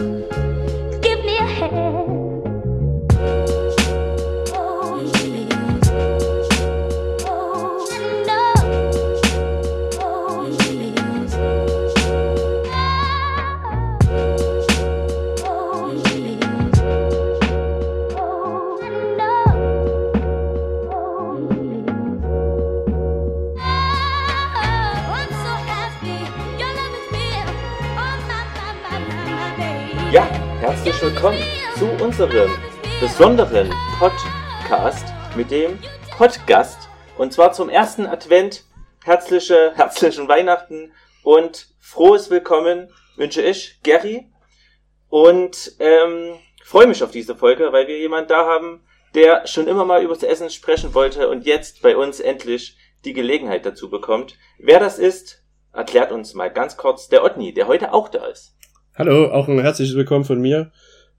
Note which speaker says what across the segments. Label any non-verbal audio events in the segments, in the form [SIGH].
Speaker 1: Música unserem besonderen Podcast mit dem Podcast. Und zwar zum ersten Advent. Herzliche, herzlichen Weihnachten und frohes Willkommen wünsche ich, Gary. Und ähm, freue mich auf diese Folge, weil wir jemanden da haben, der schon immer mal über das Essen sprechen wollte und jetzt bei uns endlich die Gelegenheit dazu bekommt. Wer das ist, erklärt uns mal ganz kurz der Otni, der heute auch da ist.
Speaker 2: Hallo, auch ein herzliches Willkommen von mir.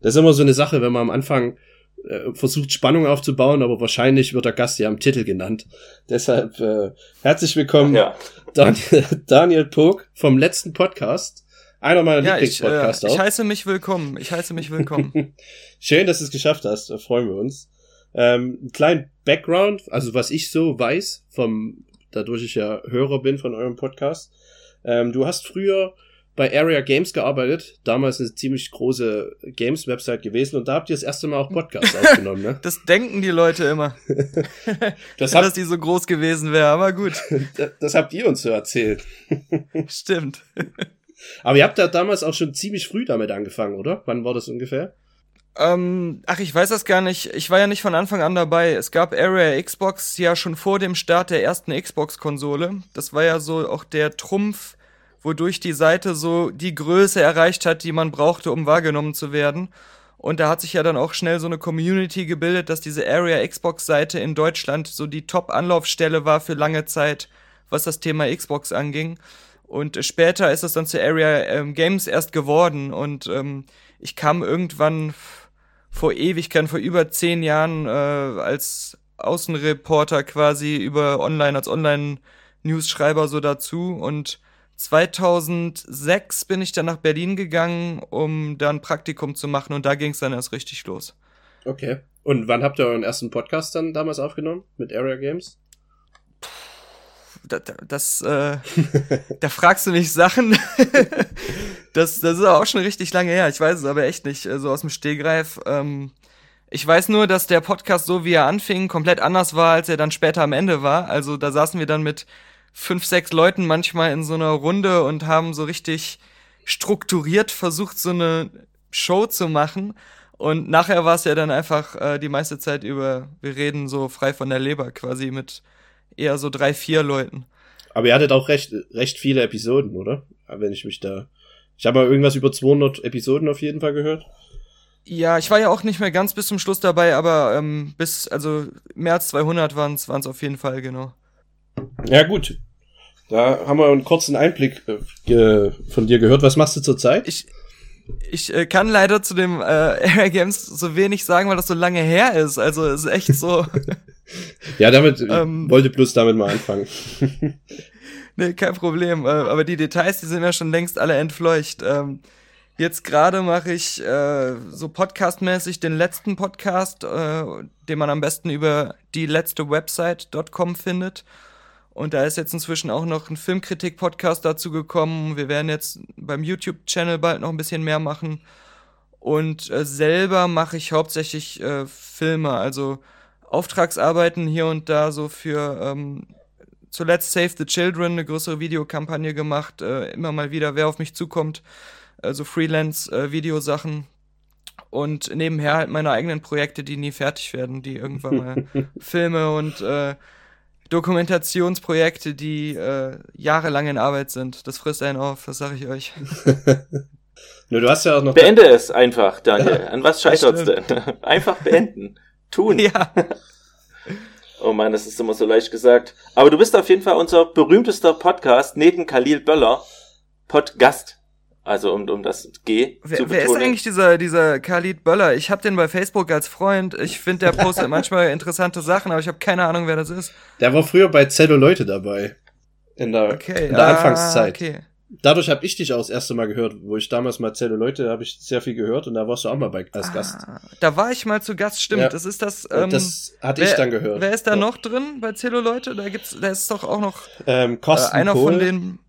Speaker 2: Das ist immer so eine Sache, wenn man am Anfang äh, versucht, Spannung aufzubauen, aber wahrscheinlich wird der Gast ja am Titel genannt. [LAUGHS] Deshalb äh, herzlich willkommen,
Speaker 1: Ja.
Speaker 2: Daniel, [LAUGHS] Daniel Pog vom letzten Podcast. Einer meiner
Speaker 3: Ja, ich, äh,
Speaker 2: Lieblingspodcasts
Speaker 3: ich heiße mich willkommen. Ich heiße mich willkommen. [LAUGHS]
Speaker 2: Schön, dass du es geschafft hast, da freuen wir uns. Ähm, einen kleinen Background, also was ich so weiß, vom, dadurch ich ja Hörer bin von eurem Podcast. Ähm, du hast früher bei Area Games gearbeitet, damals eine ziemlich große Games-Website gewesen und da habt ihr das erste Mal auch Podcasts [LAUGHS] aufgenommen, ne?
Speaker 3: Das denken die Leute immer, [LAUGHS]
Speaker 2: Das,
Speaker 3: dass
Speaker 2: habt,
Speaker 3: die so groß gewesen wäre, aber gut, [LAUGHS]
Speaker 2: das habt ihr uns so erzählt.
Speaker 3: stimmt.
Speaker 2: Aber ihr habt da damals auch schon ziemlich früh damit angefangen, oder? Wann war das ungefähr?
Speaker 3: Ähm, ach, ich weiß das gar nicht. Ich war ja nicht von Anfang an dabei. Es gab Area Xbox ja schon vor dem Start der ersten Xbox-Konsole. Das war ja so auch der Trumpf, wodurch die Seite so die Größe erreicht hat, die man brauchte, um wahrgenommen zu werden. Und da hat sich ja dann auch schnell so eine Community gebildet, dass diese Area Xbox-Seite in Deutschland so die Top-Anlaufstelle war für lange Zeit, was das Thema Xbox anging. Und später ist es dann zu Area ähm, Games erst geworden. Und ähm, ich kam irgendwann vor Ewigkeiten, vor über zehn Jahren, äh, als Außenreporter quasi über Online, als Online-News-Schreiber so dazu. Und 2006 bin ich dann nach Berlin gegangen, um da ein Praktikum zu machen. Und da ging es dann erst richtig los.
Speaker 2: Okay. Und wann habt ihr euren ersten Podcast dann damals aufgenommen? Mit Area Games?
Speaker 3: Das, das äh, da fragst du mich Sachen. [LAUGHS] das, das ist auch schon richtig lange her. Ich weiß es aber echt nicht, äh, so aus dem Stehgreif. Ähm, ich weiß nur, dass der Podcast, so wie er anfing, komplett anders war, als er dann später am Ende war. Also da saßen wir dann mit fünf, sechs Leuten manchmal in so einer Runde und haben so richtig strukturiert versucht, so eine Show zu machen. Und nachher war es ja dann einfach äh, die meiste Zeit über, wir reden so frei von der Leber quasi mit eher so drei, vier Leuten.
Speaker 2: Aber ihr hattet auch recht, recht viele Episoden, oder? Wenn ich mich da. Ich habe mal irgendwas über 200 Episoden auf jeden Fall gehört.
Speaker 3: Ja, ich war ja auch nicht mehr ganz bis zum Schluss dabei, aber ähm, bis, also mehr als 200 waren es auf jeden Fall, genau.
Speaker 2: Ja, gut. Da haben wir einen kurzen Einblick äh, von dir gehört. Was machst du zurzeit?
Speaker 3: Ich, ich äh, kann leider zu dem äh, [LAUGHS] Area Games so wenig sagen, weil das so lange her ist. Also es ist echt so. [LAUGHS]
Speaker 2: ja, damit, [LAUGHS] ich
Speaker 3: ähm,
Speaker 2: wollte bloß damit mal anfangen.
Speaker 3: nee, kein Problem. Äh, aber die Details, die sind ja schon längst alle entfleucht. Ähm, jetzt gerade mache ich äh, so podcastmäßig den letzten Podcast, äh, den man am besten über die letzte Website.com findet. Und da ist jetzt inzwischen auch noch ein Filmkritik-Podcast dazu gekommen. Wir werden jetzt beim YouTube-Channel bald noch ein bisschen mehr machen. Und äh, selber mache ich hauptsächlich äh, Filme, also Auftragsarbeiten hier und da so für ähm, zuletzt Save the Children, eine größere Videokampagne gemacht, äh, immer mal wieder, wer auf mich zukommt, also Freelance-Videosachen. und nebenher halt meine eigenen Projekte, die nie fertig werden, die irgendwann mal [LAUGHS] Filme und äh, Dokumentationsprojekte, die äh, jahrelang in Arbeit sind. Das frisst einen auf, das sage ich euch. [LAUGHS]
Speaker 2: Nur du hast ja auch noch.
Speaker 1: Beende es einfach, Daniel. An was scheitert's denn? [LAUGHS] Einfach beenden. Tun.
Speaker 3: Ja, [LAUGHS]
Speaker 1: Oh man, das ist immer so leicht gesagt. Aber du bist auf jeden Fall unser berühmtester Podcast neben Khalil Böller. Podcast. Also um, um das G zu
Speaker 3: wer, wer ist
Speaker 1: betonen.
Speaker 3: eigentlich dieser, dieser Khalid Böller? Ich habe den bei Facebook als Freund. Ich finde, der postet [LAUGHS] manchmal interessante Sachen, aber ich habe keine Ahnung, wer das ist.
Speaker 2: Der war früher bei Zello Leute dabei. In der,
Speaker 3: Okay,
Speaker 2: in der
Speaker 3: ah,
Speaker 2: Anfangszeit.
Speaker 3: Okay.
Speaker 2: dadurch habe ich dich auch das erste Mal gehört, wo ich damals Marcello Leute habe ich sehr viel gehört und da warst du auch mal bei, als Gast.
Speaker 3: Ah, da war ich mal zu Gast, stimmt.
Speaker 2: Ja.
Speaker 3: Das ist das. Ähm,
Speaker 2: das hatte
Speaker 3: wer,
Speaker 2: ich dann gehört.
Speaker 3: Wer ist da
Speaker 2: Ja.
Speaker 3: noch drin bei Zello Leute? Da gibt's, da ist doch auch noch
Speaker 2: Ähm,
Speaker 3: äh,
Speaker 2: Kosten
Speaker 3: einer
Speaker 2: Kohl
Speaker 3: von den.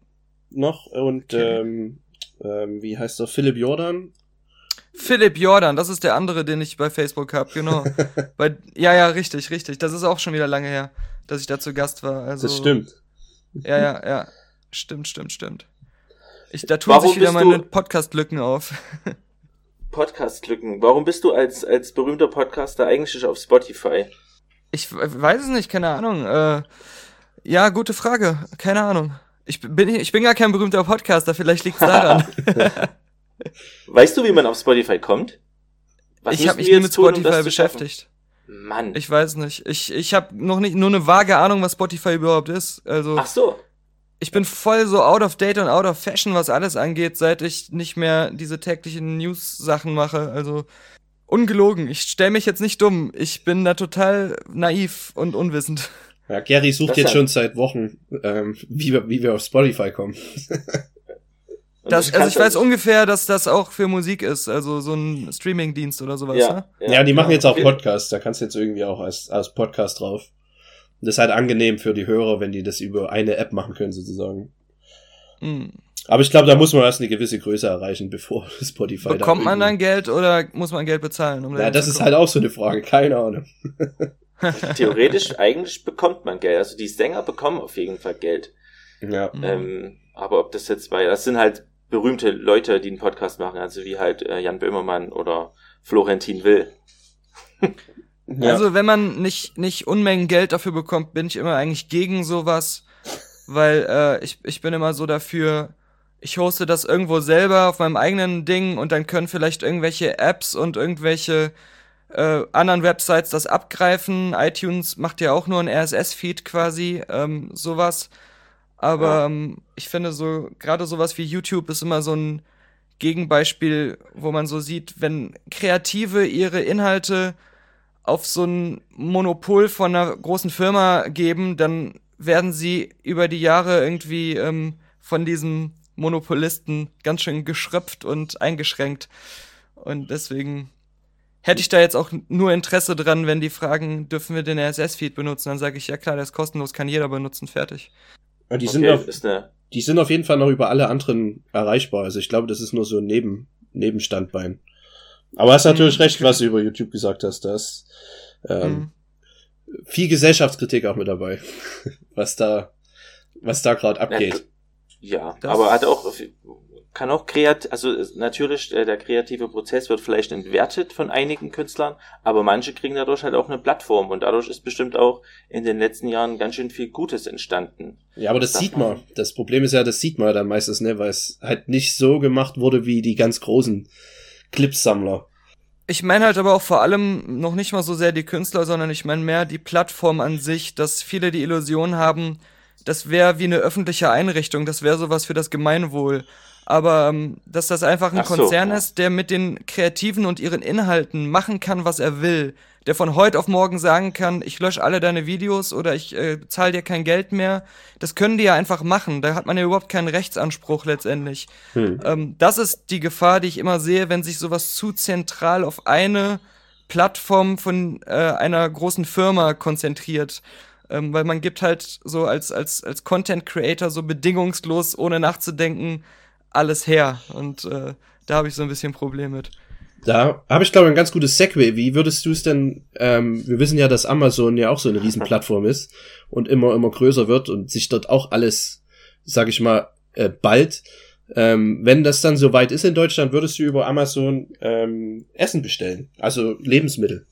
Speaker 2: noch und
Speaker 3: Okay.
Speaker 2: ähm, ähm, wie heißt der? Philipp Jordan.
Speaker 3: Philipp Jordan, das ist der andere, den ich bei Facebook hab, genau. [LAUGHS] bei, ja, ja, richtig, richtig. Das ist auch schon wieder lange her, dass ich da zu Gast war. Also,
Speaker 2: Das stimmt.
Speaker 3: Ja, ja, ja. Stimmt, stimmt, stimmt. Ich, da tun
Speaker 1: Warum
Speaker 3: sich wieder meine Podcast-Lücken auf. [LAUGHS]
Speaker 1: Podcast-Lücken. Warum bist du als, als berühmter Podcaster eigentlich nicht auf Spotify?
Speaker 3: Ich weiß es nicht, keine Ahnung. Äh, ja, gute Frage. Keine Ahnung. Ich bin, ich bin gar kein berühmter Podcaster, vielleicht liegt's daran. [LAUGHS]
Speaker 1: Weißt du, wie man auf Spotify kommt? Was
Speaker 3: ich habe mich nie mit
Speaker 1: tun, um
Speaker 3: Spotify
Speaker 1: schaffen?
Speaker 3: beschäftigt.
Speaker 1: Mann.
Speaker 3: Ich weiß nicht. Ich, ich habe noch nicht nur eine vage Ahnung, was Spotify überhaupt ist. Also
Speaker 1: Ach so.
Speaker 3: ich bin voll so out of date und out of fashion, was alles angeht, seit ich nicht mehr diese täglichen News-Sachen mache. Also ungelogen. Ich stell mich jetzt nicht dumm. Ich bin da total naiv und unwissend.
Speaker 2: Ja, Gary sucht
Speaker 1: Das
Speaker 2: jetzt
Speaker 1: ja-
Speaker 2: schon seit Wochen, ähm, wie, wir, wie wir auf Spotify kommen.
Speaker 3: Das,
Speaker 1: ich
Speaker 3: also ich weiß ungefähr, dass das auch für Musik ist, also so ein Streaming-Dienst oder sowas.
Speaker 1: Ja,
Speaker 3: Ne?
Speaker 2: Ja, die machen jetzt auch. Podcasts, da kannst du jetzt irgendwie auch als, als Podcast drauf. Und das ist halt angenehm für die Hörer, wenn die das über eine App machen können, sozusagen.
Speaker 3: Hm.
Speaker 2: Aber ich glaube, da muss man erst eine gewisse Größe erreichen, bevor [LAUGHS] Spotify da
Speaker 3: Bekommt man dann Geld oder muss man Geld bezahlen? Um
Speaker 2: Ja, das ist halt auch so eine Frage, keine Ahnung. [LAUGHS]
Speaker 1: Theoretisch, eigentlich bekommt man Geld. Also die Sänger bekommen auf jeden Fall Geld.
Speaker 2: Ja.
Speaker 1: Ähm, aber ob das jetzt bei, das sind halt berühmte Leute, die einen Podcast machen, also wie halt äh, Jan Böhmermann oder Florentin Will.
Speaker 2: ja.
Speaker 3: Also wenn man nicht, nicht Unmengen Geld dafür bekommt, bin ich immer eigentlich gegen sowas, weil äh, ich, ich bin immer so dafür, ich hoste das irgendwo selber auf meinem eigenen Ding und dann können vielleicht irgendwelche Apps und irgendwelche äh, anderen Websites das abgreifen. iTunes macht ja auch nur ein RSS-Feed quasi, ähm, sowas. Aber
Speaker 1: Ja.
Speaker 3: ähm, ich finde so, gerade sowas wie YouTube ist immer so ein Gegenbeispiel, wo man so sieht, wenn Kreative ihre Inhalte auf so ein Monopol von einer großen Firma geben, dann werden sie über die Jahre irgendwie ähm, von diesem Monopolisten ganz schön geschröpft und eingeschränkt. Und deswegen hätte ich da jetzt auch nur Interesse dran, wenn die fragen, dürfen wir den RSS-Feed benutzen? Dann sage ich, ja klar, der ist kostenlos, kann jeder benutzen, fertig.
Speaker 2: Und die, sind
Speaker 1: Okay,
Speaker 2: auf,
Speaker 1: ist eine,
Speaker 2: die sind auf jeden Fall noch über alle anderen erreichbar. Also ich glaube, das ist nur so ein Neben, Nebenstandbein. Aber hast natürlich
Speaker 3: Hm,
Speaker 2: recht, was du über YouTube gesagt hast. Da ist ähm,
Speaker 3: Mhm.
Speaker 2: viel Gesellschaftskritik auch mit dabei, [LAUGHS] was da, was da gerade abgeht.
Speaker 1: ja,
Speaker 3: Das-
Speaker 1: aber hat auch, kann auch kreat, also natürlich, äh, der kreative Prozess wird vielleicht entwertet von einigen Künstlern, aber manche kriegen dadurch halt auch eine Plattform und dadurch ist bestimmt auch in den letzten Jahren ganz schön viel Gutes entstanden.
Speaker 2: Ja, aber das
Speaker 1: Darf
Speaker 2: sieht
Speaker 1: man-
Speaker 2: man. Das Problem ist ja, das sieht man dann meistens, ne, weil es halt nicht so gemacht wurde wie die ganz großen Clipsammler.
Speaker 3: Ich meine halt aber auch vor allem noch nicht mal so sehr die Künstler, sondern ich meine mehr die Plattform an sich, dass viele die Illusion haben, das wäre wie eine öffentliche Einrichtung, das wäre sowas für das Gemeinwohl. Aber ähm, dass das einfach ein
Speaker 1: so,
Speaker 3: Konzern
Speaker 1: ja.
Speaker 3: ist, der mit den Kreativen und ihren Inhalten machen kann, was er will. Der von heute auf morgen sagen kann, ich lösche alle deine Videos oder ich äh, zahle dir kein Geld mehr. Das können die ja einfach machen. Da hat man ja überhaupt keinen Rechtsanspruch letztendlich.
Speaker 2: Hm.
Speaker 3: Ähm, das ist die Gefahr, die ich immer sehe, wenn sich sowas zu zentral auf eine Plattform von äh, einer großen Firma konzentriert. Ähm, weil man gibt halt so als, als, als Content Creator so bedingungslos, ohne nachzudenken, alles her. Und äh, da habe ich so ein bisschen Problem mit.
Speaker 2: Da habe ich, glaube ich, ein ganz gutes Segway. Wie würdest du es denn, ähm, wir wissen ja, dass Amazon ja auch so eine Riesenplattform ist und immer, immer größer wird und sich dort auch alles, sag ich mal, äh, bald. Ähm, wenn das dann soweit ist in Deutschland, würdest du über Amazon ähm, Essen bestellen, also Lebensmittel.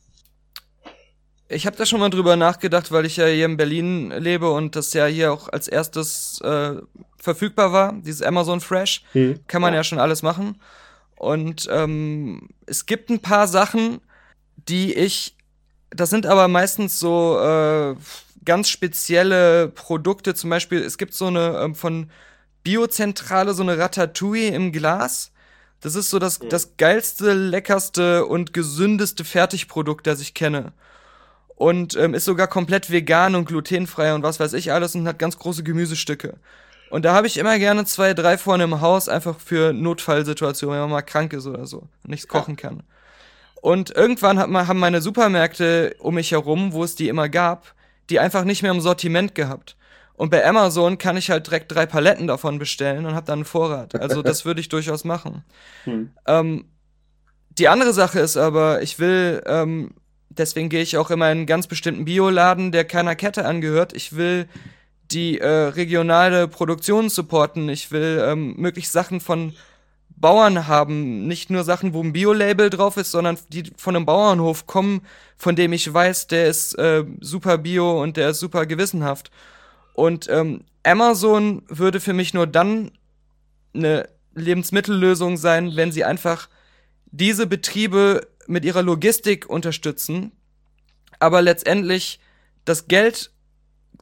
Speaker 3: Ich habe da schon mal drüber nachgedacht, weil ich ja hier in Berlin lebe und das ja hier auch als erstes äh, verfügbar war, dieses Amazon Fresh.
Speaker 2: Hm.
Speaker 3: kann man
Speaker 1: Ja.
Speaker 3: ja schon alles machen. Und ähm, es gibt ein paar Sachen, die ich, das sind aber meistens so äh, ganz spezielle Produkte. Zum Beispiel, es gibt so eine ähm, von Biozentrale, so eine Ratatouille im Glas. Das ist so das,
Speaker 1: Mhm.
Speaker 3: das geilste, leckerste und gesündeste Fertigprodukt, das ich kenne. Und ähm, ist sogar komplett vegan und glutenfrei und was weiß ich alles und hat ganz große Gemüsestücke. Und da habe ich immer gerne zwei, drei vorne im Haus, einfach für Notfallsituationen, wenn man mal krank ist oder so und nichts kochen kann. Und irgendwann hat man, haben meine Supermärkte um mich herum, wo es die immer gab, die einfach nicht mehr im Sortiment gehabt. Und bei Amazon kann ich halt direkt drei Paletten davon bestellen und habe dann einen Vorrat. Also das [LAUGHS] würde ich durchaus machen.
Speaker 2: Hm.
Speaker 3: Ähm, die andere Sache ist aber, ich will, ähm, deswegen gehe ich auch immer in einen ganz bestimmten Bioladen, der keiner Kette angehört. Ich will die äh, regionale Produktion supporten. Ich will ähm, möglichst Sachen von Bauern haben, nicht nur Sachen, wo ein Bio-Label drauf ist, sondern die von einem Bauernhof kommen, von dem ich weiß, der ist äh, super bio und der ist super gewissenhaft. Und ähm, Amazon würde für mich nur dann eine Lebensmittellösung sein, wenn sie einfach diese Betriebe mit ihrer Logistik unterstützen, aber letztendlich das Geld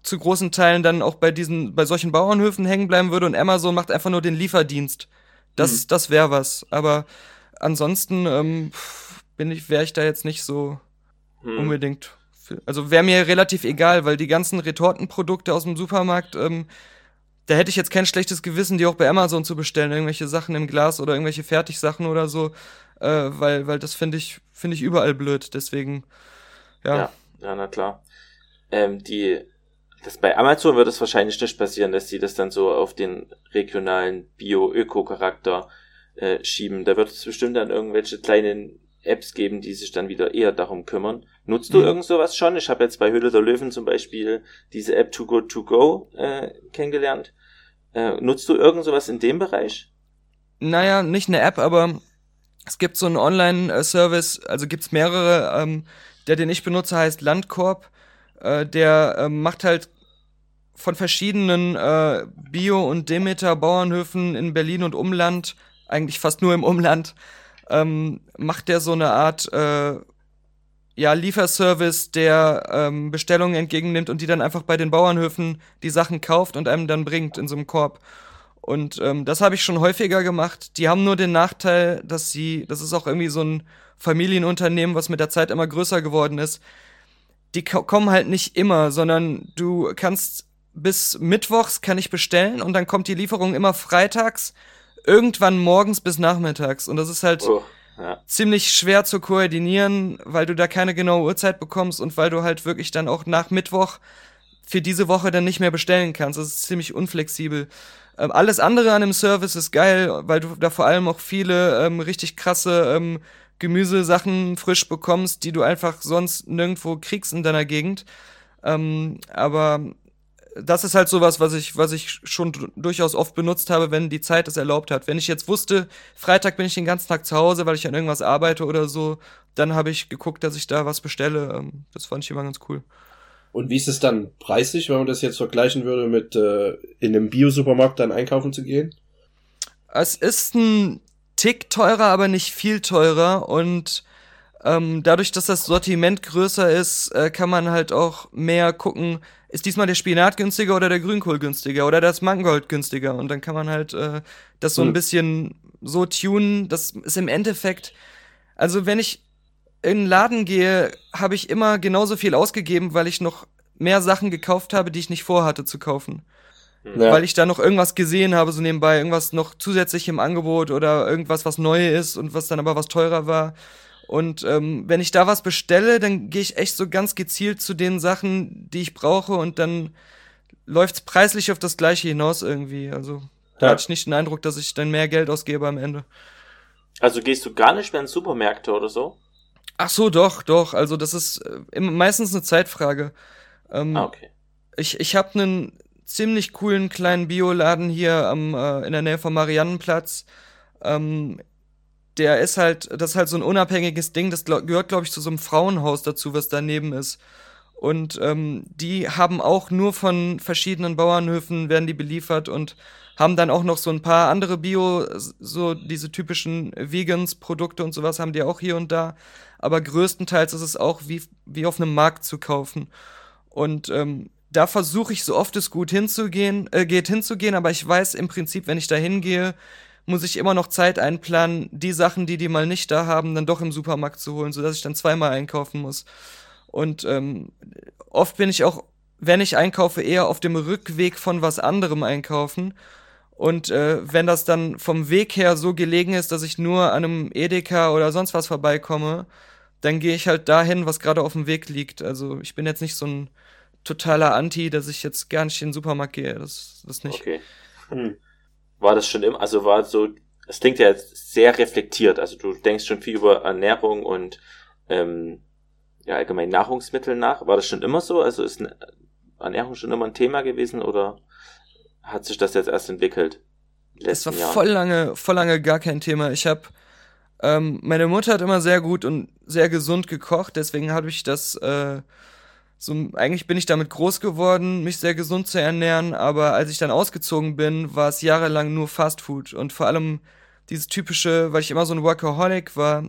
Speaker 3: zu großen Teilen dann auch bei diesen, bei solchen Bauernhöfen hängen bleiben würde und Amazon macht einfach nur den Lieferdienst. Das, das wäre was. Aber ansonsten ähm, bin ich, wäre ich da jetzt nicht so
Speaker 1: Hm.
Speaker 3: unbedingt. Für, also wäre mir relativ egal, weil die ganzen Retortenprodukte aus dem Supermarkt, ähm, da hätte ich jetzt kein schlechtes Gewissen, die auch bei Amazon zu bestellen, irgendwelche Sachen im Glas oder irgendwelche Fertigsachen oder so, äh, weil, weil das finde ich, finde ich überall blöd. Deswegen, ja.
Speaker 1: Ja, ja, na klar. Ähm, die, das bei Amazon wird es wahrscheinlich nicht passieren, dass die das dann so auf den regionalen Bio-Öko-Charakter äh, schieben. Da wird es bestimmt dann irgendwelche kleinen Apps geben, die sich dann wieder eher darum kümmern. Nutzt du
Speaker 3: Mhm.
Speaker 1: irgend sowas schon? Ich habe jetzt bei Höhle der Löwen zum Beispiel diese App To Go To Go äh, kennengelernt. Äh, nutzt du irgend sowas in dem Bereich?
Speaker 3: naja, nicht eine App, aber es gibt so einen Online-Service, also gibt's mehrere, ähm, der, den ich benutze, heißt Landkorb. Äh, der ähm, macht halt von verschiedenen äh, Bio- und Demeter-Bauernhöfen in Berlin und Umland, eigentlich fast nur im Umland, ähm, macht der so eine Art äh, ja, Lieferservice, der ähm, Bestellungen entgegennimmt und die dann einfach bei den Bauernhöfen die Sachen kauft und einem dann bringt in so einem Korb. Und ähm, das habe ich schon häufiger gemacht. Die haben nur den Nachteil, dass sie, das ist auch irgendwie so ein Familienunternehmen, was mit der Zeit immer größer geworden ist. Die ko kommen halt nicht immer, sondern du kannst bis Mittwochs kann ich bestellen und dann kommt die Lieferung immer freitags, irgendwann morgens bis nachmittags. Und das ist halt
Speaker 1: Oh, ja.
Speaker 3: ziemlich schwer zu koordinieren, weil du da keine genaue Uhrzeit bekommst und weil du halt wirklich dann auch nach Mittwoch für diese Woche dann nicht mehr bestellen kannst. Das ist ziemlich unflexibel. Ähm, alles andere an dem Service ist geil, weil du da vor allem auch viele ähm, richtig krasse ähm, Gemüsesachen frisch bekommst, die du einfach sonst nirgendwo kriegst in deiner Gegend. Ähm, aber das ist halt sowas, was ich, was ich schon durchaus oft benutzt habe, wenn die Zeit es erlaubt hat. Wenn ich jetzt wusste, Freitag bin ich den ganzen Tag zu Hause, weil ich an irgendwas arbeite oder so, dann habe ich geguckt, dass ich da was bestelle. Ähm, Das fand ich immer ganz cool.
Speaker 2: Und wie ist es dann preislich, wenn man das jetzt vergleichen würde mit äh, in einem Bio-Supermarkt dann einkaufen zu gehen?
Speaker 3: Es ist ein Tick teurer, aber nicht viel teurer und ähm, dadurch, dass das Sortiment größer ist, äh, kann man halt auch mehr gucken, ist diesmal der Spinat günstiger oder der Grünkohl günstiger oder das Mangold günstiger und dann kann man halt äh, das so ein
Speaker 2: Hm.
Speaker 3: bisschen so tunen, das ist im Endeffekt, also wenn ich in den Laden gehe, habe ich immer genauso viel ausgegeben, weil ich noch mehr Sachen gekauft habe, die ich nicht vorhatte zu kaufen
Speaker 2: Ja.
Speaker 3: weil ich da noch irgendwas gesehen habe, so nebenbei, irgendwas noch zusätzlich im Angebot oder irgendwas, was neu ist und was dann aber was teurer war. Und ähm, wenn ich da was bestelle, dann gehe ich echt so ganz gezielt zu den Sachen, die ich brauche und dann läuft's preislich auf das gleiche hinaus irgendwie. Also da
Speaker 2: Ja.
Speaker 3: hatte ich nicht den Eindruck, dass ich dann mehr Geld ausgebe am Ende.
Speaker 1: Also gehst du gar nicht mehr in Supermärkte oder so?
Speaker 3: Ach so, doch, doch. Also das ist äh, immer, meistens eine Zeitfrage. Ähm,
Speaker 1: Ah, okay.
Speaker 3: Ich, ich habe einen ziemlich coolen kleinen Bioladen hier am, äh, in der Nähe vom Mariannenplatz. Ähm, der ist halt, das ist halt so ein unabhängiges Ding, das glaub, gehört, glaube ich, zu so einem Frauenhaus dazu, was daneben ist. Und ähm, die haben auch nur von verschiedenen Bauernhöfen werden die beliefert und haben dann auch noch so ein paar andere Bio, so diese typischen Vegans-Produkte und sowas haben die auch hier und da. Aber größtenteils ist es auch wie, wie auf einem Markt zu kaufen. Und ähm, da versuche ich so oft es gut hinzugehen, äh, geht hinzugehen, aber ich weiß im Prinzip, wenn ich da hingehe, muss ich immer noch Zeit einplanen, die Sachen, die die mal nicht da haben, dann doch im Supermarkt zu holen, sodass ich dann zweimal einkaufen muss. Und ähm, oft bin ich auch wenn ich einkaufe, eher auf dem Rückweg von was anderem einkaufen. Und äh, wenn das dann vom Weg her so gelegen ist, dass ich nur an einem Edeka oder sonst was vorbeikomme, dann gehe ich halt dahin, was gerade auf dem Weg liegt. Also ich bin jetzt nicht so ein totaler Anti, dass ich jetzt gar nicht in den Supermarkt gehe. Das, das nicht.
Speaker 1: Okay. War das schon immer, also war so, es klingt ja jetzt sehr reflektiert. Also du denkst schon viel über Ernährung und ähm, ja, allgemein Nahrungsmittel nach. War das schon immer so? Also ist Ernährung schon immer ein Thema gewesen oder hat sich das jetzt erst entwickelt?
Speaker 3: Das war
Speaker 1: Jahren?
Speaker 3: voll lange, voll lange gar kein Thema. Ich habe, ähm, meine Mutter hat immer sehr gut und sehr gesund gekocht, deswegen habe ich das, äh, so, eigentlich bin ich damit groß geworden, mich sehr gesund zu ernähren, aber als ich dann ausgezogen bin, war es jahrelang nur Fast Food und vor allem dieses typische, weil ich immer so ein Workaholic war,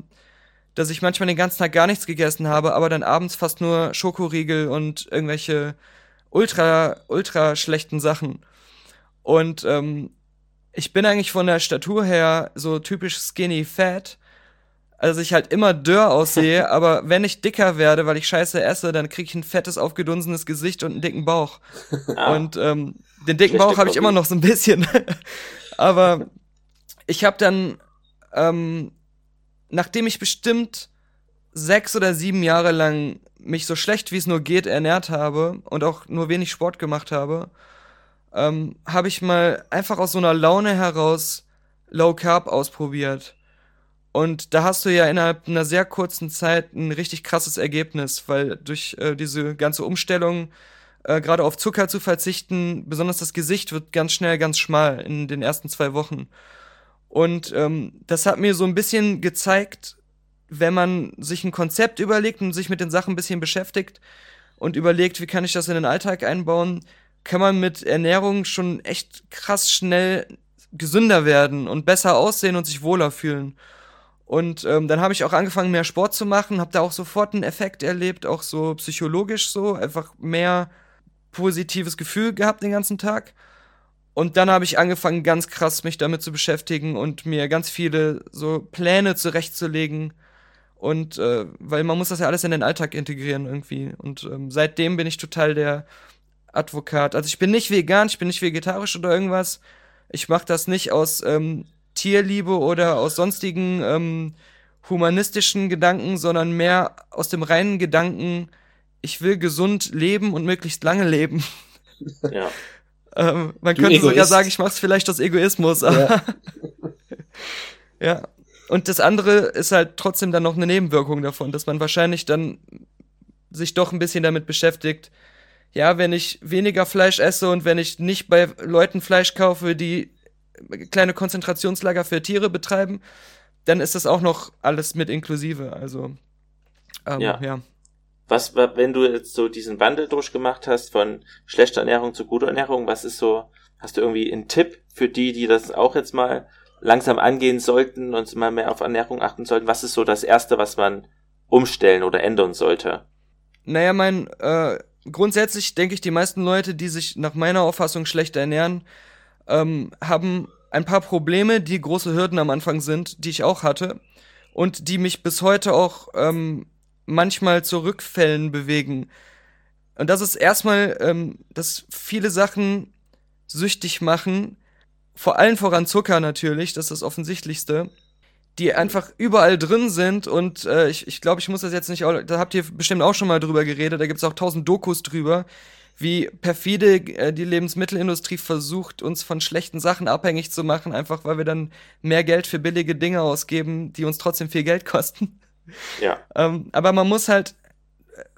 Speaker 3: dass ich manchmal den ganzen Tag gar nichts gegessen habe, aber dann abends fast nur Schokoriegel und irgendwelche ultra, ultra schlechten Sachen. Und ähm, ich bin eigentlich von der Statur her so typisch skinny fat. Also ich halt immer dürr aussehe, [LAUGHS] aber wenn ich dicker werde, weil ich scheiße esse, dann kriege ich ein fettes, aufgedunsenes Gesicht und einen dicken Bauch.
Speaker 1: Ah,
Speaker 3: Und ähm, den dicken Bauch habe ich immer noch so ein bisschen. [LAUGHS] aber ich habe dann, ähm, nachdem ich bestimmt sechs oder sieben Jahre lang mich so schlecht wie es nur geht ernährt habe und auch nur wenig Sport gemacht habe, ähm, habe ich mal einfach aus so einer Laune heraus Low Carb ausprobiert. Und da hast du ja innerhalb einer sehr kurzen Zeit ein richtig krasses Ergebnis, weil durch äh, diese ganze Umstellung äh, gerade auf Zucker zu verzichten, besonders das Gesicht wird ganz schnell ganz schmal in den ersten zwei Wochen. Und ähm, das hat mir so ein bisschen gezeigt, wenn man sich ein Konzept überlegt und sich mit den Sachen ein bisschen beschäftigt und überlegt, wie kann ich das in den Alltag einbauen, kann man mit Ernährung schon echt krass schnell gesünder werden und besser aussehen und sich wohler fühlen. Und ähm, dann habe ich auch angefangen, mehr Sport zu machen, habe da auch sofort einen Effekt erlebt, auch so psychologisch so, einfach mehr positives Gefühl gehabt den ganzen Tag. Und dann habe ich angefangen, ganz krass mich damit zu beschäftigen und mir ganz viele so Pläne zurechtzulegen. Und äh, weil man muss das ja alles in den Alltag integrieren irgendwie. Und ähm, seitdem bin ich total der Advokat. Also ich bin nicht vegan, ich bin nicht vegetarisch oder irgendwas. Ich mache das nicht aus ähm, Tierliebe oder aus sonstigen ähm, humanistischen Gedanken, sondern mehr aus dem reinen Gedanken, ich will gesund leben und möglichst lange leben. [LAUGHS]
Speaker 1: ja. [LAUGHS]
Speaker 3: Ähm, man
Speaker 2: Du
Speaker 3: könnte sogar
Speaker 2: Egoist.
Speaker 3: sagen, ich mache es vielleicht aus Egoismus, aber [LAUGHS] ja. Und das andere ist halt trotzdem dann noch eine Nebenwirkung davon, dass man wahrscheinlich dann sich doch ein bisschen damit beschäftigt, ja, wenn ich weniger Fleisch esse und wenn ich nicht bei Leuten Fleisch kaufe, die kleine Konzentrationslager für Tiere betreiben, dann ist das auch noch alles mit inklusive. Also, ähm,
Speaker 1: Ja.
Speaker 3: ja.
Speaker 1: Was, wa- wenn du jetzt so diesen Wandel durchgemacht hast von schlechter Ernährung zu guter Ernährung, was ist so, hast du irgendwie einen Tipp für die, die das auch jetzt mal langsam angehen sollten und mal mehr auf Ernährung achten sollten? Was ist so das Erste, was man umstellen oder ändern sollte?
Speaker 3: Naja, mein, äh, grundsätzlich denke ich, die meisten Leute, die sich nach meiner Auffassung schlecht ernähren, ähm, haben ein paar Probleme, die große Hürden am Anfang sind, die ich auch hatte und die mich bis heute auch ähm, manchmal zu Rückfällen bewegen. Und das ist erstmal, ähm, dass viele Sachen süchtig machen, vor allen voran Zucker natürlich, das ist das Offensichtlichste, die einfach überall drin sind und äh, ich, ich glaube, ich muss das jetzt nicht, da habt ihr bestimmt auch schon mal drüber geredet, da gibt's auch tausend Dokus drüber, wie perfide äh, die Lebensmittelindustrie versucht, uns von schlechten Sachen abhängig zu machen, einfach weil wir dann mehr Geld für billige Dinge ausgeben, die uns trotzdem viel Geld kosten.
Speaker 1: Ja.
Speaker 3: Ähm, aber man muss halt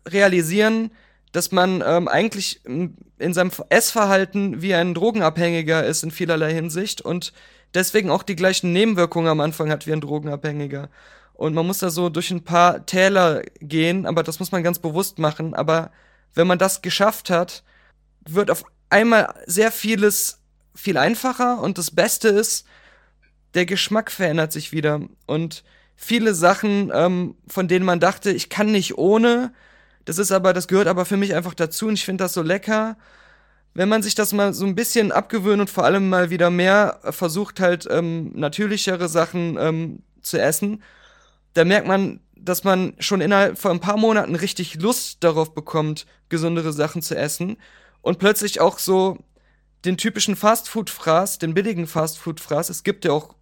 Speaker 3: realisieren, dass man ähm, eigentlich in seinem Essverhalten wie ein Drogenabhängiger ist in vielerlei Hinsicht und deswegen auch die gleichen Nebenwirkungen am Anfang hat wie ein Drogenabhängiger. Und man muss da so durch ein paar Täler gehen, aber das muss man ganz bewusst machen. Aber wenn man das geschafft hat, wird auf einmal sehr vieles viel einfacher und das Beste ist, der Geschmack verändert sich wieder. Und viele Sachen, ähm, von denen man dachte, ich kann nicht ohne, das ist aber, das gehört aber für mich einfach dazu und ich finde das so lecker. Wenn man sich das mal so ein bisschen abgewöhnt und vor allem mal wieder mehr versucht halt ähm, natürlichere Sachen ähm, zu essen, da merkt man, dass man schon innerhalb von ein paar Monaten richtig Lust darauf bekommt, gesündere Sachen zu essen und plötzlich auch so den typischen Fastfood-Fraß, den billigen Fastfood-Fraß, es gibt ja auch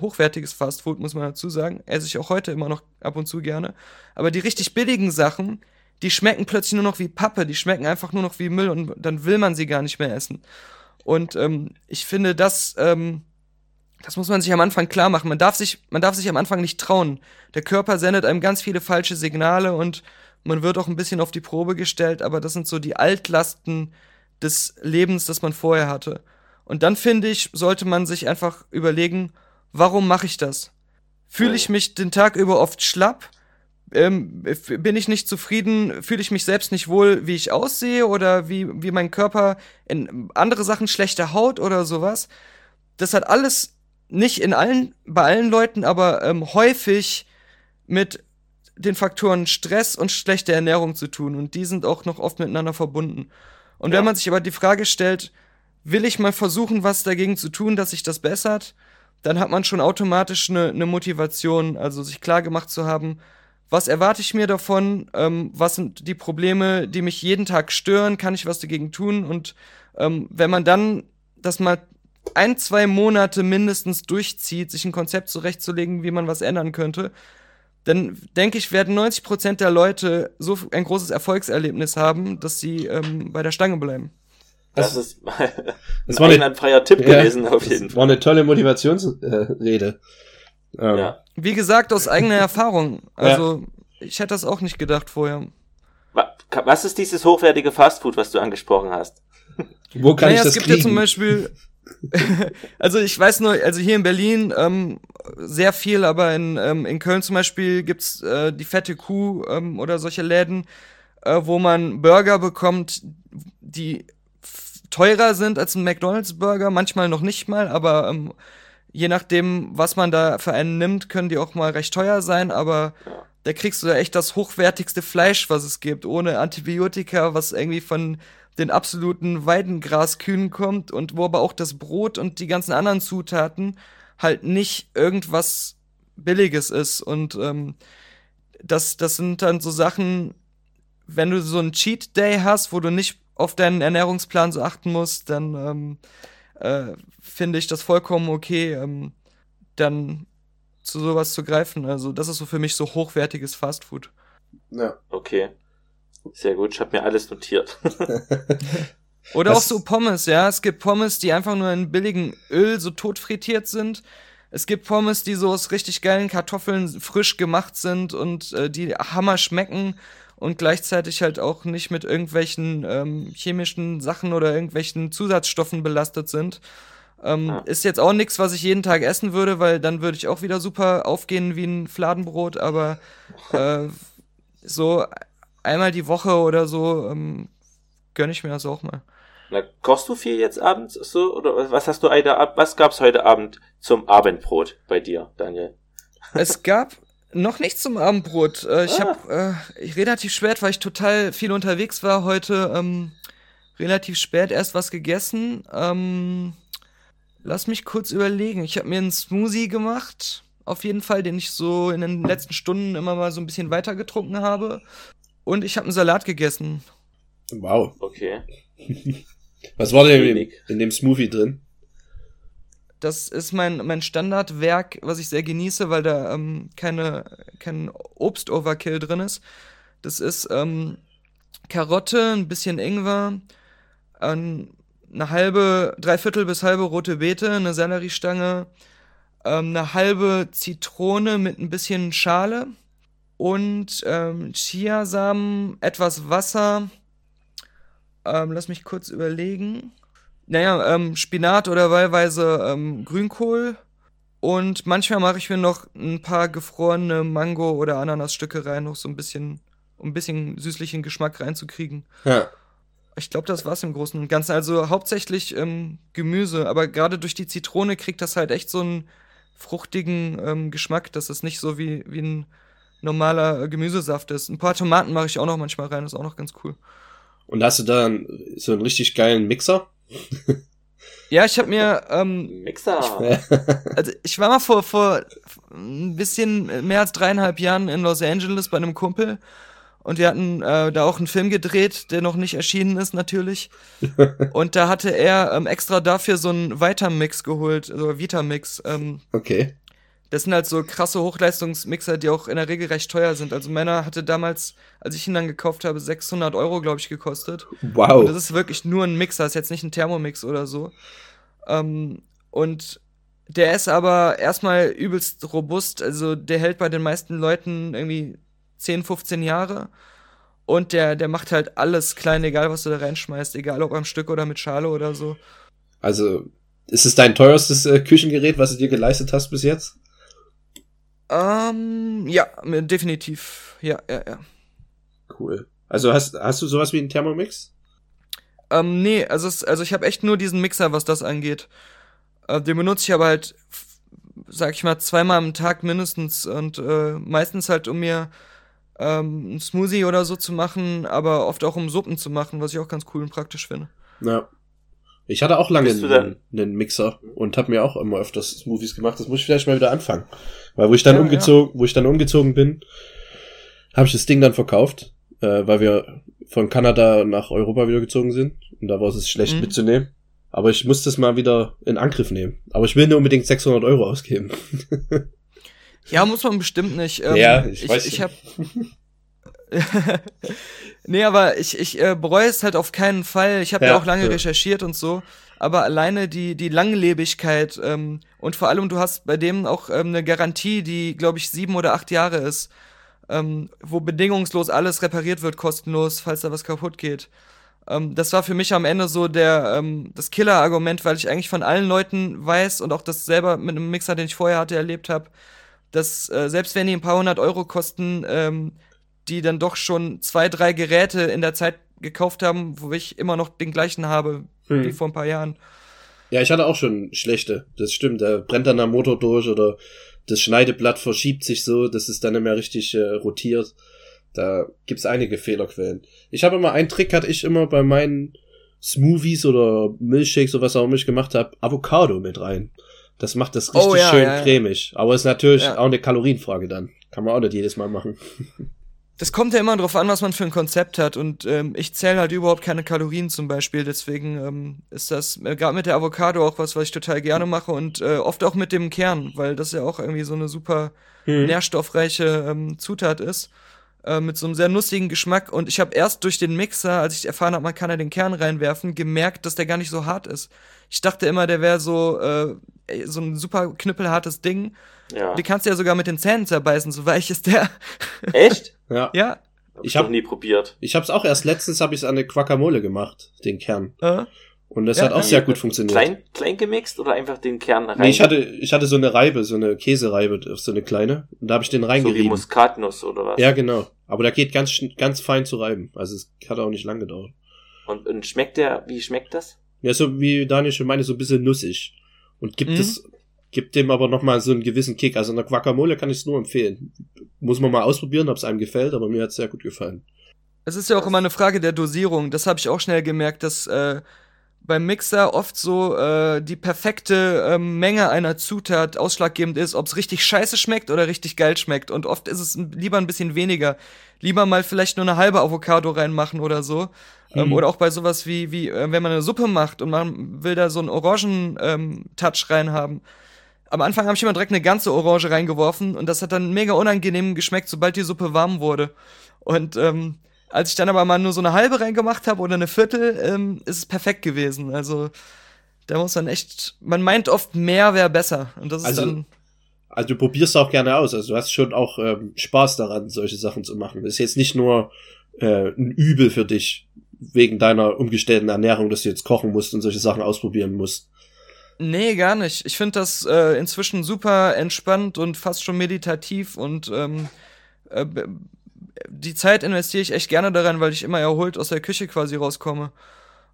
Speaker 3: hochwertiges Fastfood, muss man dazu sagen, esse ich auch heute immer noch ab und zu gerne, aber die richtig billigen Sachen, die schmecken plötzlich nur noch wie Pappe, die schmecken einfach nur noch wie Müll und dann will man sie gar nicht mehr essen. Und ähm, ich finde, das, ähm, das muss man sich am Anfang klar machen. Man darf sich, man darf sich am Anfang nicht trauen. Der Körper sendet einem ganz viele falsche Signale und man wird auch ein bisschen auf die Probe gestellt, aber das sind so die Altlasten des Lebens, das man vorher hatte. Und dann finde ich, sollte man sich einfach überlegen, warum mache ich das? Fühle ich mich den Tag über oft schlapp? Ähm, bin ich nicht zufrieden, fühle ich mich selbst nicht wohl, wie ich aussehe oder wie, wie mein Körper in andere Sachen schlechte Haut oder sowas. Das hat alles nicht in allen, bei allen Leuten, aber ähm, häufig mit den Faktoren Stress und schlechte Ernährung zu tun und die sind auch noch oft miteinander verbunden. Und
Speaker 1: Ja.
Speaker 3: wenn man sich aber die Frage stellt, will ich mal versuchen, was dagegen zu tun, dass sich das bessert, dann hat man schon automatisch eine, eine Motivation, also sich klar gemacht zu haben, was erwarte ich mir davon, ähm, was sind die Probleme, die mich jeden Tag stören, kann ich was dagegen tun und ähm, wenn man dann das mal ein, zwei Monate mindestens durchzieht, sich ein Konzept zurechtzulegen, wie man was ändern könnte, dann denke ich, werden 90 Prozent der Leute so ein großes Erfolgserlebnis haben, dass sie ähm, bei der Stange bleiben.
Speaker 1: Das ist [LAUGHS]
Speaker 2: Das [LAUGHS] war eine,
Speaker 1: ein freier Tipp
Speaker 2: Ja,
Speaker 1: gewesen, auf jeden
Speaker 2: das
Speaker 1: Fall.
Speaker 2: war eine tolle Motivationsrede. Ähm,
Speaker 1: Ja.
Speaker 3: Wie gesagt, aus eigener [LAUGHS] Erfahrung. Also, ich hätte das auch nicht gedacht vorher.
Speaker 1: Was ist dieses hochwertige Fastfood, was du angesprochen hast?
Speaker 2: Wo kann
Speaker 3: naja,
Speaker 2: ich das
Speaker 3: es gibt
Speaker 2: kriegen?
Speaker 3: ja zum Beispiel, [LAUGHS] also ich weiß nur, also hier in Berlin ähm, sehr viel, aber in, ähm, in Köln zum Beispiel gibt's äh, die fette Kuh ähm, oder solche Läden, äh, wo man Burger bekommt, die teurer sind als ein McDonalds-Burger, manchmal noch nicht mal, aber ähm, je nachdem, was man da für einen nimmt, können die auch mal recht teuer sein, aber da kriegst du ja echt das hochwertigste Fleisch, was es gibt, ohne Antibiotika, was irgendwie von den absoluten Weidengraskühen kommt und wo aber auch das Brot und die ganzen anderen Zutaten halt nicht irgendwas Billiges ist. Und ähm, das, das sind dann so Sachen, wenn du so einen Cheat Day hast, wo du nicht auf deinen Ernährungsplan so achten musst, dann ähm, äh, finde ich das vollkommen okay, ähm, dann zu sowas zu greifen. Also das ist so für mich so hochwertiges Fastfood.
Speaker 2: Ja.
Speaker 1: Okay. Sehr gut, ich habe mir alles notiert. [LAUGHS]
Speaker 3: Oder
Speaker 2: Was-
Speaker 3: auch so Pommes, ja. Es gibt Pommes, die einfach nur in billigem Öl so tot frittiert sind. Es gibt Pommes, die so aus richtig geilen Kartoffeln frisch gemacht sind und äh, die Hammer schmecken und gleichzeitig halt auch nicht mit irgendwelchen ähm, chemischen Sachen oder irgendwelchen Zusatzstoffen belastet sind. Ähm,
Speaker 1: Ja.
Speaker 3: Ist jetzt auch nichts, was ich jeden Tag essen würde, weil dann würde ich auch wieder super aufgehen wie ein Fladenbrot, aber [LAUGHS] äh, so einmal die Woche oder so ähm, gönne ich mir das auch mal.
Speaker 1: Na, kochst du viel jetzt abends so oder was hast du heute Ab was gab's heute Abend zum Abendbrot bei dir, Daniel?
Speaker 3: Es [LAUGHS] gab noch nichts zum Abendbrot. Äh, ich
Speaker 1: Ah.
Speaker 3: habe äh, relativ spät, weil ich total viel unterwegs war heute, ähm, relativ spät erst was gegessen. Ähm, lass mich kurz überlegen. Ich habe mir einen Smoothie gemacht, auf jeden Fall, den ich so in den letzten Stunden immer mal so ein bisschen weiter getrunken habe. Und ich habe einen Salat gegessen.
Speaker 2: Wow.
Speaker 1: Okay. [LAUGHS]
Speaker 2: Was war denn in,
Speaker 1: Wenig.
Speaker 2: in dem Smoothie drin?
Speaker 3: Das ist mein, mein Standardwerk, was ich sehr genieße, weil da ähm, keine, kein Obst-Overkill drin ist. Das ist ähm, Karotte, ein bisschen Ingwer, ähm, eine halbe, dreiviertel bis halbe rote Beete, eine Selleriestange, ähm, eine halbe Zitrone mit ein bisschen Schale und ähm, Chiasamen, etwas Wasser. Ähm, lass mich kurz überlegen. Naja, ähm, Spinat oder wahlweise ähm, Grünkohl. Und manchmal mache ich mir noch ein paar gefrorene Mango- oder Ananasstücke rein, noch so ein bisschen, um ein bisschen süßlichen Geschmack reinzukriegen.
Speaker 2: Ja.
Speaker 3: Ich glaube, das war's im Großen und Ganzen. Also hauptsächlich ähm, Gemüse, aber gerade durch die Zitrone kriegt das halt echt so einen fruchtigen ähm, Geschmack, dass es nicht so wie, wie ein normaler äh, Gemüsesaft ist. Ein paar Tomaten mache ich auch noch manchmal rein, ist auch noch ganz cool.
Speaker 2: Und hast du da einen, so einen richtig geilen Mixer? [LAUGHS]
Speaker 3: Ja, ich habe mir ähm,
Speaker 1: Mixer. [LAUGHS]
Speaker 3: Also ich war mal vor, vor ein bisschen mehr als dreieinhalb Jahren in Los Angeles bei einem Kumpel. Und wir hatten äh, da auch einen Film gedreht, der noch nicht erschienen ist, natürlich. [LAUGHS] und da hatte er ähm, extra dafür so einen Vitamix geholt, so Vitamix. Ähm,
Speaker 2: Okay.
Speaker 3: das sind halt so krasse Hochleistungsmixer, die auch in der Regel recht teuer sind. Also meiner hatte damals, als ich ihn dann gekauft habe, 600 Euro, glaube ich, gekostet.
Speaker 2: Wow.
Speaker 3: Und das ist wirklich nur ein Mixer, ist jetzt nicht ein Thermomix oder so. Ähm, und der ist aber erstmal übelst robust. Also der hält bei den meisten Leuten irgendwie 10, 15 Jahre. Und der, der macht halt alles klein, egal was du da reinschmeißt, egal ob am Stück oder mit Schale oder so.
Speaker 2: Also, ist es dein teuerstes äh, Küchengerät, was du dir geleistet hast bis jetzt?
Speaker 3: Ähm, ja, definitiv. Ja, ja, ja.
Speaker 2: Cool. Also hast, hast du sowas wie einen Thermomix?
Speaker 3: Ähm, nee, also, es, also ich habe echt nur diesen Mixer, was das angeht. Äh, den benutze ich aber halt, sag ich mal, zweimal am Tag mindestens und äh, meistens halt, um mir ähm, einen Smoothie oder so zu machen, aber oft auch um Suppen zu machen, was ich auch ganz cool und praktisch finde.
Speaker 2: Ja. Ich hatte auch lange einen, einen Mixer und habe mir auch immer öfters Smoothies gemacht. Das muss ich vielleicht mal wieder anfangen. Weil wo ich dann
Speaker 3: Ja,
Speaker 2: umgezogen, wo ich dann umgezogen bin, habe ich das Ding dann verkauft, äh, weil wir von Kanada nach Europa wieder gezogen sind. Und da war es schlecht
Speaker 3: Mhm.
Speaker 2: mitzunehmen. Aber ich muss das mal wieder in Angriff nehmen. Aber ich will nur unbedingt 600 Euro ausgeben. [LAUGHS]
Speaker 3: Ja, muss man bestimmt nicht. Ähm,
Speaker 2: Ja, ich
Speaker 3: ich,
Speaker 2: weiß
Speaker 3: Ich, hab [LAUGHS] nee, aber ich, ich äh, bereue es halt auf keinen Fall. Ich habe ja,
Speaker 2: Ja,
Speaker 3: auch lange
Speaker 2: ja.
Speaker 3: recherchiert und so. Aber alleine die, die Langlebigkeit ähm, und vor allem du hast bei dem auch ähm, eine Garantie, die, glaube ich, sieben oder acht Jahre ist, ähm, wo bedingungslos alles repariert wird, kostenlos, falls da was kaputt geht. Ähm, das war für mich am Ende so der ähm, das Killer-Argument, weil ich eigentlich von allen Leuten weiß und auch das selber mit einem Mixer, den ich vorher hatte, erlebt habe, dass äh, selbst wenn die ein paar hundert Euro kosten, ähm, die dann doch schon zwei, drei Geräte in der Zeit gekauft haben, wo ich immer noch den gleichen habe
Speaker 2: Hm.
Speaker 3: wie vor ein paar Jahren.
Speaker 2: Ja, ich hatte auch schon schlechte. Das stimmt. Da brennt dann der Motor durch oder das Schneideblatt verschiebt sich so, dass es dann nicht mehr richtig äh, rotiert. Da gibt's einige Fehlerquellen. Ich habe immer einen Trick, hatte ich immer bei meinen Smoothies oder Milchshakes oder was auch immer ich gemacht habe, Avocado mit rein. Das macht das richtig
Speaker 3: Oh, ja,
Speaker 2: schön
Speaker 3: ja,
Speaker 2: cremig. Aber ist natürlich auch eine Kalorienfrage dann. Kann man auch nicht jedes Mal machen.
Speaker 3: Das kommt ja immer drauf an, was man für ein Konzept hat. Und ähm, ich zähle halt überhaupt keine Kalorien zum Beispiel. Deswegen ähm, ist das äh, gerade mit der Avocado auch was, was ich total gerne mache. Und äh, oft auch mit dem Kern, weil das ja auch irgendwie so eine super
Speaker 2: Hm.
Speaker 3: nährstoffreiche ähm, Zutat ist. Äh, mit so einem sehr nussigen Geschmack. Und ich habe erst durch den Mixer, als ich erfahren habe, man kann ja den Kern reinwerfen, gemerkt, dass der gar nicht so hart ist. Ich dachte immer, der wäre so, äh, so ein super knüppelhartes Ding.
Speaker 1: Ja.
Speaker 3: Die kannst du ja sogar mit den Zähnen zerbeißen, so weich ist der. [LAUGHS]
Speaker 1: Echt?
Speaker 2: Ja.
Speaker 3: ja.
Speaker 1: Hab
Speaker 2: Ich
Speaker 1: ich
Speaker 2: hab-
Speaker 1: noch nie probiert.
Speaker 2: Ich habe es auch erst letztens habe ich es an eine Guacamole gemacht, den Kern.
Speaker 3: Äh,
Speaker 2: Und das
Speaker 3: Ja,
Speaker 2: hat auch sehr gut funktioniert.
Speaker 1: Klein, klein gemixt oder einfach den Kern rein?
Speaker 2: Nee, ich hatte, ich hatte so eine Reibe, so eine Käsereibe, so eine kleine. Und da habe ich den
Speaker 1: so wie
Speaker 2: reingerieben.
Speaker 1: Muskatnuss oder was?
Speaker 2: ja, genau. Aber der geht ganz, ganz fein zu reiben. Also es hat auch nicht lang gedauert.
Speaker 1: Und, und schmeckt der, wie schmeckt das?
Speaker 2: Ja, so wie Daniel schon meinte, so ein bisschen nussig. Und gibt
Speaker 3: Mhm.
Speaker 2: es, gibt dem aber nochmal so einen gewissen Kick. Also eine Guacamole kann ich es nur empfehlen. Muss man mal ausprobieren, ob es einem gefällt, aber mir hat es sehr gut gefallen.
Speaker 3: Es ist ja auch immer eine Frage der Dosierung. Das habe ich auch schnell gemerkt, dass äh, beim Mixer oft so äh, die perfekte ähm, Menge einer Zutat ausschlaggebend ist, ob es richtig scheiße schmeckt oder richtig geil schmeckt. Und oft ist es lieber ein bisschen weniger. Lieber mal vielleicht nur eine halbe Avocado reinmachen oder so. Ähm,
Speaker 2: Mhm.
Speaker 3: oder auch bei sowas wie, wie äh, wenn man eine Suppe macht und man will da so einen Orangen-Touch reinhaben. Am Anfang habe ich immer direkt eine ganze Orange reingeworfen und das hat dann mega unangenehm geschmeckt, sobald die Suppe warm wurde. Und ähm, als ich dann aber mal nur so eine halbe reingemacht habe oder eine Viertel, ähm, ist es perfekt gewesen. Also da muss man echt, man meint oft mehr wäre besser. Und das ist
Speaker 2: Also-
Speaker 3: dann,
Speaker 2: Also du probierst auch gerne aus. Also du hast schon auch ähm, Spaß daran, solche Sachen zu machen. Das ist jetzt nicht nur äh, ein Übel für dich, wegen deiner umgestellten Ernährung, dass du jetzt kochen musst und solche Sachen ausprobieren musst.
Speaker 3: nee, gar nicht. Ich finde das äh, inzwischen super entspannt und fast schon meditativ und ähm, äh, die Zeit investiere ich echt gerne daran, weil ich immer erholt aus der Küche quasi rauskomme.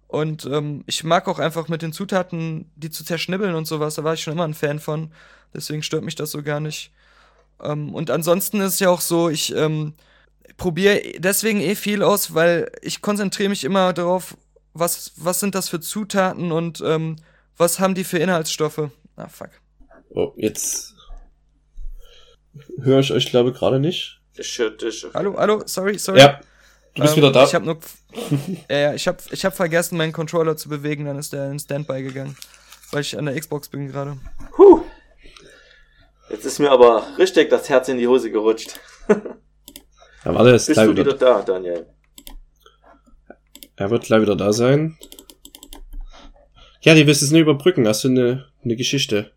Speaker 3: Und ähm, ich mag auch einfach mit den Zutaten, die zu zerschnibbeln und sowas, da war ich schon immer ein Fan von. Deswegen stört mich das so gar nicht. Ähm, und ansonsten ist es ja auch so, ich ähm, probiere deswegen eh viel aus, weil ich konzentriere mich immer darauf, was, was sind das für Zutaten und ähm, was haben die für Inhaltsstoffe. Ah, fuck.
Speaker 2: Oh, jetzt. höre ich euch, glaube ich, gerade nicht.
Speaker 1: Ich.
Speaker 3: Hallo, hallo, sorry, sorry.
Speaker 2: Ja, du bist
Speaker 3: Ähm,
Speaker 2: wieder da.
Speaker 3: Ich habe nur, [LAUGHS] ja, ja, ich habe, ich habe vergessen, meinen Controller zu bewegen, dann ist der in Standby gegangen, weil ich an der Xbox bin gerade.
Speaker 1: Puh. Jetzt ist mir aber richtig das Herz in die Hose gerutscht. [LAUGHS]
Speaker 2: ja, warte, ist
Speaker 1: Bist du
Speaker 2: wieder,
Speaker 1: wieder da, Daniel?
Speaker 2: er wird gleich wieder da sein. Ja, die willst du es nur überbrücken. Hast du eine, eine Geschichte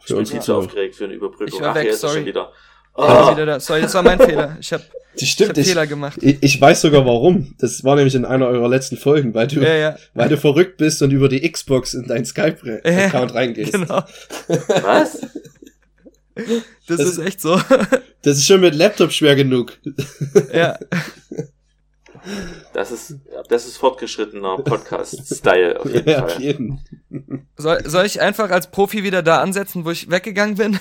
Speaker 1: Ich
Speaker 2: für
Speaker 1: bin
Speaker 2: unsere
Speaker 1: viel zu
Speaker 2: Zuhörer?
Speaker 1: aufgeregt für eine Überbrückung.
Speaker 3: Ich war
Speaker 1: Ach,
Speaker 3: weg,
Speaker 1: hier ist
Speaker 3: sorry.
Speaker 1: schon wieder.
Speaker 3: Ich bin
Speaker 1: Oh,
Speaker 3: wieder da. Sorry, das war mein Fehler. Ich habe hab Fehler gemacht.
Speaker 2: ich, ich weiß sogar warum. Das war nämlich in einer eurer letzten Folgen, weil du,
Speaker 3: Ja, ja,
Speaker 2: weil du verrückt bist und über die Xbox in deinen Skype-Account [LAUGHS]
Speaker 3: Ja,
Speaker 2: reingehst.
Speaker 3: genau.
Speaker 1: was?
Speaker 3: Das,
Speaker 2: Das-
Speaker 3: ist echt so.
Speaker 2: Das ist schon mit Laptop schwer genug.
Speaker 3: ja.
Speaker 1: Das ist, das ist fortgeschrittener Podcast-Style auf jeden
Speaker 2: Ja, auf
Speaker 1: Fall.
Speaker 2: jeden.
Speaker 3: Soll, soll ich einfach als Profi wieder da ansetzen, wo ich weggegangen bin?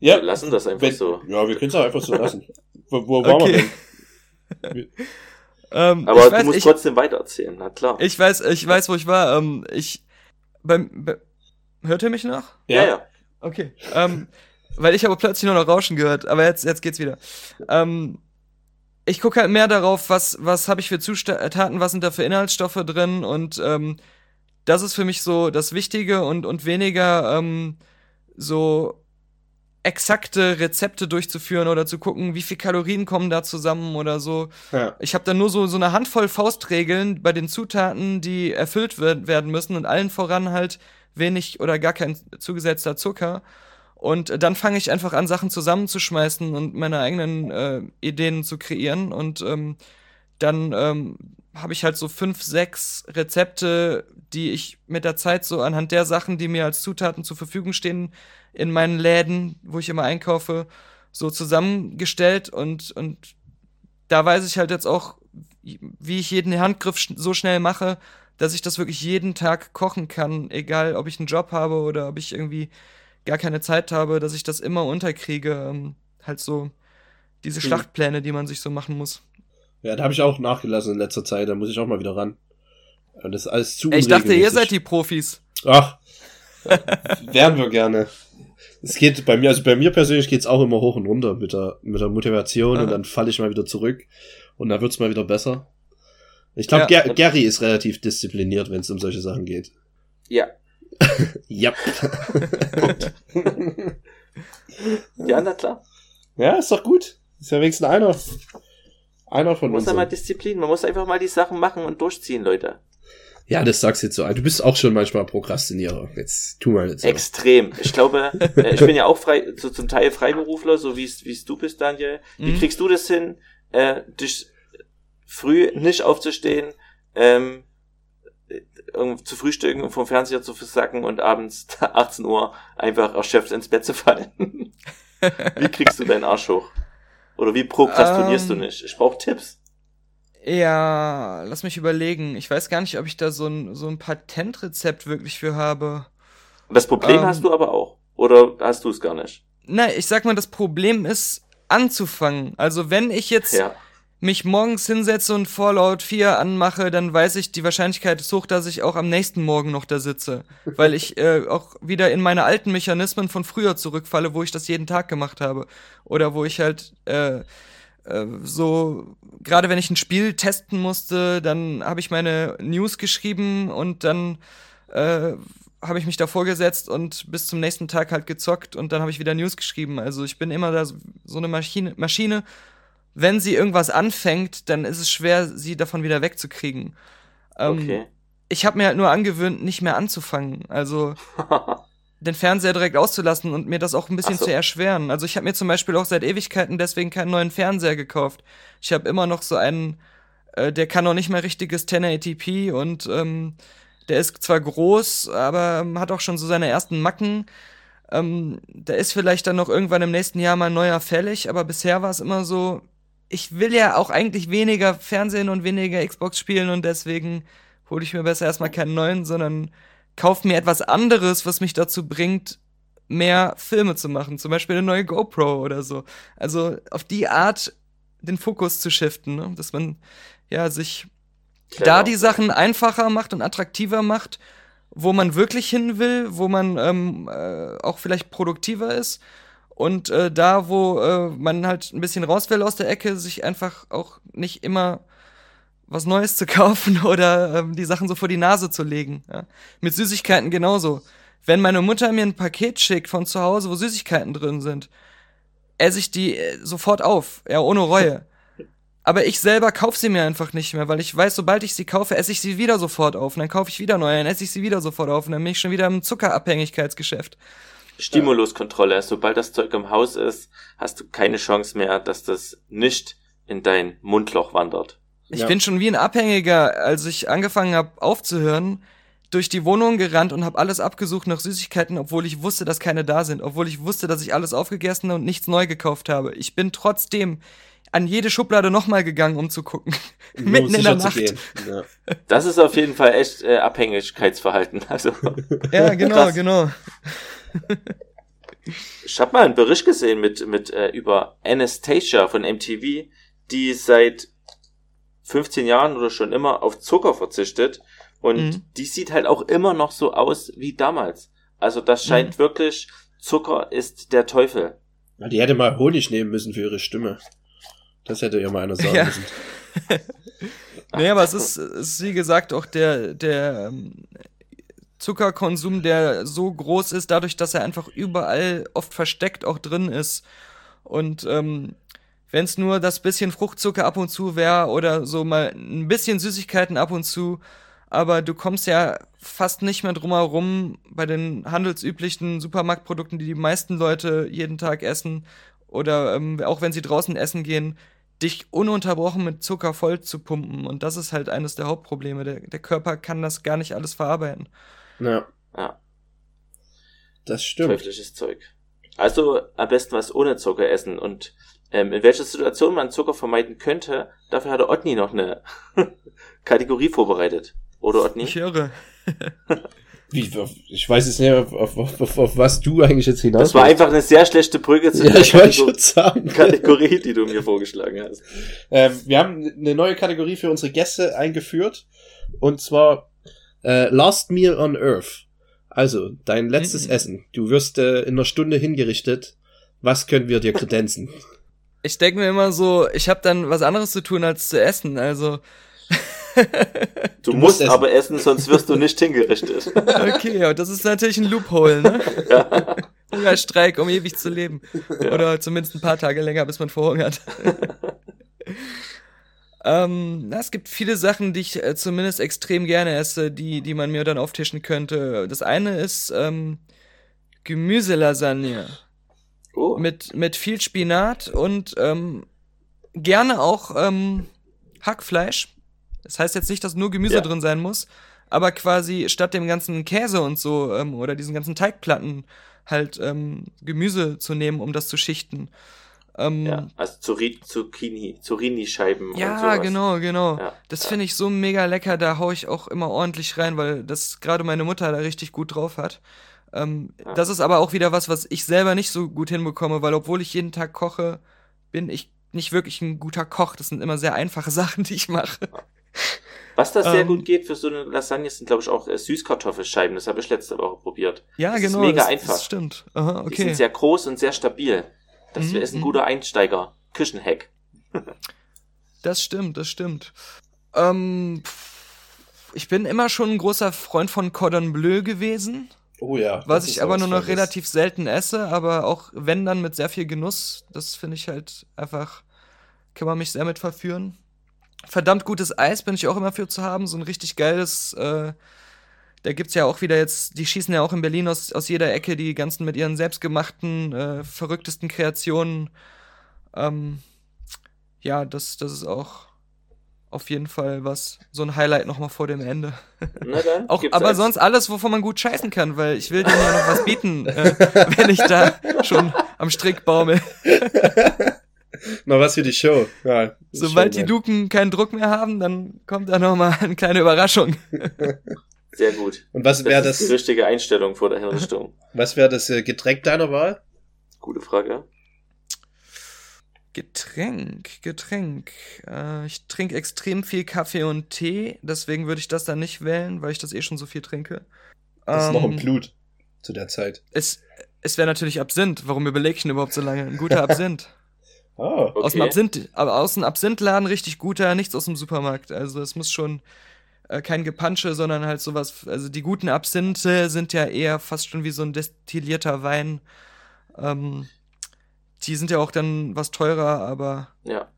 Speaker 2: Ja,
Speaker 1: Wir lassen das einfach
Speaker 2: wenn,
Speaker 1: so.
Speaker 2: ja, wir können es auch einfach so lassen. Wo, wo waren wir
Speaker 3: Okay.
Speaker 2: denn?
Speaker 3: Ähm,
Speaker 1: Aber
Speaker 3: ich
Speaker 1: du
Speaker 3: weiß,
Speaker 1: musst
Speaker 3: ich,
Speaker 1: trotzdem weitererzählen, na klar.
Speaker 3: ich weiß, ich weiß, wo ich war. Ähm, ich beim, be, hört ihr mich noch?
Speaker 1: ja, ja.
Speaker 3: Okay. Ähm, weil ich habe plötzlich nur noch Rauschen gehört, aber jetzt, jetzt geht's wieder. Ähm, ich gucke halt mehr darauf, was, was habe ich für Zutaten, was sind da für Inhaltsstoffe drin und ähm, das ist für mich so das Wichtige und, und weniger ähm, so exakte Rezepte durchzuführen oder zu gucken, wie viel Kalorien kommen da zusammen oder so.
Speaker 2: Ja.
Speaker 3: Ich habe da nur so, so eine Handvoll Faustregeln bei den Zutaten, die erfüllt wer- werden müssen und allen voran halt wenig oder gar kein zugesetzter Zucker. Und dann fange ich einfach an, Sachen zusammenzuschmeißen und meine eigenen äh, Ideen zu kreieren. Und ähm, dann ähm, habe ich halt so fünf, sechs Rezepte, die ich mit der Zeit so anhand der Sachen, die mir als Zutaten zur Verfügung stehen, in meinen Läden, wo ich immer einkaufe, so zusammengestellt. Und, und da weiß ich halt jetzt auch, wie ich jeden Handgriff so schnell mache, dass ich das wirklich jeden Tag kochen kann, egal ob ich einen Job habe oder ob ich irgendwie gar keine Zeit habe, dass ich das immer unterkriege. Ähm, halt so diese
Speaker 2: Hm.
Speaker 3: Schlachtpläne, die man sich so machen muss.
Speaker 2: Ja, da habe ich auch nachgelassen in letzter Zeit. Da muss ich auch mal wieder ran. Und das ist alles zu
Speaker 3: Ey, ich dachte, ihr seid die Profis.
Speaker 2: Ach, [LAUGHS] wären wir gerne. Es geht bei mir, also bei mir persönlich geht's auch immer hoch und runter mit der, mit der Motivation
Speaker 3: Aha.
Speaker 2: und dann falle ich mal wieder zurück und dann wird's mal wieder besser. Ich glaube,
Speaker 3: Ja.
Speaker 2: Ger Gary ist relativ diszipliniert, wenn es um solche Sachen geht.
Speaker 1: Ja. [LAUGHS]
Speaker 2: Ja.
Speaker 1: Ja, na klar.
Speaker 2: ja, ist doch gut. Ist ja wenigstens einer. Einer von
Speaker 1: Man muss
Speaker 2: uns.
Speaker 1: ja mal Disziplin, man muss einfach mal die Sachen machen und durchziehen, Leute.
Speaker 2: Ja, das sagst du jetzt so. ein. Du bist auch schon manchmal Prokrastinierer. Jetzt tu mal jetzt so.
Speaker 1: Extrem. Ich glaube, [LAUGHS] äh, ich bin ja auch frei, so zum Teil Freiberufler, so wie es wie es du bist, Daniel. Wie
Speaker 3: Mhm.
Speaker 1: kriegst du das hin, äh, dich früh nicht aufzustehen, ähm, äh, zu frühstücken und vom Fernseher zu versacken und abends [LAUGHS] 18 Uhr einfach erschöpft ins Bett zu fallen? [LAUGHS] wie kriegst du deinen Arsch hoch? Oder wie prokrastinierst
Speaker 3: Ähm.
Speaker 1: du nicht? Ich brauche Tipps.
Speaker 3: Ja, lass mich überlegen. Ich weiß gar nicht, ob ich da so ein, so ein Patentrezept wirklich für habe.
Speaker 1: Das Problem
Speaker 3: Ähm.
Speaker 1: hast du aber auch. Oder hast du es gar nicht?
Speaker 3: Nein, ich sag mal, das Problem ist anzufangen. Also wenn ich jetzt
Speaker 1: Ja.
Speaker 3: mich morgens hinsetze und Fallout 4 anmache, dann weiß ich, die Wahrscheinlichkeit ist hoch, dass ich auch am nächsten Morgen noch da sitze. [LAUGHS] Weil ich äh, auch wieder in meine alten Mechanismen von früher zurückfalle, wo ich das jeden Tag gemacht habe. Oder wo ich halt äh, so, gerade wenn ich ein Spiel testen musste, dann habe ich meine News geschrieben und dann äh, habe ich mich davor gesetzt und bis zum nächsten Tag halt gezockt und dann habe ich wieder News geschrieben. Also ich bin immer da so, so eine Maschine, Maschine. Wenn sie irgendwas anfängt, dann ist es schwer, sie davon wieder wegzukriegen. Ähm,
Speaker 1: Okay.
Speaker 3: Ich habe mir halt nur angewöhnt, nicht mehr anzufangen. Also [LAUGHS] den Fernseher direkt auszulassen und mir das auch ein bisschen
Speaker 1: so.
Speaker 3: zu erschweren. Also ich habe mir zum Beispiel auch seit Ewigkeiten deswegen keinen neuen Fernseher gekauft. Ich habe immer noch so einen, äh, der kann noch nicht mal richtiges 1080p und ähm, der ist zwar groß, aber ähm, hat auch schon so seine ersten Macken. Ähm, da ist vielleicht dann noch irgendwann im nächsten Jahr mal ein neuer fällig, aber bisher war es immer so, ich will ja auch eigentlich weniger Fernsehen und weniger Xbox spielen und deswegen hole ich mir besser erstmal keinen neuen, sondern kauf mir etwas anderes, was mich dazu bringt, mehr Filme zu machen. Zum Beispiel eine neue GoPro oder so. Also auf die Art den Fokus zu shiften, ne? dass man ja sich da
Speaker 1: Clever.
Speaker 3: die Sachen einfacher macht und attraktiver macht, wo man wirklich hin will, wo man ähm, äh, auch vielleicht produktiver ist Und äh, da, wo äh, man halt ein bisschen raus will aus der Ecke, sich einfach auch nicht immer was Neues zu kaufen [LAUGHS] oder ähm, die Sachen so vor die Nase zu legen. Ja. Mit Süßigkeiten genauso. Wenn meine Mutter mir ein Paket schickt von zu Hause, wo Süßigkeiten drin sind, esse ich die äh, sofort auf, ja, ohne Reue. [LAUGHS] Aber ich selber kaufe sie mir einfach nicht mehr, weil ich weiß, sobald ich sie kaufe, esse ich sie wieder sofort auf. Und dann kaufe ich wieder neue, dann esse ich sie wieder sofort auf. Und dann bin ich schon wieder im Zuckerabhängigkeitsgeschäft.
Speaker 1: Stimuluskontrolle. Sobald das Zeug im Haus ist, hast du keine Chance mehr, dass das nicht in dein Mundloch wandert.
Speaker 3: Ich
Speaker 2: Ja.
Speaker 3: bin schon wie ein Abhängiger, als ich angefangen habe aufzuhören, durch die Wohnung gerannt und habe alles abgesucht nach Süßigkeiten, obwohl ich wusste, dass keine da sind, obwohl ich wusste, dass ich alles aufgegessen und nichts neu gekauft habe. Ich bin trotzdem an jede Schublade nochmal gegangen, um zu gucken. [LAUGHS] Mitten in der Nacht.
Speaker 2: Ja.
Speaker 1: Das ist auf jeden Fall echt äh, Abhängigkeitsverhalten. Also [LAUGHS]
Speaker 3: Ja, genau,
Speaker 1: Krass.
Speaker 3: genau.
Speaker 1: ich habe mal einen Bericht gesehen mit mit äh, über Anastasia von MTV, die seit 15 Jahren oder schon immer auf Zucker verzichtet und
Speaker 3: Mhm.
Speaker 1: die sieht halt auch immer noch so aus wie damals. Also das scheint wirklich Zucker ist der Teufel.
Speaker 2: Ja, Die hätte mal Honig nehmen müssen für ihre Stimme. Das hätte ihr mal einer sagen
Speaker 3: Ja.
Speaker 2: müssen. [LAUGHS]
Speaker 3: Nee, aber es ist, ist wie gesagt auch der, der ähm, Zuckerkonsum, der so groß ist, dadurch, dass er einfach überall oft versteckt auch drin ist. Und ähm, wenn es nur das bisschen Fruchtzucker ab und zu wäre oder so mal ein bisschen Süßigkeiten ab und zu, aber du kommst ja fast nicht mehr drum herum bei den handelsüblichen Supermarktprodukten, die die meisten Leute jeden Tag essen oder ähm, auch wenn sie draußen essen gehen, dich ununterbrochen mit Zucker voll zu pumpen. Und das ist halt eines der Hauptprobleme. Der, der Körper kann das gar nicht alles verarbeiten.
Speaker 2: Ja,
Speaker 1: Ja,
Speaker 2: das stimmt.
Speaker 1: teuflisches Zeug. Also am besten was ohne Zucker essen und ähm, in welcher Situation man Zucker vermeiden könnte, dafür hat der Otni noch eine [LAUGHS] Kategorie vorbereitet. Oder Otni?
Speaker 3: Ich höre. [LAUGHS]
Speaker 2: Wie, ich weiß jetzt nicht, auf, auf, auf, auf was du eigentlich jetzt hinaus
Speaker 1: Das war einfach eine sehr schlechte Brücke zu [LAUGHS]
Speaker 2: Ja,
Speaker 1: der
Speaker 2: ich
Speaker 1: Kategor-
Speaker 2: schon sagen.
Speaker 1: Kategorie, die du mir vorgeschlagen hast.
Speaker 2: Ähm, wir haben eine neue Kategorie für unsere Gäste eingeführt. Und zwar äh, Last Meal on Earth. Also, dein letztes
Speaker 3: Mhm.
Speaker 2: Essen. Du wirst äh, in einer Stunde hingerichtet. Was können wir dir kredenzen?
Speaker 3: Ich denke mir immer so, ich habe dann was anderes zu tun als zu essen. Also, [LAUGHS]
Speaker 1: Du,
Speaker 2: Du
Speaker 1: musst
Speaker 2: musst essen.
Speaker 1: aber essen, sonst wirst du nicht hingerichtet. [LAUGHS]
Speaker 3: okay, und das ist natürlich ein Loophole, ne?
Speaker 1: ja. [LAUGHS]
Speaker 3: Hungerstreik, um ewig zu leben. Oder zumindest ein paar Tage länger, bis man verhungert. ähm, na, es gibt viele Sachen, die ich äh, zumindest extrem gerne esse, die, die man mir dann auftischen könnte. Das eine ist ähm, Gemüselasagne
Speaker 1: Oh,
Speaker 3: mit, mit viel Spinat und ähm, gerne auch ähm, Hackfleisch. Das heißt jetzt nicht, dass nur Gemüse
Speaker 1: Ja.
Speaker 3: drin sein muss, aber quasi statt dem ganzen Käse und so ähm, oder diesen ganzen Teigplatten halt ähm, Gemüse zu nehmen, um das zu schichten. Ähm,
Speaker 1: ja. Also Zuri- Zucchini, Zucchini-Scheiben und
Speaker 3: ja,
Speaker 1: sowas.
Speaker 3: genau, genau.
Speaker 1: Ja,
Speaker 3: Das
Speaker 1: ja.
Speaker 3: finde ich so mega lecker, da hau ich auch immer ordentlich rein, weil das gerade meine Mutter da richtig gut drauf hat. Ähm,
Speaker 1: Ja.
Speaker 3: Das ist aber auch wieder was, was ich selber nicht so gut hinbekomme, weil obwohl ich jeden Tag koche, bin ich nicht wirklich ein guter Koch. Das sind immer sehr einfache [LAUGHS] Sachen, die ich mache.
Speaker 1: Was da sehr
Speaker 3: Ähm,
Speaker 1: gut geht für so eine Lasagne sind, glaube ich, auch äh, Süßkartoffelscheiben. Das habe ich letzte Woche probiert.
Speaker 3: Ja,
Speaker 1: Das ist
Speaker 3: genau.
Speaker 1: mega
Speaker 3: das,
Speaker 1: einfach.
Speaker 3: Das stimmt. Aha,
Speaker 1: Die
Speaker 3: okay.
Speaker 1: sind sehr groß und sehr stabil. Das
Speaker 3: Mhm,
Speaker 1: ist ein
Speaker 3: mhm.
Speaker 1: guter Einsteiger. Küchenhack.
Speaker 3: Das stimmt, das stimmt. Ähm, ich bin immer schon ein großer Freund von Cordon Bleu gewesen.
Speaker 2: Oh ja.
Speaker 3: Was ich
Speaker 2: ist
Speaker 3: aber nur noch
Speaker 2: Feines.
Speaker 3: relativ selten esse, aber auch wenn dann mit sehr viel Genuss, das finde ich halt einfach, kann man mich sehr mit verführen. Verdammt gutes Eis bin ich auch immer für zu haben, so ein richtig geiles, äh, da gibt's ja auch wieder jetzt, die schießen ja auch in Berlin aus, aus jeder Ecke die ganzen mit ihren selbstgemachten, äh, verrücktesten Kreationen. Ähm, ja, das, das ist auch auf jeden Fall was, so ein Highlight nochmal vor dem Ende.
Speaker 1: Na dann, [LAUGHS]
Speaker 3: Auch, aber
Speaker 1: eins.
Speaker 3: sonst alles, wovon man gut scheißen kann, weil ich will denen ja noch was bieten, äh, [LAUGHS] wenn ich da schon am Strick baumel. [LAUGHS]
Speaker 2: Noch was für die Show. Ja,
Speaker 3: Sobald die
Speaker 2: schön,
Speaker 3: Luken keinen Druck mehr haben, dann kommt da noch mal eine kleine Überraschung.
Speaker 1: Sehr gut.
Speaker 2: Und was wäre
Speaker 1: Das ist die
Speaker 2: das,
Speaker 1: richtige Einstellung vor der Hinrichtung.
Speaker 2: was wäre das äh, Getränk deiner Wahl?
Speaker 1: Gute Frage.
Speaker 3: Getränk, Getränk. Äh, ich trinke extrem viel Kaffee und Tee, deswegen würde ich das dann nicht wählen, weil ich das eh schon so viel trinke.
Speaker 2: Das ist noch im
Speaker 3: Ähm,
Speaker 2: Blut zu der Zeit.
Speaker 3: es, es wäre natürlich Absinth. Warum überlege ich denn überhaupt so lange? Ein guter [LAUGHS] Absinth.
Speaker 2: Oh.
Speaker 3: Aus dem
Speaker 1: Okay.
Speaker 3: Absinth, aber aus dem Absinth-Laden richtig guter, nichts aus dem Supermarkt. Also es muss schon äh, kein Gepansche, sondern halt sowas. Also die guten Absinthe sind ja eher fast schon wie so ein destillierter Wein. Ähm, die sind ja auch dann was teurer, aber
Speaker 1: Ja.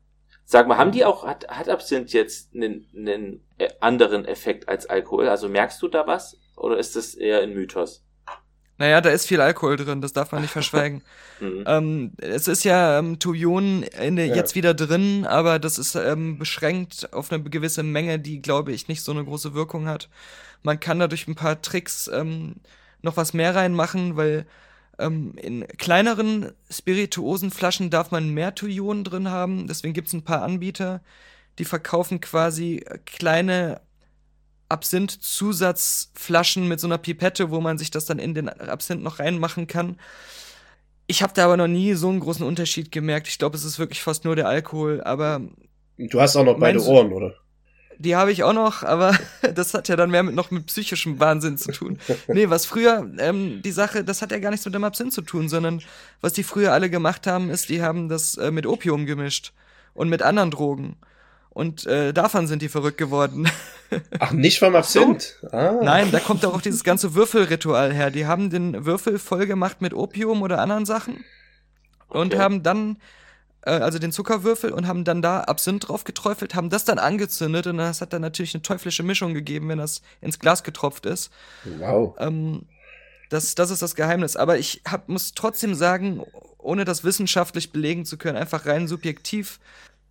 Speaker 1: Sag mal, haben die auch, hat, hat Absinth jetzt einen, einen äh, anderen Effekt als Alkohol? Also merkst du da was? Oder ist das eher ein Mythos?
Speaker 3: naja, da ist viel Alkohol drin, das darf man nicht [LAUGHS] verschweigen.
Speaker 1: Mhm.
Speaker 3: Ähm, es ist ja ähm, Tujon in der,
Speaker 2: Ja.
Speaker 3: jetzt wieder drin, aber das ist ähm, beschränkt auf eine gewisse Menge, die, glaube ich, nicht so eine große Wirkung hat. Man kann dadurch ein paar Tricks ähm, noch was mehr reinmachen, weil ähm, in kleineren Spirituosenflaschen darf man mehr Tujon drin haben. Deswegen gibt es ein paar Anbieter, die verkaufen quasi kleine Absinth-Zusatzflaschen mit so einer Pipette, wo man sich das dann in den Absinth noch reinmachen kann. Ich habe da aber noch nie so einen großen Unterschied gemerkt. Ich glaube, es ist wirklich fast nur der Alkohol, aber
Speaker 2: Du hast auch noch beide Ohren, oder?
Speaker 3: Die habe ich auch noch, aber [LAUGHS] das hat ja dann mehr mit noch mit psychischem Wahnsinn zu tun. Nee, was früher, ähm, die Sache, das hat ja gar nichts mit dem Absinth zu tun, sondern was die früher alle gemacht haben, ist, die haben das äh, mit Opium gemischt und mit anderen Drogen. Und äh, davon sind die verrückt geworden. [LAUGHS]
Speaker 2: Ach, nicht vom Absinth. Ah.
Speaker 3: Nein, da kommt doch auch dieses ganze Würfelritual her. Die haben den Würfel voll gemacht mit Opium oder anderen Sachen und
Speaker 1: Okay.
Speaker 3: haben dann, also den Zuckerwürfel, und haben dann da Absinth drauf geträufelt, haben das dann angezündet und das hat dann natürlich eine teuflische Mischung gegeben, wenn das ins Glas getropft ist.
Speaker 2: Wow.
Speaker 3: Ähm, das, das ist das Geheimnis. Aber ich hab, muss trotzdem sagen, ohne das wissenschaftlich belegen zu können, einfach rein subjektiv,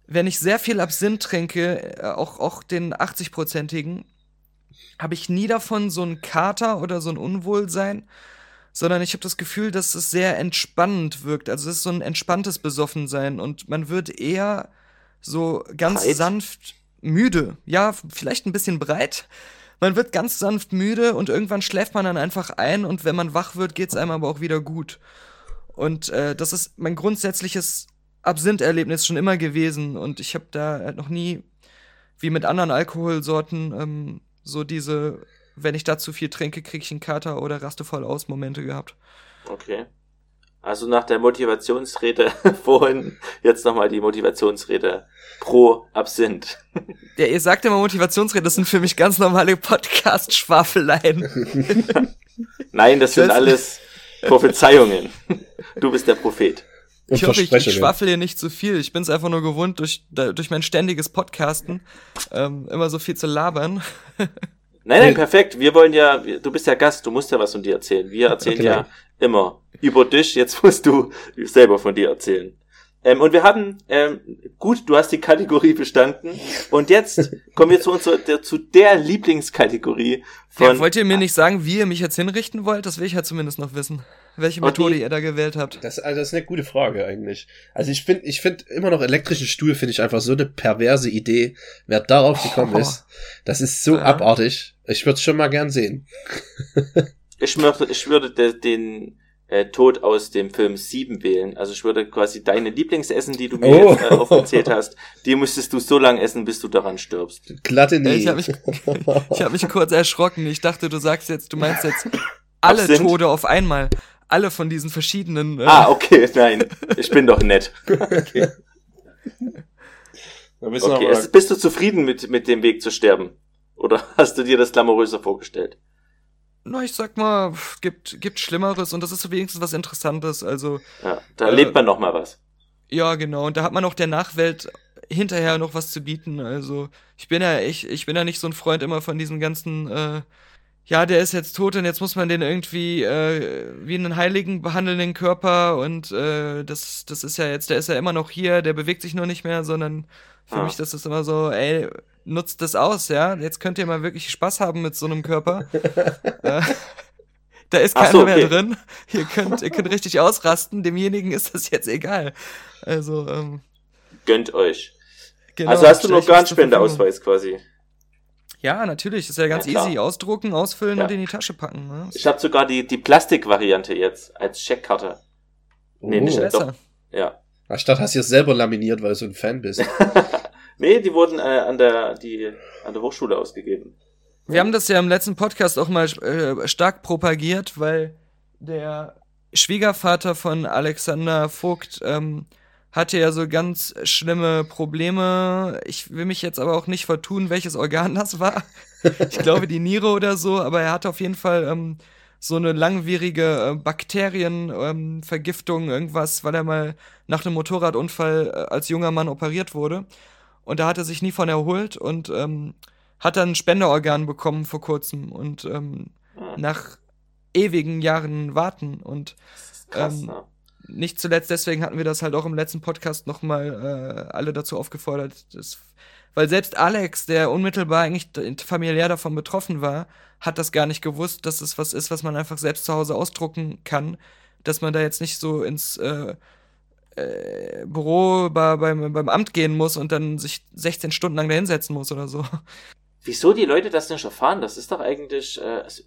Speaker 3: wenn ich sehr viel Absinth trinke, äh, auch, auch den 80-prozentigen, habe ich nie davon so einen Kater oder so ein Unwohlsein, sondern ich habe das Gefühl, dass es sehr entspannend wirkt. Also es ist so ein entspanntes Besoffensein und man wird eher so ganz
Speaker 1: Breit?
Speaker 3: sanft müde. Ja, vielleicht ein bisschen breit. Man wird ganz sanft müde und irgendwann schläft man dann einfach ein und wenn man wach wird, geht's einem aber auch wieder gut. Und äh, das ist mein grundsätzliches Absinth-Erlebnis schon immer gewesen und ich habe da halt noch nie, wie mit anderen Alkoholsorten, ähm, so diese, wenn ich da zu viel trinke, krieg ich einen Kater oder raste voll aus Momente gehabt.
Speaker 1: Okay. Also nach der Motivationsrede [LAUGHS] vorhin, jetzt nochmal die Motivationsrede pro Absinth. [LAUGHS]
Speaker 3: Ja, ihr sagt immer Motivationsrede, das sind für mich ganz normale Podcast-Schwafeleien. [LAUGHS]
Speaker 1: Nein, das sind
Speaker 3: Das-
Speaker 1: alles Prophezeiungen. Du bist der Prophet.
Speaker 2: Und
Speaker 3: Ich hoffe, ich, ich schwafel hier nicht zu viel. Ich bin es einfach nur gewohnt, durch, durch mein ständiges Podcasten ähm, immer so viel zu labern.
Speaker 1: Nein, nein, perfekt. Wir wollen ja, du bist ja Gast, du musst ja was von dir erzählen. Wir erzählen
Speaker 2: Genau.
Speaker 1: ja immer über dich, jetzt musst du selber von dir erzählen. Ähm, und wir haben, ähm, gut, du hast die Kategorie bestanden. Und jetzt [LAUGHS] kommen wir zu unserer, der, zu der Lieblingskategorie von.
Speaker 3: Ja, wollt ihr mir nicht sagen, wie ihr mich jetzt hinrichten wollt? Das will ich ja zumindest noch wissen. Welche
Speaker 1: Und
Speaker 3: Methode
Speaker 1: die-
Speaker 3: ihr da gewählt habt.
Speaker 2: Das, also das ist eine gute Frage eigentlich. Also ich finde, ich finde immer noch elektrischen Stuhl finde ich einfach so eine perverse Idee. Wer darauf gekommen
Speaker 3: Oh.
Speaker 2: ist, das ist so
Speaker 3: Ja.
Speaker 2: abartig. Ich würde es schon mal gern sehen.
Speaker 1: Ich würde, ich würde de, den äh, Tod aus dem Film 7 wählen. Also ich würde quasi deine Lieblingsessen, die du mir
Speaker 2: Oh.
Speaker 1: jetzt äh, aufgezählt hast, die müsstest du so lange essen, bis du daran stirbst.
Speaker 2: Glatte nie.
Speaker 3: Ich hab mich- Ich habe mich kurz erschrocken. Ich dachte, du sagst jetzt, du meinst jetzt alle
Speaker 1: Absinth?
Speaker 3: Tode auf einmal. Alle von diesen verschiedenen. Äh,
Speaker 1: Ah, okay, nein, ich bin doch nett. [LAUGHS] Okay, es, bist du zufrieden mit, mit dem Weg zu sterben? Oder [LAUGHS] hast du dir das glamouröser vorgestellt?
Speaker 3: Na, ich sag mal, gibt, gibt Schlimmeres und das ist wenigstens was Interessantes. Also,
Speaker 1: Ja, da
Speaker 3: Äh,
Speaker 1: erlebt man noch mal was.
Speaker 3: ja, genau. Und da hat man auch der Nachwelt hinterher noch was zu bieten. Also, ich bin ja, ich, ich bin ja nicht so ein Freund immer von diesen ganzen, äh, ja, der ist jetzt tot und jetzt muss man den irgendwie äh, wie einen Heiligen behandeln, den Körper. Und äh, das, das ist ja jetzt, der ist ja immer noch hier, der bewegt sich nur nicht mehr, sondern für
Speaker 1: Ah.
Speaker 3: mich das ist immer so, ey, nutzt das aus, ja. Jetzt könnt ihr mal wirklich Spaß haben mit so einem Körper. [LAUGHS] äh, da ist keiner
Speaker 1: so,
Speaker 3: mehr
Speaker 1: okay.
Speaker 3: drin. Ihr könnt, ihr könnt richtig ausrasten. Demjenigen ist das jetzt egal. Also, ähm,
Speaker 1: Gönnt euch.
Speaker 3: genau.
Speaker 1: also hast du
Speaker 3: Verfügung.
Speaker 1: Organspendeausweis quasi.
Speaker 3: Ja, natürlich. Ist ja ganz
Speaker 1: Ja,
Speaker 3: easy. Ausdrucken, ausfüllen
Speaker 1: Ja.
Speaker 3: und in die Tasche packen. Ne?
Speaker 1: Ich habe sogar die, die Plastikvariante jetzt als Scheckkarte. Nee, nicht
Speaker 2: Oh.
Speaker 1: doch.
Speaker 3: Besser.
Speaker 1: Ja.
Speaker 2: Anstatt hast du es selber laminiert, weil du so ein Fan bist. [LAUGHS]
Speaker 1: Nee, die wurden äh, an der die an der Hochschule ausgegeben.
Speaker 3: Wir haben das ja im letzten Podcast auch mal äh, stark propagiert, weil der Schwiegervater von Alexander Vogt ähm, hatte ja so ganz schlimme Probleme. Ich will mich jetzt aber auch nicht vertun, welches Organ das war. [LAUGHS] Ich glaube die Niere oder so, aber er hatte auf jeden Fall ähm, so eine langwierige äh, Bakterienvergiftung, ähm, irgendwas, weil er mal nach einem Motorradunfall äh, als junger Mann operiert wurde. Und da hat er sich nie von erholt und ähm, hat dann ein Spenderorgan bekommen vor kurzem und ähm,
Speaker 1: Hm.
Speaker 3: nach ewigen Jahren warten und
Speaker 1: krass,
Speaker 3: ähm,
Speaker 1: ne?
Speaker 3: nicht zuletzt deswegen hatten wir das halt auch im letzten Podcast nochmal äh, alle dazu aufgefordert, das, weil selbst Alex, der unmittelbar eigentlich familiär davon betroffen war, hat das gar nicht gewusst, dass es was ist, was man einfach selbst zu Hause ausdrucken kann, dass man da jetzt nicht so ins äh, äh, Büro bei, beim, beim Amt gehen muss und dann sich 16 Stunden lang da hinsetzen muss oder so.
Speaker 1: Wieso die Leute das nicht erfahren? Das ist doch eigentlich äh, also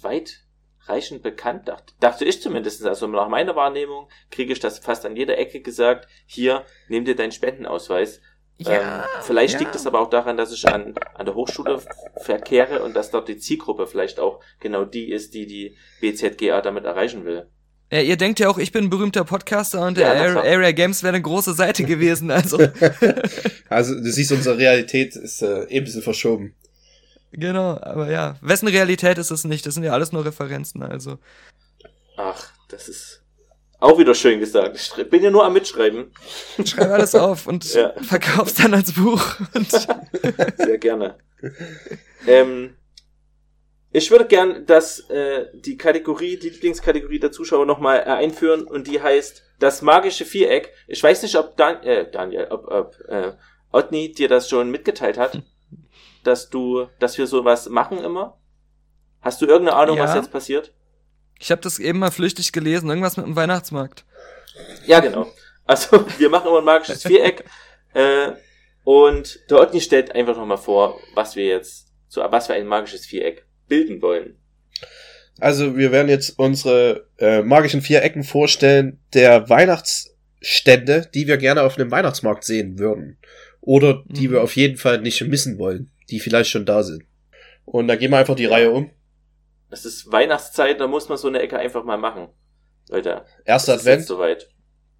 Speaker 1: weitreichend bekannt, dachte, dachte ich zumindest. Also nach meiner Wahrnehmung kriege ich das fast an jeder Ecke gesagt, hier, nimm dir deinen Spendenausweis. ähm, vielleicht
Speaker 3: ja.
Speaker 1: liegt es aber auch daran, dass ich an, an der Hochschule verkehre und dass dort die Zielgruppe vielleicht auch genau die ist, die die BZGA damit erreichen will.
Speaker 3: Ja, ihr denkt ja auch, ich bin ein berühmter Podcaster und
Speaker 1: Ja,
Speaker 3: Area, Games wäre eine große Seite gewesen. Also, [LAUGHS]
Speaker 2: Also du siehst, unsere Realität ist äh, eben ein bisschen verschoben.
Speaker 3: genau, aber ja. Wessen Realität ist es nicht? Das sind ja alles nur Referenzen, also.
Speaker 1: Ach, das ist auch wieder schön gesagt. Ich bin ja nur am Mitschreiben.
Speaker 3: Schreib alles [LAUGHS] auf und
Speaker 1: Ja.
Speaker 3: verkauf's dann als Buch. [LAUGHS]
Speaker 1: Sehr gerne. ähm, ich würde gern dass äh, die Kategorie, die Lieblingskategorie der Zuschauer nochmal äh, einführen und die heißt das magische Viereck. Ich weiß nicht, ob Dan äh, Daniel, ob, ob äh, Otni dir das schon mitgeteilt hat, [LAUGHS] dass du, dass wir sowas machen immer. Hast du irgendeine Ahnung, was
Speaker 3: Ja.
Speaker 1: jetzt passiert?
Speaker 3: ich habe das eben mal flüchtig gelesen, irgendwas mit dem Weihnachtsmarkt.
Speaker 1: Ja, genau. Also [LAUGHS] wir machen immer ein magisches Viereck [LAUGHS] äh, und der Otni stellt einfach nochmal vor, was wir jetzt, so was wir ein magisches Viereck bilden wollen.
Speaker 2: Also wir werden jetzt unsere äh, magischen vier Ecken vorstellen der Weihnachtsstände, die wir gerne auf einem Weihnachtsmarkt sehen würden. Oder die
Speaker 3: Mhm.
Speaker 2: wir auf jeden Fall nicht missen wollen, die vielleicht schon da sind. Und da gehen wir einfach die Reihe um.
Speaker 1: Es ist Weihnachtszeit, da muss man so eine Ecke einfach mal machen. Leute,
Speaker 2: Erster Advent.
Speaker 1: soweit.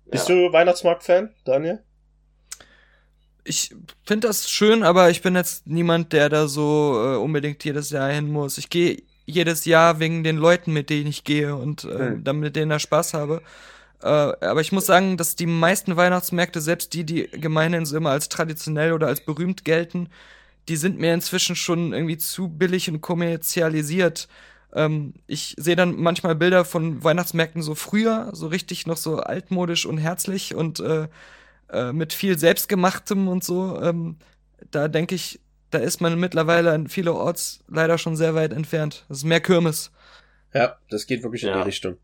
Speaker 2: Bist
Speaker 1: Ja.
Speaker 2: du Weihnachtsmarkt-Fan, Daniel?
Speaker 3: Ich finde das schön, aber ich bin jetzt niemand, der da so äh, unbedingt jedes Jahr hin muss. Ich gehe jedes Jahr wegen den Leuten, mit denen ich gehe und äh,
Speaker 2: Hm.
Speaker 3: damit mit denen da Spaß habe. Äh, aber ich muss sagen, dass die meisten Weihnachtsmärkte, selbst die, die gemeinhin so immer als traditionell oder als berühmt gelten, die sind mir inzwischen schon irgendwie zu billig und kommerzialisiert. Ähm, ich sehe dann manchmal Bilder von Weihnachtsmärkten so früher, so richtig noch so altmodisch und herzlich und äh, äh, mit viel Selbstgemachtem und so. Ähm, da denke ich, da ist man mittlerweile an vielerorts leider schon sehr weit entfernt. Das ist mehr Kirmes.
Speaker 2: Ja, das geht wirklich in
Speaker 1: Ja.
Speaker 2: die Richtung.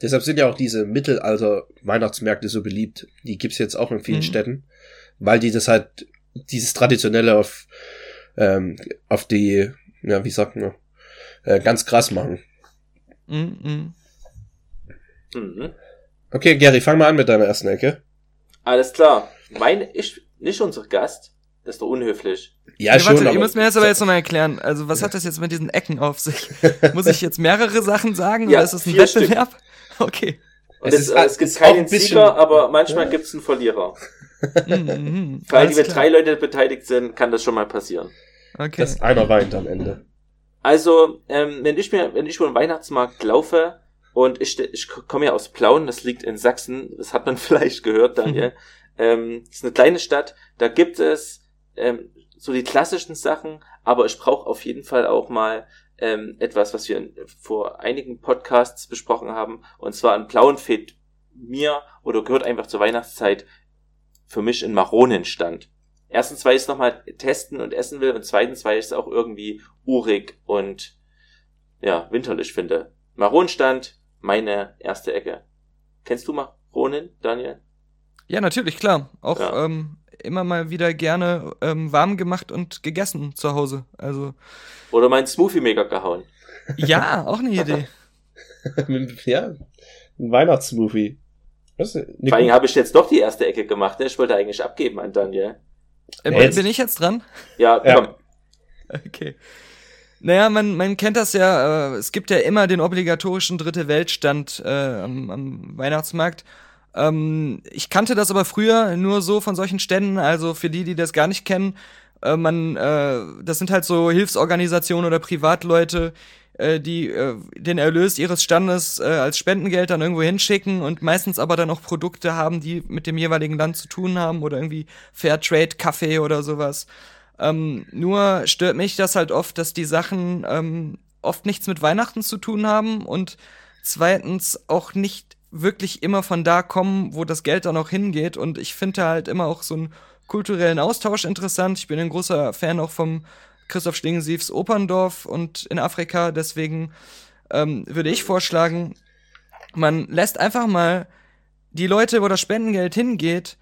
Speaker 2: Deshalb sind ja auch diese Mittelalter-Weihnachtsmärkte so beliebt. Die gibt's jetzt auch in vielen
Speaker 3: Mhm.
Speaker 2: Städten, weil die das halt, dieses Traditionelle auf, ähm, auf die, ja, wie sagt man, äh, ganz krass machen.
Speaker 3: Mhm.
Speaker 1: Mhm.
Speaker 2: Okay, Gary, fang mal an mit deiner ersten Ecke.
Speaker 1: Alles klar. Mein, ich, nicht unser Gast, das ist doch unhöflich.
Speaker 2: Ja,
Speaker 3: Ja,
Speaker 2: schon,
Speaker 3: warte,
Speaker 2: aber
Speaker 3: ihr müsst mir das aber jetzt nochmal erklären. Also, was hat das jetzt mit diesen Ecken auf sich? [LAUGHS] Muss ich jetzt mehrere Sachen sagen
Speaker 1: Ja,
Speaker 3: oder ist das ein
Speaker 1: Stück.
Speaker 3: Wettbewerb? [LAUGHS] Okay.
Speaker 1: Und
Speaker 2: Es
Speaker 1: es,
Speaker 2: ist-
Speaker 1: es,
Speaker 2: es
Speaker 1: gibt
Speaker 2: ist
Speaker 1: keinen
Speaker 2: bisschen-
Speaker 1: Sieger, aber manchmal gibt's einen Verlierer.
Speaker 3: Mhm, mhm.
Speaker 1: Vor allem, wenn drei Leute beteiligt sind, kann das schon mal passieren.
Speaker 3: Okay.
Speaker 2: dass einer weint am Ende.
Speaker 1: Also, ähm, wenn ich mir, wenn ich über den Weihnachtsmarkt laufe und ich, ich komme ja aus Plauen, das liegt in Sachsen, das hat man [LAUGHS] vielleicht gehört, Daniel. [LAUGHS] ähm, das ist eine kleine Stadt, da gibt es ähm, so die klassischen Sachen, aber ich brauche auf jeden Fall auch mal ähm, etwas, was wir in, vor einigen Podcasts besprochen haben, und zwar in Plauen fehlt mir oder gehört einfach zur Weihnachtszeit für mich ein Maronenstand. Erstens, weil ich es nochmal testen und essen will und zweitens, weil ich es auch irgendwie urig und ja, winterlich finde. Maronenstand, meine erste Ecke. Kennst du Maronen, Daniel?
Speaker 3: Ja, natürlich, klar. Auch
Speaker 1: Ja.
Speaker 3: ähm, immer mal wieder gerne ähm, warm gemacht und gegessen zu Hause. Also,
Speaker 1: Oder mein Smoothie Maker gehauen.
Speaker 3: ja, auch eine Idee. [LAUGHS]
Speaker 2: ja, ein Weihnachtssmoothie.
Speaker 1: Vor allem habe ich jetzt doch die erste Ecke gemacht. Ne? Ich wollte eigentlich abgeben an Daniel.
Speaker 3: Äh,
Speaker 2: Ja, jetzt-
Speaker 3: bin ich jetzt dran?
Speaker 1: Ja,
Speaker 2: Ja.
Speaker 1: komm.
Speaker 3: Okay. Naja, man, man kennt das ja, äh, es gibt ja immer den obligatorischen Dritte Weltstand äh, am, am Weihnachtsmarkt. Ähm, ich kannte das aber früher nur so von solchen Ständen, also für die, die das gar nicht kennen, äh, man, äh, das sind halt so Hilfsorganisationen oder Privatleute, äh, die äh, den Erlös ihres Standes äh, als Spendengeld dann irgendwo hinschicken und meistens aber dann auch Produkte haben, die mit dem jeweiligen Land zu tun haben oder irgendwie Fairtrade Kaffee oder sowas. Ähm, nur stört mich das halt oft, dass die Sachen ähm, oft nichts mit Weihnachten zu tun haben und zweitens auch nicht wirklich immer von da kommen, wo das Geld dann auch hingeht. Und ich finde halt immer auch so einen kulturellen Austausch interessant. Ich bin ein großer Fan auch vom Christoph Schlingensiefs Operndorf und in Afrika. Deswegen ähm, würde ich vorschlagen, man lässt einfach mal die Leute, wo das Spendengeld hingeht,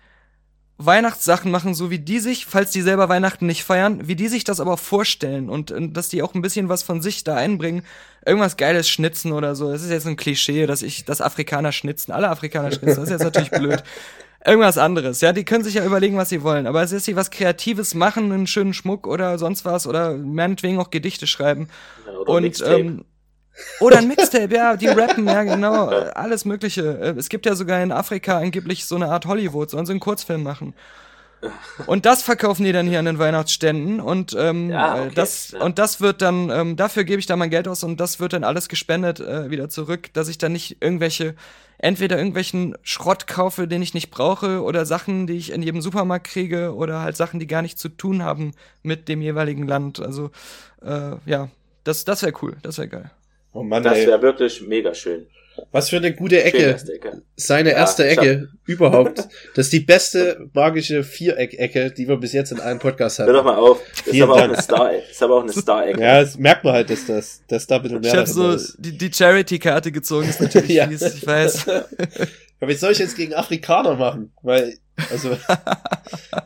Speaker 3: Weihnachtssachen machen, so wie die sich, falls die selber Weihnachten nicht feiern, wie die sich das aber vorstellen und, und dass die auch ein bisschen was von sich da einbringen. Irgendwas Geiles schnitzen oder so. Das ist jetzt ein Klischee, dass ich, dass Afrikaner schnitzen, alle Afrikaner schnitzen. Das ist jetzt natürlich blöd. [LAUGHS] Irgendwas anderes, ja, die können sich ja überlegen, was sie wollen, aber es ist sie was Kreatives machen, einen schönen Schmuck oder sonst was oder meinetwegen auch Gedichte schreiben.
Speaker 1: Ja,
Speaker 3: Und ähm, oder ein Mixtape, ja, die rappen, ja genau, alles Mögliche. Äh, Es gibt ja sogar in Afrika angeblich so eine Art Hollywood, sollen sie einen Kurzfilm machen. Und das verkaufen die dann hier an den Weihnachtsständen und ähm,
Speaker 1: Ja,
Speaker 3: äh,
Speaker 1: okay,
Speaker 3: das und das wird dann ähm, dafür gebe ich dann mein Geld aus und das wird dann alles gespendet äh, wieder zurück, dass ich dann nicht irgendwelche entweder irgendwelchen Schrott kaufe, den ich nicht brauche oder Sachen, die ich in jedem Supermarkt kriege oder halt Sachen, die gar nichts zu tun haben mit dem jeweiligen Land. Also äh, ja, das das wäre cool, das wäre geil.
Speaker 2: Oh Mann,
Speaker 1: Das wäre wirklich mega schön.
Speaker 2: Was für eine gute Ecke.
Speaker 1: erste Ecke.
Speaker 2: Seine
Speaker 1: Ja,
Speaker 2: erste Ecke überhaupt. [LAUGHS] Das ist die beste magische Viereck-Ecke, die wir bis jetzt in einem Podcast
Speaker 1: Hör doch
Speaker 2: hatten.
Speaker 1: mal auf. Das ist aber auch eine Star, das ist aber auch eine Star-Ecke.
Speaker 2: Ja, das merkt man halt, dass das, dass da ein bisschen mehr
Speaker 3: Ich habe
Speaker 2: dahinter
Speaker 3: so
Speaker 2: ist.
Speaker 3: die, die Charity-Karte gezogen, ist natürlich [LAUGHS]
Speaker 2: Ja.
Speaker 3: fies, ich weiß. [LAUGHS]
Speaker 2: Aber wie soll ich jetzt gegen Afrikaner machen? Weil, also,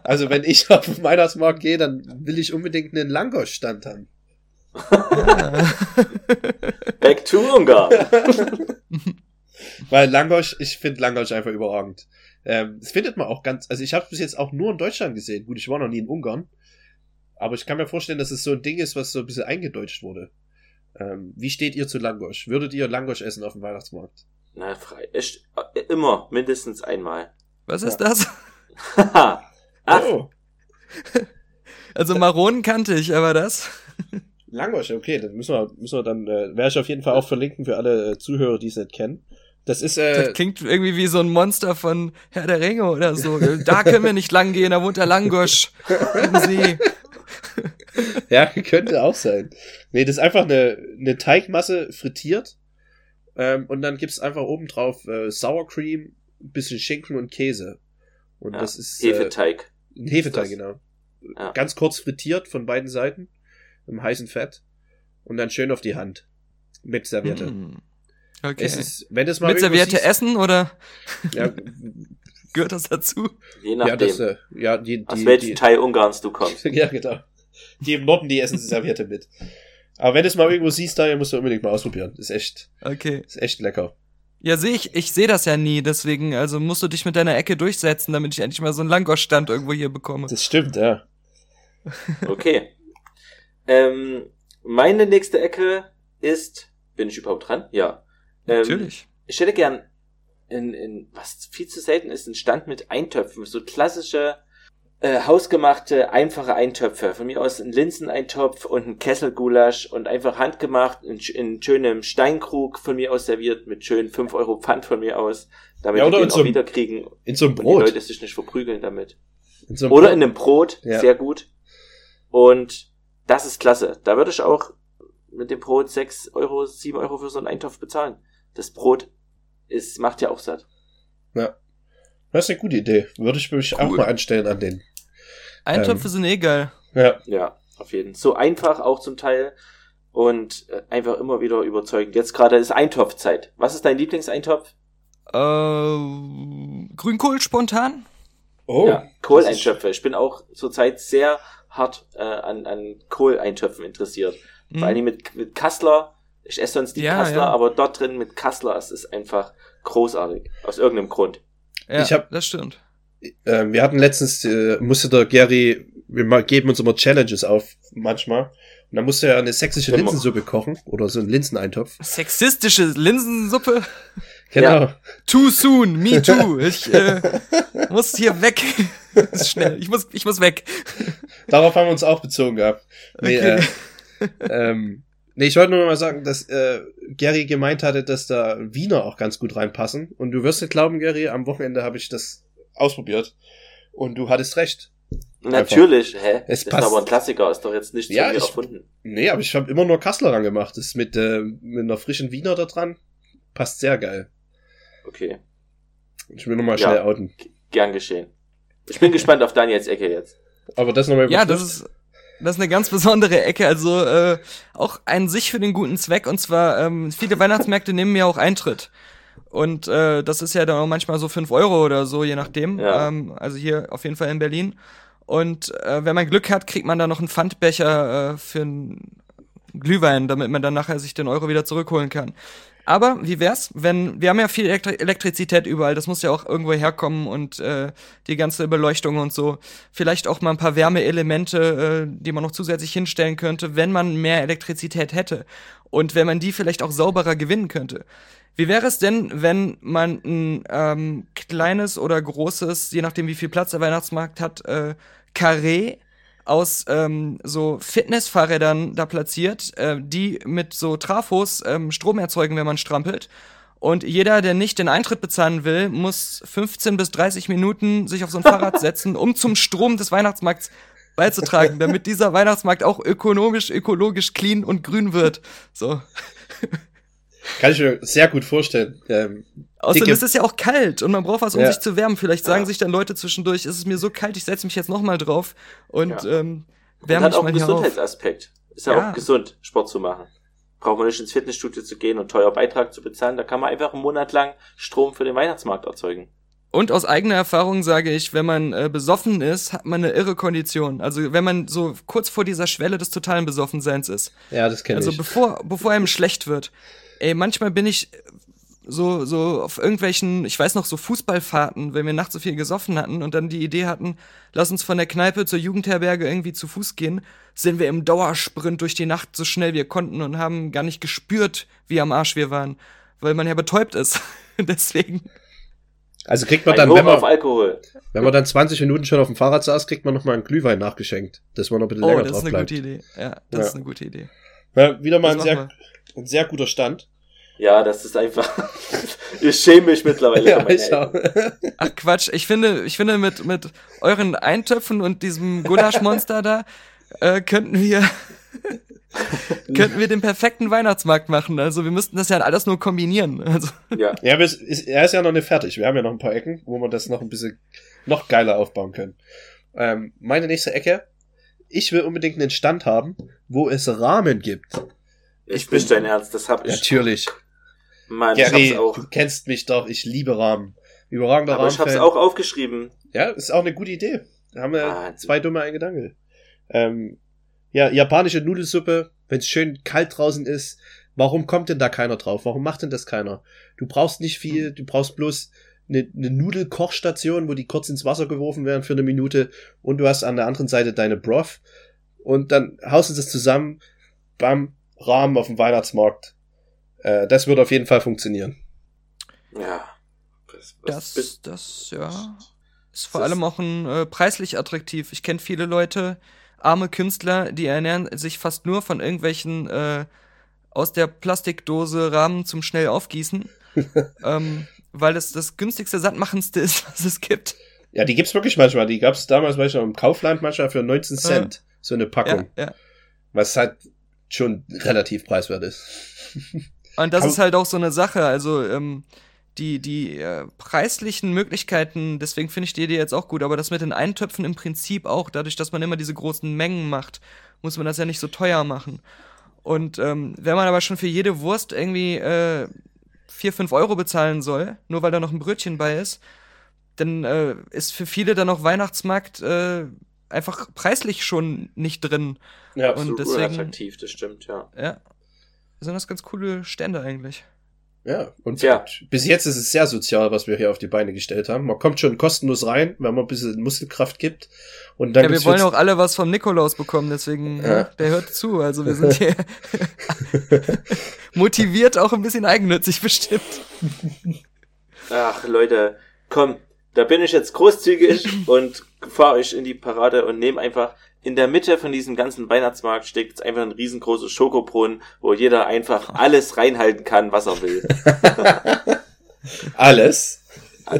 Speaker 2: also wenn ich auf den Weihnachtsmarkt gehe, dann will ich unbedingt einen Langosch-Stand haben. [LAUGHS]
Speaker 1: Back to Ungarn. [LAUGHS]
Speaker 2: Weil Langosch, ich finde Langosch einfach überragend. Ähm, das findet man auch ganz, also ich habe bis jetzt auch nur in Deutschland gesehen. Gut, ich war noch nie in Ungarn. Aber ich kann mir vorstellen, dass es so ein Ding ist, was so ein bisschen eingedeutscht wurde. Ähm, wie steht ihr zu Langosch? Würdet ihr Langosch essen auf dem Weihnachtsmarkt?
Speaker 1: Na, frei. Ich, äh, immer, mindestens einmal.
Speaker 3: Was ist das?
Speaker 1: Haha. [LAUGHS] Ach,
Speaker 2: Oh,
Speaker 3: Also Maronen kannte ich, aber das.
Speaker 2: Langosch, okay, dann müssen wir, müssen wir dann, äh, werde ich auf jeden Fall auch verlinken für alle äh, Zuhörer, die es nicht kennen. Das ist, äh,
Speaker 3: Das klingt irgendwie wie so ein Monster von Herr der Ringe oder so. Da können wir nicht lang gehen, da wohnt der Langosch See.
Speaker 2: Ja, könnte auch sein. Nee, das ist einfach eine, eine Teigmasse frittiert. Ähm, und dann gibt's einfach obendrauf äh, Sour Cream, ein bisschen Schinken und Käse. Und
Speaker 1: ja.
Speaker 2: das ist äh,
Speaker 1: Hefeteig.
Speaker 2: ein Hefeteig, genau.
Speaker 1: Ja.
Speaker 2: Ganz kurz frittiert von beiden Seiten im heißen Fett. Und dann schön auf die Hand. Mit Serviette.
Speaker 3: Hm. Okay.
Speaker 2: Es ist, wenn das mal
Speaker 3: Mit
Speaker 2: irgendwo
Speaker 3: Serviette
Speaker 2: siehst-
Speaker 3: essen oder
Speaker 2: Ja, [LAUGHS]
Speaker 3: gehört das dazu?
Speaker 1: Je
Speaker 2: ja,
Speaker 1: nachdem,
Speaker 2: das, äh, ja, die,
Speaker 1: aus
Speaker 2: die,
Speaker 1: welchem
Speaker 2: die,
Speaker 1: Teil Ungarns du kommst. [LAUGHS]
Speaker 2: ja, genau. Die im Norden, die essen Serviette mit. Aber wenn du es mal irgendwo siehst, da musst du unbedingt mal ausprobieren. Ist echt,
Speaker 3: Okay.
Speaker 2: ist echt lecker.
Speaker 3: Ja, sehe ich, ich sehe das ja nie, deswegen, also musst du dich mit deiner Ecke durchsetzen, damit ich endlich mal so einen Langosch-Stand irgendwo hier bekomme.
Speaker 2: Das stimmt, ja.
Speaker 1: Okay. Ähm, meine nächste Ecke ist, bin ich überhaupt dran? Ja. Ähm,
Speaker 3: Natürlich.
Speaker 1: Ich hätte gern in, in, was viel zu selten ist, ein Stand mit Eintöpfen, so klassische, äh, hausgemachte, einfache Eintöpfe. Von mir aus ein Linseneintopf und ein Kesselgulasch und einfach handgemacht, in, in schönem Steinkrug von mir aus serviert, mit schön 5 Euro Pfand von mir aus, damit
Speaker 2: Ja,
Speaker 1: wir
Speaker 2: oder
Speaker 1: den
Speaker 2: in so
Speaker 1: auch
Speaker 2: einem-
Speaker 1: wieder kriegen
Speaker 2: In so einem
Speaker 1: und die
Speaker 2: Brot.
Speaker 1: Leute sich nicht verprügeln damit.
Speaker 2: In so
Speaker 1: Oder
Speaker 2: Brot.
Speaker 1: in einem Brot,
Speaker 2: Ja.
Speaker 1: sehr gut. Und das ist klasse. Da würde ich auch mit dem Brot 6 Euro, 7 Euro für so einen Eintopf bezahlen. Das Brot ist, macht ja auch satt.
Speaker 2: Ja. Das ist eine gute Idee. Würde ich mich auch
Speaker 3: Cool.
Speaker 2: mal anstellen an den.
Speaker 3: Eintöpfe
Speaker 2: ähm,
Speaker 3: sind eh geil.
Speaker 2: Ja.
Speaker 1: Ja, auf jeden Fall. So einfach auch zum Teil und äh, einfach immer wieder überzeugend. Jetzt gerade ist Eintopfzeit. Was ist dein Lieblingseintopf?
Speaker 3: Äh, Grünkohl spontan?
Speaker 2: Oh.
Speaker 1: ja, Kohleintöpfe. Ich bin auch zurzeit sehr hart äh, an, an Kohleintöpfen interessiert.
Speaker 3: Hm.
Speaker 1: Vor allem mit, mit Kassler. Ich esse sonst die
Speaker 3: Ja,
Speaker 1: Kassler,
Speaker 3: ja.
Speaker 1: aber dort drin mit Kassler, es ist einfach großartig. Aus irgendeinem Grund.
Speaker 3: Ja,
Speaker 2: Ich hab-
Speaker 3: das stimmt.
Speaker 2: Ähm, wir hatten letztens, äh, musste der Gary wir geben uns immer Challenges auf manchmal. Und dann musst du ja eine sächsische
Speaker 1: Immer.
Speaker 2: Linsensuppe kochen oder so einen Linseneintopf.
Speaker 3: Sexistische Linsensuppe?
Speaker 2: Genau.
Speaker 1: Ja.
Speaker 3: Too soon, me too. Ich äh, [LAUGHS] muss hier weg. [LAUGHS] Schnell, ich muss, ich muss weg. [LAUGHS]
Speaker 2: Darauf haben wir uns auch bezogen gehabt. Nee,
Speaker 3: Okay.
Speaker 2: äh, [LAUGHS] ähm, nee ich wollte nur mal sagen, dass äh, Gary gemeint hatte, dass da Wiener auch ganz gut reinpassen. Und du wirst nicht glauben, Gary, am Wochenende habe ich das ausprobiert. Und du hattest recht.
Speaker 1: Natürlich, hä?
Speaker 2: Es
Speaker 1: ist
Speaker 2: passt.
Speaker 1: aber ein Klassiker, ist doch jetzt nicht
Speaker 2: Ja, ich-
Speaker 1: erfunden.
Speaker 2: Nee, aber ich habe immer nur Kassler ran gemacht. Das mit, äh, mit einer frischen Wiener da dran. Passt sehr geil.
Speaker 1: Okay,
Speaker 2: Ich will nochmal
Speaker 1: Ja.
Speaker 2: schnell outen.
Speaker 1: gern geschehen. Ich bin gespannt auf Daniels Ecke jetzt.
Speaker 2: Aber das nochmal
Speaker 3: Ja, das ist, das ist eine ganz besondere Ecke. Also äh, auch ein sich für den guten Zweck. Und zwar, ähm, viele Weihnachtsmärkte nehmen ja auch Eintritt. Und äh, das ist ja dann auch manchmal so fünf Euro oder so, je nachdem.
Speaker 1: Ja.
Speaker 3: Ähm, also hier auf jeden Fall in Berlin. Und äh, wenn man Glück hat, kriegt man dann noch einen Pfandbecher äh, für einen Glühwein, damit man dann nachher sich den Euro wieder zurückholen kann. Aber wie wär's, wenn wir haben ja viel Elektri Elektrizität überall, das muss ja auch irgendwo herkommen und äh, die ganze Beleuchtung und so. Vielleicht auch mal ein paar Wärmeelemente, äh, die man noch zusätzlich hinstellen könnte, wenn man mehr Elektrizität hätte und wenn man die vielleicht auch sauberer gewinnen könnte. Wie wäre es denn, wenn man ein ähm, kleines oder großes, je nachdem wie viel Platz der Weihnachtsmarkt hat, äh, Carré aus ähm, so Fitnessfahrrädern da platziert, äh, die mit so Trafos ähm, Strom erzeugen, wenn man strampelt. Und jeder, der nicht den Eintritt bezahlen will, muss 15 bis 30 Minuten sich auf so ein Fahrrad [LAUGHS] setzen, um zum Strom des Weihnachtsmarkts beizutragen, damit dieser Weihnachtsmarkt auch ökonomisch, ökologisch clean und grün wird. So.
Speaker 2: Kann ich mir sehr gut vorstellen. Ähm,
Speaker 3: Außerdem ist es ja auch kalt und man braucht was, um
Speaker 2: Ja.
Speaker 3: sich zu wärmen. Vielleicht sagen
Speaker 1: Ja.
Speaker 3: sich dann Leute zwischendurch, ist es mir so kalt, ich setze mich jetzt nochmal drauf und
Speaker 1: Ja.
Speaker 3: ähm,
Speaker 1: Und
Speaker 3: wärme
Speaker 1: hat
Speaker 3: mich
Speaker 1: auch
Speaker 3: mal
Speaker 1: einen
Speaker 3: hier auf.
Speaker 1: Gesundheitsaspekt. Ist ja,
Speaker 3: Ja.
Speaker 1: auch gesund, Sport zu machen. Braucht man nicht ins Fitnessstudio zu gehen und teuer Beitrag zu bezahlen. Da kann man einfach einen Monat lang Strom für den Weihnachtsmarkt erzeugen.
Speaker 3: Und aus eigener Erfahrung sage ich, wenn man äh, besoffen ist, hat man eine irre Kondition. Also wenn man so kurz vor dieser Schwelle des totalen Besoffenseins ist.
Speaker 2: ja, das kenne
Speaker 3: Also
Speaker 2: ich.
Speaker 3: bevor, bevor einem [LAUGHS] schlecht wird. Ey, manchmal bin ich so, so auf irgendwelchen, ich weiß noch, so Fußballfahrten, wenn wir nachts so viel gesoffen hatten und dann die Idee hatten, lass uns von der Kneipe zur Jugendherberge irgendwie zu Fuß gehen, sind wir im Dauersprint durch die Nacht so schnell wir konnten und haben gar nicht gespürt, wie am Arsch wir waren, weil man ja betäubt ist. [LAUGHS] Deswegen.
Speaker 2: Also kriegt man dann, wenn
Speaker 1: auf
Speaker 2: man,
Speaker 1: Alkohol.
Speaker 2: wenn man dann 20 Minuten schon auf dem Fahrrad saß, kriegt man noch mal einen Glühwein nachgeschenkt, dass man noch ein bisschen
Speaker 3: Oh,
Speaker 2: länger
Speaker 3: das ist
Speaker 2: drauf
Speaker 3: eine
Speaker 2: bleibt.
Speaker 3: gute Idee. Ja, das
Speaker 2: Ja.
Speaker 3: ist eine gute Idee.
Speaker 2: Ja, wieder mal ein sehr, ein sehr guter Stand.
Speaker 1: Ja, das ist einfach. [LAUGHS] ich schäme mich mittlerweile.
Speaker 2: Ja,
Speaker 1: für meine
Speaker 2: ich auch.
Speaker 3: Ach Quatsch, ich finde, ich finde mit, mit euren Eintöpfen und diesem Gulaschmonster da, äh, könnten wir, [LAUGHS] könnten wir den perfekten Weihnachtsmarkt machen. Also wir müssten das ja alles nur kombinieren. Also,
Speaker 1: Ja.
Speaker 2: Ja, ist, er ist ja noch nicht fertig. Wir haben ja noch ein paar Ecken, wo wir das noch ein bisschen noch geiler aufbauen können. Ähm, meine nächste Ecke. Ich will unbedingt einen Stand haben, wo es Rahmen gibt.
Speaker 1: Ich bin dein Ernst, das hab ich.
Speaker 2: Natürlich.
Speaker 1: Mann,
Speaker 2: Gary,
Speaker 1: ich hab's auch.
Speaker 2: du kennst mich doch. Ich liebe Rahmen. Überragender
Speaker 1: Aber ich hab's auch aufgeschrieben.
Speaker 2: Ja, ist auch eine gute Idee. Da haben wir
Speaker 1: Wahnsinn.
Speaker 2: zwei dumme ein Gedanke. Ähm, ja, japanische Nudelsuppe, wenn es schön kalt draußen ist. Warum kommt denn da keiner drauf? Warum macht denn das keiner? Du brauchst nicht viel, du brauchst bloß eine, eine Nudelkochstation, wo die kurz ins Wasser geworfen werden für eine Minute und du hast an der anderen Seite deine Broth und dann haust du das zusammen, bam, Rahmen auf dem Weihnachtsmarkt. Äh, das wird auf jeden Fall funktionieren.
Speaker 1: Ja. Was, was
Speaker 3: das, das, ja, ist vor
Speaker 1: Das-
Speaker 3: allem auch ein, äh, preislich attraktiv. Ich kenne viele Leute, arme Künstler, die ernähren sich fast nur von irgendwelchen äh, aus der Plastikdose Rahmen zum schnell aufgießen, [LAUGHS] ähm, weil es das günstigste Sandmachendste ist, was es gibt.
Speaker 2: Ja, die gibt's wirklich manchmal. Die gab's damals, weiß ich noch, im Kaufland manchmal für 19 Cent. So eine Packung.
Speaker 3: Ja, ja.
Speaker 2: Was halt schon relativ preiswert ist. [LAUGHS]
Speaker 3: Und das
Speaker 2: Kann-
Speaker 3: ist halt auch so eine Sache, also ähm, die, die äh, preislichen Möglichkeiten, deswegen finde ich die Idee jetzt auch gut, aber das mit den Eintöpfen im Prinzip auch, dadurch, dass man immer diese großen Mengen macht, muss man das ja nicht so teuer machen. Und ähm, wenn man aber schon für jede Wurst irgendwie äh, 4, 5 Euro bezahlen soll, nur weil da noch ein Brötchen bei ist, dann äh, ist für viele dann auch Weihnachtsmarkt äh, einfach preislich schon nicht drin.
Speaker 2: Ja,
Speaker 3: Und
Speaker 1: Absolut
Speaker 3: deswegen-
Speaker 1: unattraktiv, das stimmt, ja.
Speaker 3: Ja. Sind das ganz coole Stände eigentlich.
Speaker 2: Ja, und
Speaker 1: Ja.
Speaker 2: bis jetzt ist es sehr sozial, was wir hier auf die Beine gestellt haben. Man kommt schon kostenlos rein, wenn man ein bisschen Muskelkraft gibt. Und dann
Speaker 3: Ja, wir wollen auch alle was vom Nikolaus bekommen, deswegen,
Speaker 2: Ja.
Speaker 3: ja. der hört zu. Also wir sind hier [LAUGHS] motiviert, auch ein bisschen eigennützig bestimmt.
Speaker 1: Ach, Leute, komm, da bin ich jetzt großzügig [LAUGHS] und fahre euch in die Parade und nehme einfach in der Mitte von diesem ganzen Weihnachtsmarkt steht jetzt einfach ein riesengroßes Schokobrunnen, wo jeder einfach [LAUGHS] alles reinhalten kann, was er will. [LAUGHS]
Speaker 2: alles.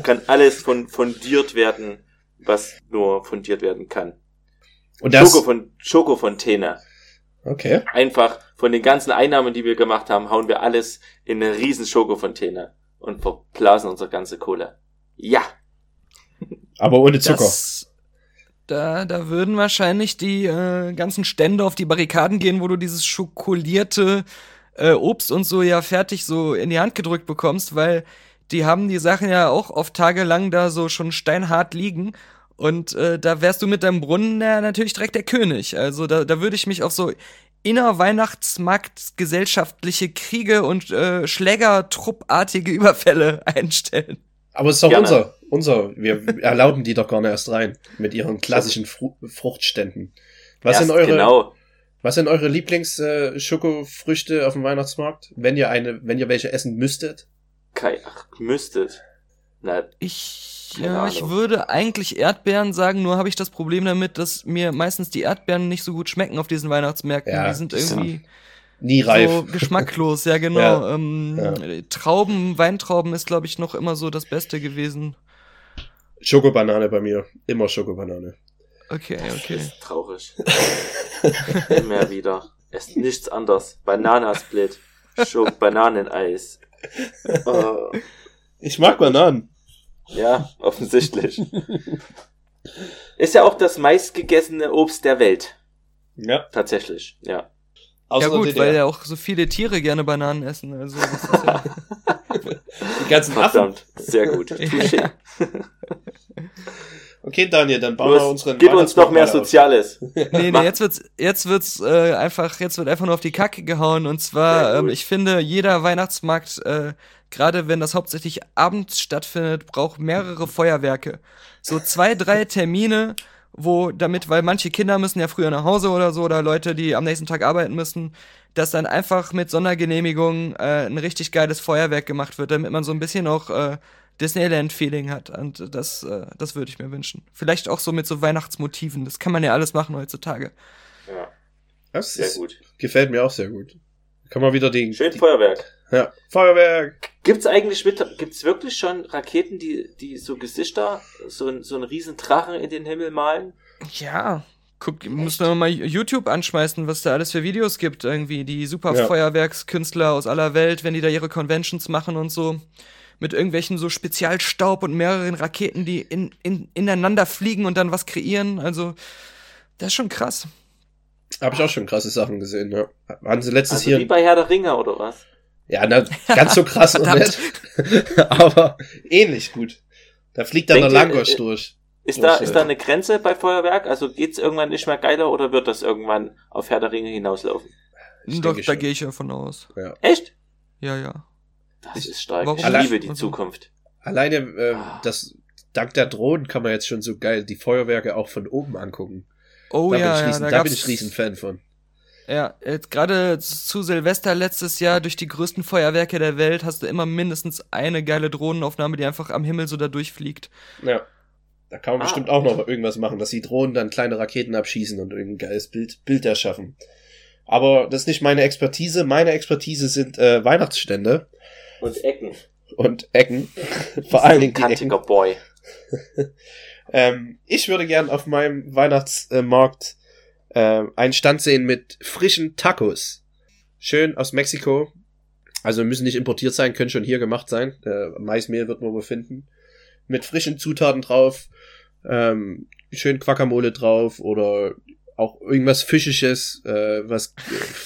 Speaker 1: kann alles von fundiert werden, was nur fundiert werden kann.
Speaker 2: Und das,
Speaker 1: Schoko von Schokofontäne.
Speaker 2: okay.
Speaker 1: Einfach von den ganzen Einnahmen, die wir gemacht haben, hauen wir alles in eine riesen Schokofontäne und verblasen unsere ganze Kohle. Ja.
Speaker 2: Aber ohne Zucker.
Speaker 3: Das, da, da würden wahrscheinlich die äh, ganzen Stände auf die Barrikaden gehen, wo du dieses schokolierte äh, Obst und so ja fertig so in die Hand gedrückt bekommst, weil die haben die Sachen ja auch oft tagelang da so schon steinhart liegen. Und äh, da wärst du mit deinem Brunnen ja natürlich direkt der König. Also da, da würde ich mich auf so innerweihnachtsmarkt gesellschaftliche Kriege und äh, Schlägertruppartige Überfälle [LAUGHS] einstellen.
Speaker 2: Aber es ist doch
Speaker 1: Gerne.
Speaker 2: unser, unser, wir erlauben die doch gar nicht erst rein. Mit ihren klassischen Fru Fruchtständen. Was
Speaker 1: Erst
Speaker 2: sind eure,
Speaker 1: Genau.
Speaker 2: was sind eure Lieblings-Schokofrüchte auf dem Weihnachtsmarkt? Wenn ihr eine, wenn ihr welche essen müsstet?
Speaker 1: Kai, ach, müsstet. Na,
Speaker 3: Ich, ja, ich würde eigentlich Erdbeeren sagen, nur habe ich das Problem damit, dass mir meistens die Erdbeeren nicht so gut schmecken auf diesen Weihnachtsmärkten.
Speaker 2: Ja,
Speaker 3: die sind
Speaker 2: die sind
Speaker 3: irgendwie
Speaker 2: Nie reif.
Speaker 3: so [LAUGHS] geschmacklos, ja genau.
Speaker 2: Ja,
Speaker 3: ähm,
Speaker 2: ja.
Speaker 3: Trauben, Weintrauben ist, glaube ich, noch immer so das Beste gewesen.
Speaker 2: Schokobanane bei mir. Immer Schokobanane.
Speaker 3: Okay,
Speaker 1: das
Speaker 3: okay.
Speaker 1: ist traurig. [LAUGHS] Immer wieder. Es ist nichts anderes. Bananasplit. Schok Bananeneis. [LAUGHS] Oh,
Speaker 2: Ich mag Bananen.
Speaker 1: ja, offensichtlich. Ist ja auch das meistgegessene Obst der Welt.
Speaker 2: Ja.
Speaker 1: Tatsächlich, ja.
Speaker 2: Außer
Speaker 3: ja gut,
Speaker 2: DDR.
Speaker 3: weil ja auch so viele Tiere gerne Bananen essen. Also ja [LAUGHS]
Speaker 2: die ganzen Affen.
Speaker 1: Verdammt, sehr gut. [LAUGHS] Touché.
Speaker 2: Okay, Daniel, dann bauen wir unseren
Speaker 1: gib uns noch mehr. Soziales. [LAUGHS]
Speaker 3: Nee, nee, jetzt wird's, jetzt wird's äh, einfach, jetzt wird einfach nur auf die Kacke gehauen. Und zwar, ähm, ich finde, jeder Weihnachtsmarkt, äh, gerade wenn das hauptsächlich abends stattfindet, braucht mehrere Feuerwerke. So zwei, drei Termine, wo damit, weil manche Kinder müssen ja früher nach Hause oder so, oder Leute, die am nächsten Tag arbeiten müssen, dass dann einfach mit Sondergenehmigung äh, ein richtig geiles Feuerwerk gemacht wird, damit man so ein bisschen auch äh, Disneyland-Feeling hat. Und das, äh, das würde ich mir wünschen. Vielleicht auch so mit so Weihnachtsmotiven. Das kann man ja alles machen heutzutage.
Speaker 1: Ja,
Speaker 2: Das
Speaker 1: sehr
Speaker 2: ist,
Speaker 1: gut.
Speaker 2: gefällt mir auch sehr gut. Kann man wieder die,
Speaker 1: Schön
Speaker 2: die
Speaker 1: Feuerwerk.
Speaker 2: ja, Feuerwerk.
Speaker 1: Gibt's eigentlich mit, gibt's wirklich schon Raketen, die, die so Gesichter, so, ein- so einen riesen Drachen in den Himmel malen?
Speaker 3: Ja. Guck, müssen wir mal YouTube anschmeißen, was da alles für Videos gibt. Irgendwie die super
Speaker 2: Ja.
Speaker 3: Feuerwerkskünstler aus aller Welt, wenn die da ihre Conventions machen und so. Mit irgendwelchen so Spezialstaub und mehreren Raketen, die in, in, ineinander fliegen und dann was kreieren. Also, das ist schon krass.
Speaker 2: Habe ich auch schon krasse Sachen gesehen, ja. Waren sie letztes
Speaker 1: Also wie
Speaker 2: hier.
Speaker 1: bei Herr der Ringe oder was?
Speaker 2: Ja, na, [LAUGHS] ganz so krass
Speaker 3: Verdammt.
Speaker 2: nicht. [LAUGHS] Aber ähnlich gut. Da fliegt dann der
Speaker 1: Denkt ihr,
Speaker 2: Langosch
Speaker 1: äh,
Speaker 2: durch.
Speaker 1: Ist da, ist da eine Grenze bei Feuerwerk? Also geht's irgendwann nicht mehr geiler oder wird das irgendwann auf Herr der Ringe hinauslaufen?
Speaker 2: Ich
Speaker 3: Doch,
Speaker 2: denke
Speaker 3: da gehe ich ja von aus.
Speaker 1: Echt?
Speaker 3: Ja, ja.
Speaker 1: Das
Speaker 2: Ich-
Speaker 1: ist stark.
Speaker 3: warum
Speaker 1: Ich
Speaker 2: nicht?
Speaker 1: liebe die
Speaker 3: Also-
Speaker 1: Zukunft.
Speaker 2: Alleine, äh,
Speaker 1: Ah.
Speaker 2: das, dank der Drohnen kann man jetzt schon so geil die Feuerwerke auch von oben angucken.
Speaker 3: Oh
Speaker 2: da
Speaker 3: ja,
Speaker 2: bin ich
Speaker 3: ja,
Speaker 2: riesen,
Speaker 3: da,
Speaker 2: da bin ich riesen Fan von.
Speaker 3: Ja, jetzt gerade zu Silvester letztes Jahr durch die größten Feuerwerke der Welt hast du immer mindestens eine geile Drohnenaufnahme, die einfach am Himmel so da durchfliegt.
Speaker 2: Ja. Da kann man
Speaker 1: Ah.
Speaker 2: bestimmt auch noch irgendwas machen, dass die Drohnen dann kleine Raketen abschießen und irgendein geiles Bild, Bild erschaffen. Aber das ist nicht meine Expertise. Meine Expertise sind äh, Weihnachtsstände
Speaker 1: Und Ecken.
Speaker 2: und Ecken. [LAUGHS] Vor allen Dingen die Ecken.
Speaker 1: Kantiger Boy. [LAUGHS]
Speaker 2: Ähm, ich würde gern auf meinem Weihnachtsmarkt äh, einen Stand sehen mit frischen Tacos. Schön aus Mexiko. Also müssen nicht importiert sein, können schon hier gemacht sein. Äh, Maismehl wird man wohl finden. Mit frischen Zutaten drauf. Ähm, schön Guacamole drauf oder auch irgendwas Fischiges, äh, was,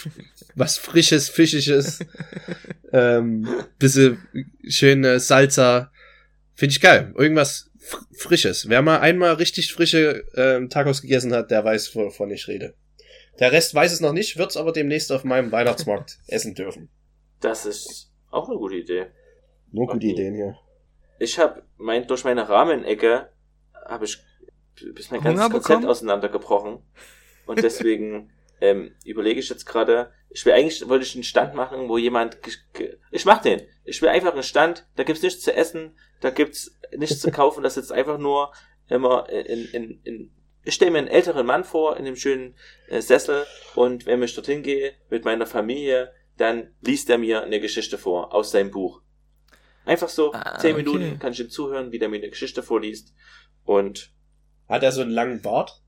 Speaker 2: [LAUGHS] was Frisches, Fischiges. [LAUGHS] ähm, bisschen schöne Salsa. Finde ich geil. Irgendwas Frisches. Wer mal einmal richtig frische ähm, Tacos gegessen hat, der weiß, wovon ich rede. Der Rest weiß es noch nicht, wird's aber demnächst auf meinem Weihnachtsmarkt [LAUGHS] essen dürfen.
Speaker 1: Das ist Auch eine gute Idee.
Speaker 2: Nur gute
Speaker 1: Okay.
Speaker 2: Ideen hier.
Speaker 1: Ich habe mein, durch meine Rahmenecke habe ich bis mein
Speaker 3: Hunger
Speaker 1: ganzes Konzept
Speaker 3: bekommen?
Speaker 1: auseinandergebrochen. Und deswegen [LAUGHS] ähm, überlege ich jetzt gerade, ich will eigentlich, wollte ich einen Stand machen, wo jemand, ich mach den. Ich will einfach einen Stand, da gibt's nichts zu essen, da gibt's nichts zu [LAUGHS] kaufen, das ist einfach nur immer in, in, in ich stelle mir einen älteren Mann vor in dem schönen äh, Sessel und wenn ich dorthin gehe mit meiner Familie, dann liest er mir eine Geschichte vor aus seinem Buch. Einfach so,
Speaker 3: Ah,
Speaker 1: zehn
Speaker 3: okay.
Speaker 1: Minuten kann ich ihm zuhören, wie der mir eine Geschichte vorliest. Und
Speaker 2: Hat er so einen langen Bart?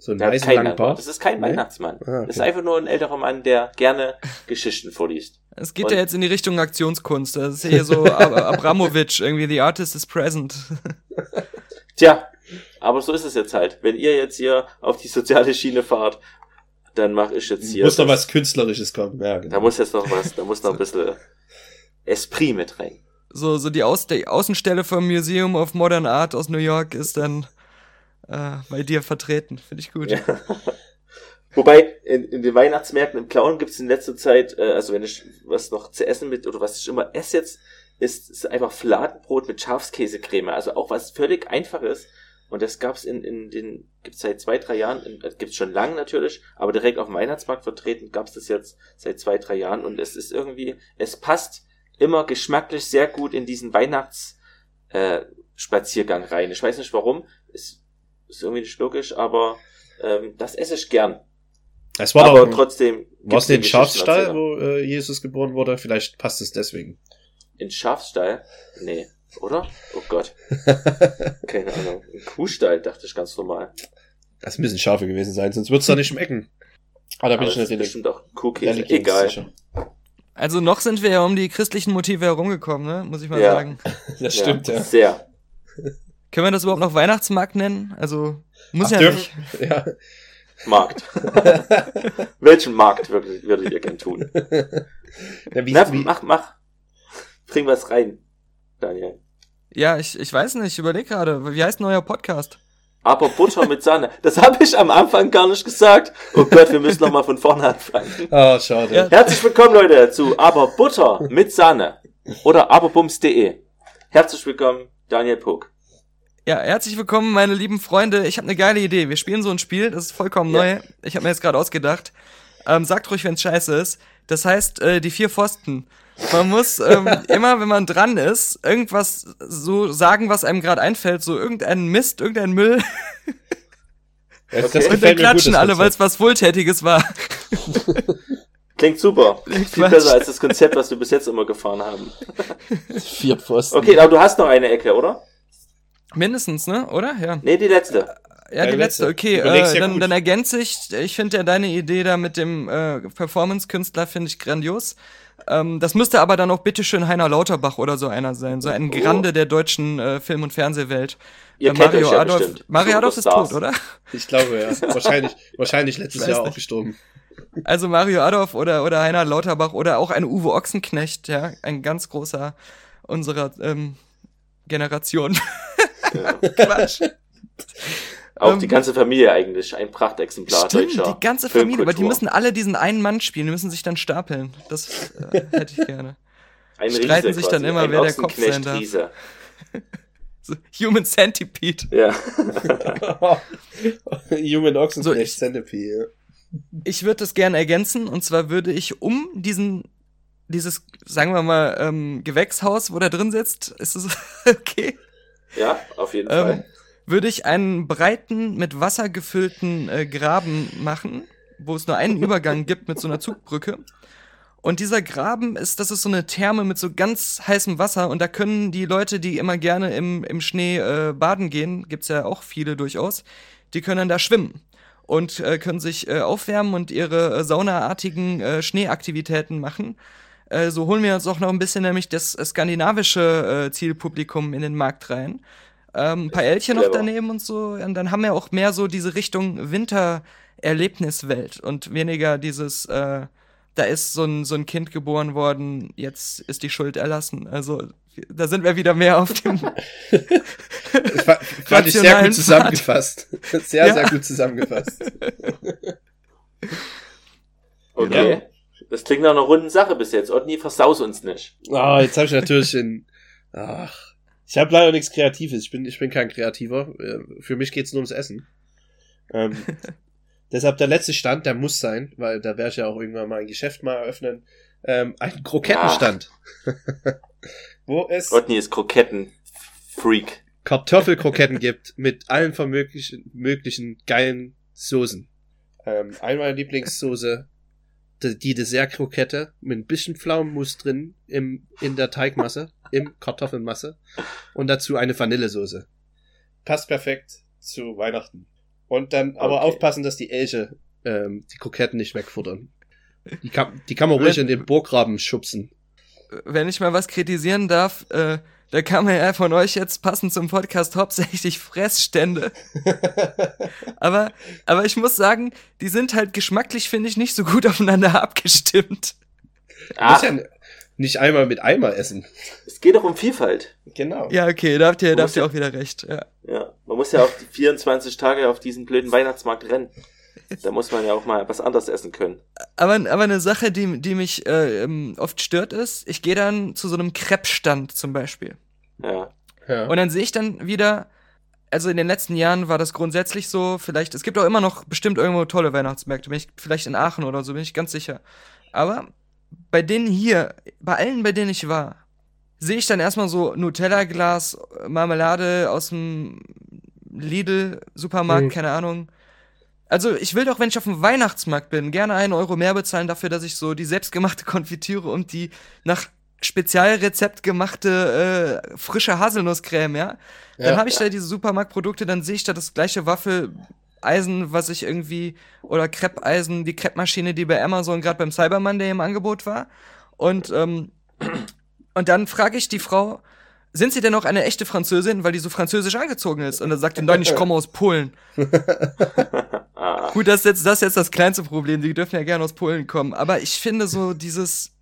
Speaker 2: So einen
Speaker 1: der hat
Speaker 2: weißen
Speaker 1: keinen
Speaker 2: langen
Speaker 1: Antwort.
Speaker 2: Bart?
Speaker 1: Das ist kein
Speaker 2: Nee?
Speaker 1: Weihnachtsmann.
Speaker 2: Ah,
Speaker 1: Das ist
Speaker 2: okay.
Speaker 1: einfach nur ein älterer Mann, der gerne Geschichten vorliest.
Speaker 3: Es geht
Speaker 1: Und-
Speaker 3: ja jetzt in die Richtung Aktionskunst. Das ist ja hier so Ab [LAUGHS] Abramowitsch, irgendwie The Artist is Present.
Speaker 1: Tja, aber so ist es jetzt halt. Wenn ihr jetzt hier auf die soziale Schiene fahrt, dann mache ich jetzt hier.
Speaker 2: Muss doch
Speaker 1: das-
Speaker 2: was Künstlerisches kommen. Ja, genau.
Speaker 1: Da muss jetzt noch was, da muss noch [LAUGHS] ein bisschen Esprit mit rein.
Speaker 3: So, so die, Aus die Außenstelle vom Museum of Modern Art aus New York ist dann äh, bei dir vertreten. Finde ich gut.
Speaker 1: Ja. [LAUGHS] Wobei, in, in den Weihnachtsmärkten im Clown gibt es in letzter Zeit, äh, also wenn ich was noch zu essen mit, oder was ich immer esse jetzt, ist, ist einfach Fladenbrot mit Schafskäsecreme. Also auch was völlig einfaches. Und das gab's in, in den, gibt's seit zwei, drei Jahren, äh, gibt's schon lange natürlich, aber direkt auf dem Weihnachtsmarkt vertreten gab's das jetzt seit zwei, drei Jahren. Und es ist irgendwie, es passt immer geschmacklich sehr gut in diesen Weihnachts, äh, rein. Ich weiß nicht warum. Ist, ist irgendwie nicht logisch, aber ähm, das esse ich gern.
Speaker 2: Es war
Speaker 1: aber
Speaker 2: doch,
Speaker 1: trotzdem.
Speaker 2: war es den Schafsstall, wo äh, Jesus geboren wurde? Vielleicht passt es deswegen.
Speaker 1: In Schafstall? Nee, oder? Oh Gott. [LAUGHS] Keine Ahnung. Ein Kuhstall, dachte ich ganz normal.
Speaker 2: Das müssen Schafe gewesen sein, sonst wird's da nicht schmecken. Ah, da bin
Speaker 1: Aber
Speaker 2: ich nicht
Speaker 1: bestimmt auch Kuhkäse. Egal.
Speaker 2: sicher.
Speaker 3: Also noch sind wir ja um die christlichen Motive herumgekommen, ne? Muss ich mal
Speaker 1: Ja.
Speaker 3: sagen. [LAUGHS]
Speaker 2: Das stimmt, ja.
Speaker 1: Sehr.
Speaker 3: Können wir das überhaupt noch Weihnachtsmarkt nennen? Also muss
Speaker 2: Ach,
Speaker 3: ja
Speaker 2: dürfen-
Speaker 3: nicht.
Speaker 2: Ja.
Speaker 1: Markt. [LAUGHS] Welchen Markt würdet, würdet ihr gern tun?
Speaker 2: ja wie,
Speaker 1: Na,
Speaker 2: wie,
Speaker 1: mach, mach. Bring was rein, Daniel.
Speaker 3: Ja, ich, ich weiß nicht, ich überlege gerade, wie heißt denn euer Podcast?
Speaker 1: Aber Butter mit Sahne. Das habe ich am Anfang gar nicht gesagt. Oh Gott, wir müssen noch mal von vorne anfangen.
Speaker 2: Ah, [LAUGHS] schade.
Speaker 3: Ja.
Speaker 1: Herzlich willkommen, Leute, zu Aber Butter mit Sahne oder aberbums.de. Herzlich willkommen, Daniel Puck.
Speaker 3: Ja, herzlich willkommen, meine lieben Freunde. Ich habe eine geile Idee. Wir spielen so ein Spiel, das ist vollkommen
Speaker 1: Ja.
Speaker 3: neu. Ich habe mir jetzt gerade ausgedacht. Ähm, sagt ruhig, wenn's scheiße ist. Das heißt, äh, die vier Pfosten. Man muss ähm, [LAUGHS] immer, wenn man dran ist, irgendwas so sagen, was einem gerade einfällt, so irgendeinen Mist, irgendeinen Müll. [LAUGHS]
Speaker 2: Das,
Speaker 1: Okay.
Speaker 3: Und dann
Speaker 2: gut,
Speaker 3: klatschen
Speaker 2: das
Speaker 3: alle, weil es was Wohltätiges war. [LAUGHS]
Speaker 1: Klingt super.
Speaker 3: Klingt
Speaker 1: Viel
Speaker 3: Quatsch.
Speaker 1: besser als das Konzept, was wir bis jetzt immer gefahren haben.
Speaker 2: Vier Pfosten.
Speaker 1: Okay, aber du hast noch eine Ecke, oder?
Speaker 3: Mindestens, ne? Oder? Ja.
Speaker 1: Nee, die letzte.
Speaker 3: Ja, die letzte,
Speaker 2: letzte.
Speaker 3: okay. Äh,
Speaker 2: ja
Speaker 3: dann, dann ergänze ich, ich finde ja deine Idee da mit dem äh, Performance-Künstler, finde ich grandios. Ähm, das müsste aber dann auch bitteschön Heiner Lauterbach oder so einer sein, so ein
Speaker 1: Oh.
Speaker 3: Grande der deutschen äh, Film- und Fernsehwelt.
Speaker 1: Ihr
Speaker 3: Äh,
Speaker 1: kennt
Speaker 3: Mario
Speaker 1: euch ja
Speaker 3: Adolf,
Speaker 1: bestimmt.
Speaker 3: Mario Adolf ist tot, oder?
Speaker 2: Ich glaube, ja. [LAUGHS] Wahrscheinlich, wahrscheinlich letztes Jahr auch
Speaker 3: nicht.
Speaker 2: gestorben.
Speaker 3: Also Mario Adolf oder, oder Heiner Lauterbach oder auch ein Uwe Ochsenknecht, ja, ein ganz großer unserer ähm, Generation.
Speaker 1: Ja.
Speaker 3: Quatsch. [LAUGHS]
Speaker 1: Auch
Speaker 3: Ähm,
Speaker 1: die ganze Familie eigentlich. Ein Prachtexemplar
Speaker 3: Stimmt,
Speaker 1: deutscher
Speaker 3: die ganze Familie, aber die müssen alle diesen einen Mann spielen, die müssen sich dann stapeln. Das äh, hätte ich gerne. [LAUGHS]
Speaker 1: Ein
Speaker 3: streiten
Speaker 1: Riese
Speaker 3: sich
Speaker 1: quasi.
Speaker 3: dann immer,
Speaker 1: ein
Speaker 3: wer der Kopf sein darf.
Speaker 1: Riese. [LAUGHS]
Speaker 3: So, Human Centipede.
Speaker 1: Ja.
Speaker 2: Human Ochsenknecht
Speaker 3: So, ich-
Speaker 2: Centipede.
Speaker 3: Ich würde das gerne ergänzen und zwar würde ich um diesen dieses, sagen wir mal, ähm, Gewächshaus, wo der drin sitzt, ist es okay?
Speaker 1: Ja, auf jeden
Speaker 3: Ähm,
Speaker 1: Fall.
Speaker 3: würde ich einen breiten, mit Wasser gefüllten äh, Graben machen, wo es nur einen [LAUGHS] Übergang gibt mit so einer Zugbrücke. Und dieser Graben ist, das ist so eine Therme mit so ganz heißem Wasser und da können die Leute, die immer gerne im, im Schnee äh, baden gehen, gibt's ja auch viele durchaus, die können dann da schwimmen und äh, können sich äh, aufwärmen und ihre äh, saunaartigen äh, Schneeaktivitäten machen. Äh, so holen wir uns auch noch ein bisschen nämlich das skandinavische äh, Zielpublikum in den Markt rein. Ähm, ein paar Elche noch daneben und so. Und dann haben wir auch mehr so diese Richtung Wintererlebniswelt und weniger dieses, äh, da ist so ein, so ein Kind geboren worden, jetzt ist die Schuld erlassen. Also da sind wir wieder mehr auf dem.
Speaker 2: Das [LAUGHS] fa- fand ich sehr gut zusammengefasst. [LAUGHS] Sehr,
Speaker 3: Ja.
Speaker 2: sehr gut zusammengefasst. [LAUGHS]
Speaker 1: Okay.
Speaker 2: Ja.
Speaker 1: Das klingt nach einer runden Sache bis jetzt. Otni, versaus uns nicht.
Speaker 2: Ah, jetzt habe ich natürlich den. Ach, ich habe leider nichts Kreatives. Ich bin, ich bin kein Kreativer. Äh, Für mich geht's nur ums Essen. Ähm, [LAUGHS] deshalb der letzte Stand, der muss sein, weil da werde ich ja auch irgendwann mal ein Geschäft mal eröffnen. Ähm, ein Krokettenstand. [LAUGHS] Wo es
Speaker 1: Otni ist Kroketten-Freak.
Speaker 2: Kartoffelkroketten gibt mit allen möglichen geilen Soßen. Ähm, einmal Lieblingssoße, die, Dessertkrokette mit ein bisschen Pflaumenmus drin im, in der Teigmasse, [LAUGHS] im Kartoffelmasse und dazu eine Vanillesoße. Passt perfekt zu Weihnachten. Und dann aber
Speaker 1: Okay.
Speaker 2: aufpassen, dass die Elche ähm, die Kroketten nicht wegfuttern. Die kann, die kann man ruhig in den Burggraben schubsen.
Speaker 3: Wenn ich mal was kritisieren darf, äh, da kann man ja von euch jetzt passend zum Podcast hauptsächlich Fressstände. [LAUGHS] aber, aber ich muss sagen, die sind halt geschmacklich, finde ich, nicht so gut [LAUGHS] aufeinander abgestimmt.
Speaker 2: Ja nicht einmal mit Eimer essen.
Speaker 1: es geht doch um Vielfalt.
Speaker 2: Genau.
Speaker 3: Ja, okay, da habt ihr, da habt ihr
Speaker 1: ja-
Speaker 3: auch wieder recht. Ja.
Speaker 1: Ja, man muss ja auch die 24 Tage auf diesen blöden Weihnachtsmarkt rennen. Da muss man ja auch mal was anderes essen können.
Speaker 3: Aber, aber eine Sache, die, die mich äh, ähm, oft stört, ist, ich gehe dann zu so einem Crepe-Stand zum Beispiel.
Speaker 1: Ja.
Speaker 2: Ja.
Speaker 3: Und dann sehe ich dann wieder, also in den letzten Jahren war das grundsätzlich so, vielleicht, es gibt auch immer noch bestimmt irgendwo tolle Weihnachtsmärkte, bin ich vielleicht in Aachen oder so, bin ich ganz sicher. Aber bei denen hier, bei allen, bei denen ich war, sehe ich dann erstmal so Nutella-Glas, Marmelade aus dem Lidl-Supermarkt,
Speaker 2: Mhm.
Speaker 3: keine Ahnung. Also ich will doch, wenn ich auf dem Weihnachtsmarkt bin, gerne einen Euro mehr bezahlen dafür, dass ich so die selbstgemachte [LAUGHS] Konfitüre und die nach Spezialrezept gemachte äh, frische Haselnusscreme, ja. Dann
Speaker 2: Ja.
Speaker 3: habe ich da diese Supermarktprodukte, dann sehe ich da das gleiche Waffeleisen, was ich irgendwie oder Kreppeisen, die Kreppmaschine, die bei Amazon gerade beim Cyber Monday im Angebot war. Und ähm, und dann frage ich die Frau, sind Sie denn auch eine echte Französin, weil die so französisch angezogen ist? Und dann sagt die, nein, ich komme aus Polen. [LAUGHS] Gut, das ist jetzt das, ist jetzt das kleinste Problem. Die dürfen ja gerne aus Polen kommen. Aber ich finde so dieses,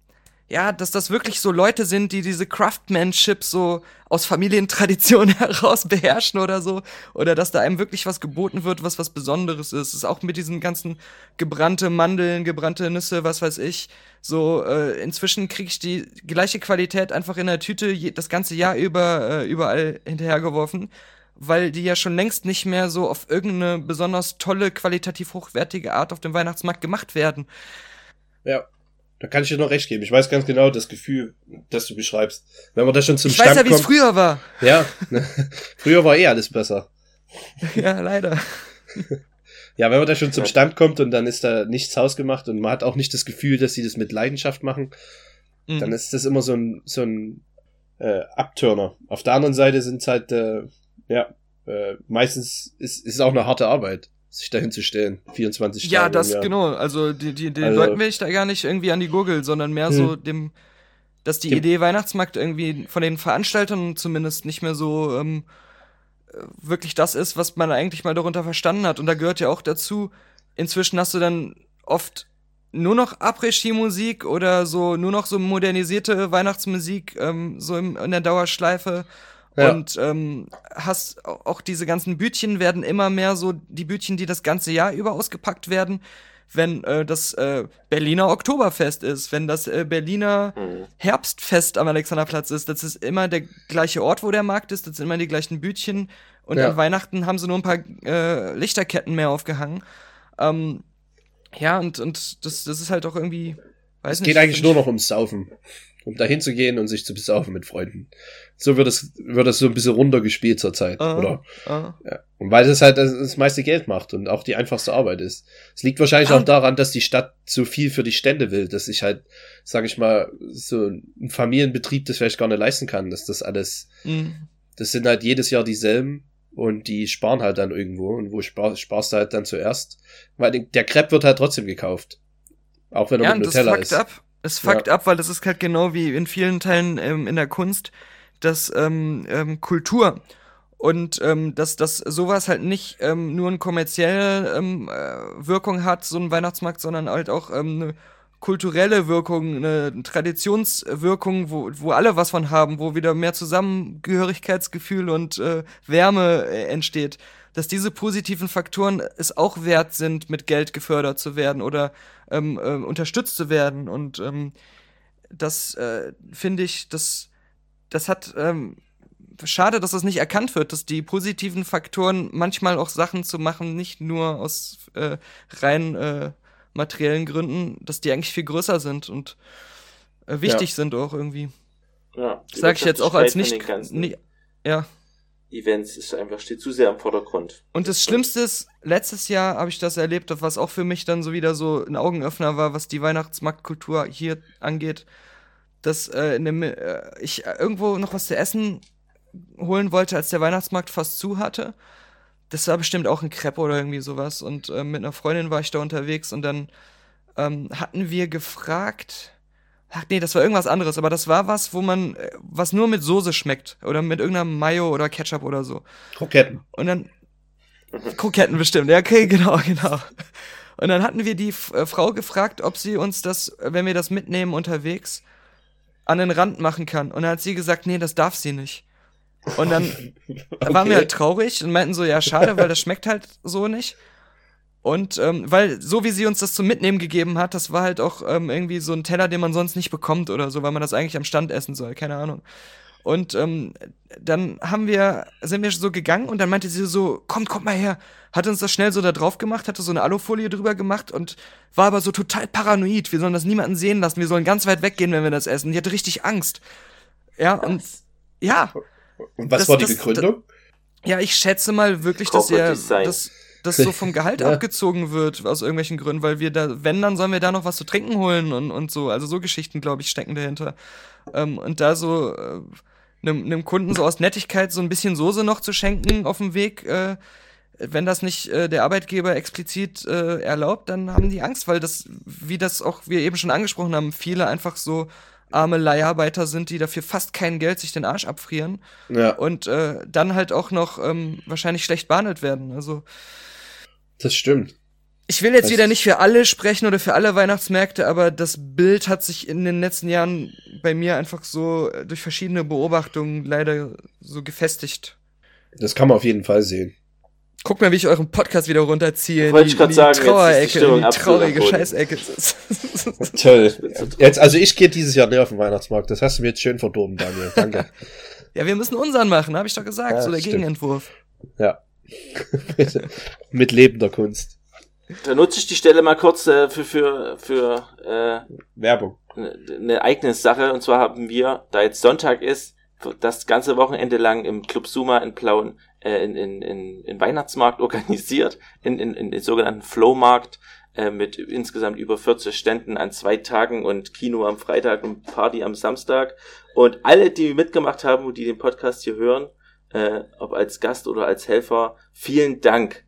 Speaker 3: ja, dass das wirklich so Leute sind, die diese Craftsmanship so aus Familientradition [LAUGHS] heraus beherrschen oder so. Oder dass da einem wirklich was geboten wird, was was Besonderes ist. Ist auch mit diesen ganzen gebrannte Mandeln, gebrannte Nüsse, was weiß ich. So, äh, inzwischen kriege ich die gleiche Qualität einfach in der Tüte je, das ganze Jahr über äh, überall hinterhergeworfen weil die ja schon längst nicht mehr so auf irgendeine besonders tolle, qualitativ hochwertige Art auf dem Weihnachtsmarkt gemacht werden.
Speaker 2: Ja, da kann ich dir noch recht geben. Ich weiß ganz genau das Gefühl, das du beschreibst. Wenn man da schon zum
Speaker 3: Ich weiß
Speaker 2: Stand
Speaker 3: ja, wie es früher war.
Speaker 2: Ja, ne? [LAUGHS] früher war eh alles besser. [LAUGHS]
Speaker 3: ja, leider. [LAUGHS]
Speaker 2: Ja, wenn man da schon zum. Stand kommt und dann ist da nichts hausgemacht und man hat auch nicht das Gefühl, dass sie das mit Leidenschaft machen,
Speaker 3: Mhm.
Speaker 2: dann ist das immer so ein, so ein äh, Abturner. Auf der anderen Seite sind halt, äh, ja, äh, meistens ist, ist es auch eine harte Arbeit, sich dahin zu stellen. 24
Speaker 3: ja,
Speaker 2: Tage.
Speaker 3: das
Speaker 2: Jahr.
Speaker 3: genau. Also die, die, den
Speaker 2: Also-
Speaker 3: Leuten will ich da gar nicht irgendwie an die Gurgel, sondern mehr
Speaker 2: Hm.
Speaker 3: so dem, dass die
Speaker 2: Dem-
Speaker 3: Idee Weihnachtsmarkt irgendwie von den Veranstaltern zumindest nicht mehr so ähm, äh, wirklich das ist, was man eigentlich mal darunter verstanden hat. Und da gehört ja auch dazu, inzwischen hast du dann oft nur noch Après-Ski-Musik oder so, nur noch so modernisierte Weihnachtsmusik, ähm, so im, in der Dauerschleife.
Speaker 2: Ja.
Speaker 3: Und ähm, hast au- auch diese ganzen Bütchen werden immer mehr so die Bütchen, die das ganze Jahr über ausgepackt werden, wenn äh, das äh, Berliner Oktoberfest ist, wenn das äh, Berliner
Speaker 1: hm.
Speaker 3: Herbstfest am Alexanderplatz ist. Das ist immer der gleiche Ort, wo der Markt ist. Das sind immer die gleichen Bütchen. Und
Speaker 2: Ja.
Speaker 3: an Weihnachten haben sie nur ein paar äh, Lichterketten mehr aufgehangen. Ähm, ja, und, und das, das ist halt auch irgendwie. Weiß
Speaker 2: Es
Speaker 3: nicht,
Speaker 2: geht eigentlich
Speaker 3: find
Speaker 2: nur noch ums Saufen. Um dahin zu gehen und sich zu besaufen mit Freunden. So wird es, wird es so ein bisschen runtergespielt zurzeit,
Speaker 3: Ah,
Speaker 2: oder?
Speaker 3: ah.
Speaker 2: Ja. Und weil das halt das, das meiste Geld macht und auch die einfachste Arbeit ist. Es liegt wahrscheinlich
Speaker 3: Ah,
Speaker 2: auch daran, dass die Stadt so viel für die Stände will, dass sich halt, sag ich mal, so ein Familienbetrieb das vielleicht gar nicht leisten kann, dass das alles,
Speaker 3: Mm.
Speaker 2: das sind halt jedes Jahr dieselben und die sparen halt dann irgendwo und wo spar, sparst du halt dann zuerst? Weil der Crepe wird halt trotzdem gekauft. Auch wenn er
Speaker 3: Ja,
Speaker 2: mit
Speaker 3: und das
Speaker 2: Nutella
Speaker 3: fuckt
Speaker 2: ist.
Speaker 3: ab. Es fuckt ab, weil das ist halt genau wie in vielen Teilen ähm, in der Kunst, das ähm, ähm, Kultur. Und ähm, dass, dass sowas halt nicht ähm, nur eine kommerzielle ähm, äh, Wirkung hat, so ein Weihnachtsmarkt, sondern halt auch ähm, eine kulturelle Wirkung, eine Traditionswirkung, wo, wo alle was von haben, wo wieder mehr Zusammengehörigkeitsgefühl und äh, Wärme äh, entsteht. dass diese positiven Faktoren es auch wert sind, mit Geld gefördert zu werden oder ähm, ähm, unterstützt zu werden. Und ähm, das äh, finde ich, das, das hat ähm, schade, dass das nicht erkannt wird, dass die positiven Faktoren manchmal auch Sachen zu machen, nicht nur aus äh, rein äh, materiellen Gründen, dass die eigentlich viel größer sind und äh, wichtig sind auch irgendwie.
Speaker 1: Ja, die
Speaker 3: Sag ich jetzt auch als nicht, nie, ja.
Speaker 1: Events ist einfach, steht zu sehr im Vordergrund.
Speaker 3: Und das Schlimmste ist, letztes Jahr habe ich das erlebt, was auch für mich dann so wieder so ein Augenöffner war, was die Weihnachtsmarktkultur hier angeht, dass äh, in dem, äh, ich irgendwo noch was zu essen holen wollte, als der Weihnachtsmarkt fast zu hatte. Das war bestimmt auch ein Crepe oder irgendwie sowas. Und äh, mit einer Freundin war ich da unterwegs und dann ähm, hatten wir gefragt. Ach nee, das war irgendwas anderes, aber das war was, wo man, äh, was nur mit Soße schmeckt. Oder mit irgendeiner Mayo oder Ketchup oder so.
Speaker 2: Kroketten.
Speaker 3: Und dann. Kroketten bestimmt, ja, okay, [LAUGHS] genau, genau. Und dann hatten wir die äh, Frau gefragt, ob sie uns das, wenn wir das mitnehmen unterwegs, an den Rand machen kann. Und dann hat sie gesagt, nee, das darf sie nicht. Und dann [LAUGHS] waren wir halt traurig und meinten so, ja, schade, weil das schmeckt halt so nicht. Und ähm, weil so wie sie uns das zum Mitnehmen gegeben hat, das war halt auch ähm, irgendwie so ein Teller, den man sonst nicht bekommt oder so, weil man das eigentlich am Stand essen soll, keine Ahnung. Und ähm, dann haben wir, sind wir so gegangen und dann meinte sie so, kommt, kommt mal her. Hat uns das schnell so da drauf gemacht, hatte so eine Alufolie drüber gemacht und war aber so total paranoid. Wir sollen das niemanden sehen lassen. Wir sollen ganz weit weggehen, wenn wir das essen. Die hatte richtig Angst. Ja, und ja,
Speaker 2: Und was
Speaker 3: Das-
Speaker 2: war die
Speaker 3: das-
Speaker 2: Begründung?
Speaker 3: ja, ich schätze mal wirklich, dass ihr dass das so vom Gehalt [LAUGHS]
Speaker 2: Ja.
Speaker 3: abgezogen wird aus irgendwelchen Gründen, weil wir da, wenn, dann sollen wir da noch was zu trinken holen und, und so. Also so Geschichten, glaube ich, stecken dahinter. Ähm, und da so äh, einem, einem Kunden so aus Nettigkeit so ein bisschen Soße noch zu schenken auf dem Weg, äh, wenn das nicht äh, der Arbeitgeber explizit äh, erlaubt, dann haben die Angst, weil das, wie das auch wir eben schon angesprochen haben, viele einfach so arme Leiharbeiter sind, die dafür fast kein Geld sich den Arsch abfrieren
Speaker 2: Ja,
Speaker 3: und äh, dann halt auch noch ähm, wahrscheinlich schlecht behandelt werden. Also
Speaker 2: das stimmt.
Speaker 3: Ich will jetzt wieder nicht für alle sprechen oder für alle Weihnachtsmärkte, aber das Bild hat sich in den letzten Jahren bei mir einfach so äh, durch verschiedene Beobachtungen leider so gefestigt.
Speaker 2: Das kann man auf jeden Fall sehen.
Speaker 3: Guck mal, wie ich euren Podcast wieder runterziehe.
Speaker 1: Wollte
Speaker 3: die-
Speaker 1: ich
Speaker 3: die
Speaker 1: sagen, jetzt ist die
Speaker 3: Trauerecke, die
Speaker 1: am
Speaker 3: traurige. Scheißecke. [LAUGHS] [LAUGHS]
Speaker 2: Toll. Jetzt, also ich gehe dieses Jahr nicht auf den Weihnachtsmarkt. Das hast du mir jetzt schön verdorben, Daniel. Danke. [LAUGHS]
Speaker 3: ja, wir müssen unseren machen, habe ich doch gesagt.
Speaker 2: Ja,
Speaker 3: so der
Speaker 2: stimmt.
Speaker 3: Gegenentwurf.
Speaker 2: ja. Mit lebender Kunst.
Speaker 1: Da nutze ich die Stelle mal kurz äh, für, für, für
Speaker 2: Werbung.
Speaker 1: äh, eine eine eigene Sache. Und zwar haben wir, da jetzt Sonntag ist, das ganze Wochenende lang im Club Suma in Plauen äh, in, in, in, in Weihnachtsmarkt [LAUGHS] organisiert, in, in, in den sogenannten Flowmarkt äh, mit insgesamt über 40 Ständen an zwei Tagen und Kino am Freitag und Party am Samstag. Und alle, die mitgemacht haben und die den Podcast hier hören, äh, ob als Gast oder als Helfer, vielen Dank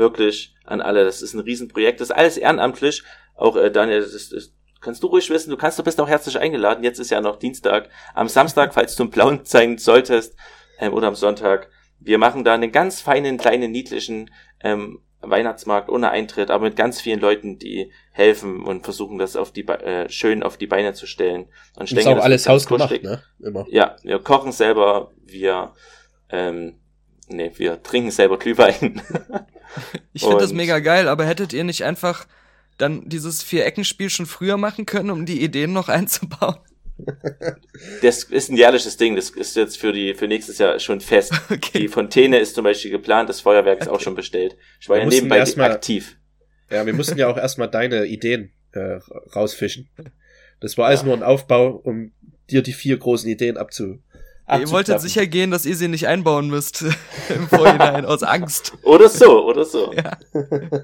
Speaker 1: wirklich an alle. Das ist ein Riesenprojekt. Das ist alles ehrenamtlich. Auch äh, Daniel, das, ist, das kannst du ruhig wissen. Du kannst, du bist auch herzlich eingeladen. Jetzt ist ja noch Dienstag. Am Samstag, [LAUGHS] falls du im Blauen sein solltest, ähm, oder am Sonntag. Wir machen da einen ganz feinen, kleinen, niedlichen ähm, Weihnachtsmarkt ohne Eintritt, aber mit ganz vielen Leuten, die helfen und versuchen, das auf die Be äh, schön auf die Beine zu stellen. Und ich
Speaker 2: Ist
Speaker 1: denke,
Speaker 2: auch
Speaker 1: das
Speaker 2: alles hausgemacht, ne? Immer.
Speaker 1: Ja, wir kochen selber, wir, ähm, nee, wir trinken selber Glühwein. [LAUGHS]
Speaker 3: Ich finde das mega geil, aber hättet ihr nicht einfach dann dieses Vier-Ecken-Spiel schon früher machen können, um die Ideen noch [LAUGHS] einzubauen?
Speaker 1: Das ist ein jährliches Ding, das ist jetzt für die, für nächstes Jahr schon fest. [LAUGHS] Die
Speaker 3: Okay.
Speaker 1: Fontäne ist zum Beispiel geplant, das Feuerwerk ist auch schon bestellt. Ich war
Speaker 2: Wir
Speaker 1: ja
Speaker 2: mussten
Speaker 1: nebenbei
Speaker 2: erst mal-
Speaker 1: aktiv.
Speaker 2: Ja, wir mussten ja auch erstmal deine Ideen äh, rausfischen. Das war alles nur ein Aufbau, um dir die vier großen Ideen abzu.
Speaker 3: Ihr wolltet sicher gehen, dass ihr sie nicht einbauen müsst [LAUGHS] im Vorhinein, aus Angst.
Speaker 1: Oder so, oder so.
Speaker 3: Ja. [LAUGHS]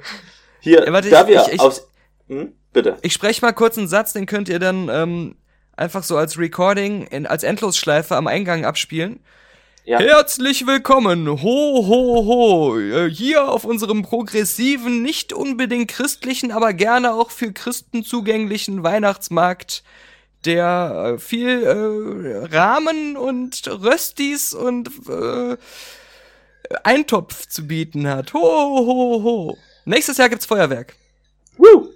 Speaker 1: Hier,
Speaker 3: Ja, warte,
Speaker 1: da
Speaker 3: ich-
Speaker 1: wir
Speaker 3: ich- ich-
Speaker 1: aus, hm? Bitte.
Speaker 3: Ich spreche mal kurz einen Satz, den könnt ihr dann ähm, einfach so als Recording, in, als Endlosschleife am Eingang abspielen.
Speaker 1: Ja.
Speaker 3: Herzlich willkommen, ho, ho, ho, äh, hier auf unserem progressiven, nicht unbedingt christlichen, aber gerne auch für Christen zugänglichen Weihnachtsmarkt, der äh, viel äh, Rahmen und Röstis und äh, Eintopf zu bieten hat. Ho, ho, ho. Nächstes Jahr gibt's Feuerwerk.
Speaker 1: Woo!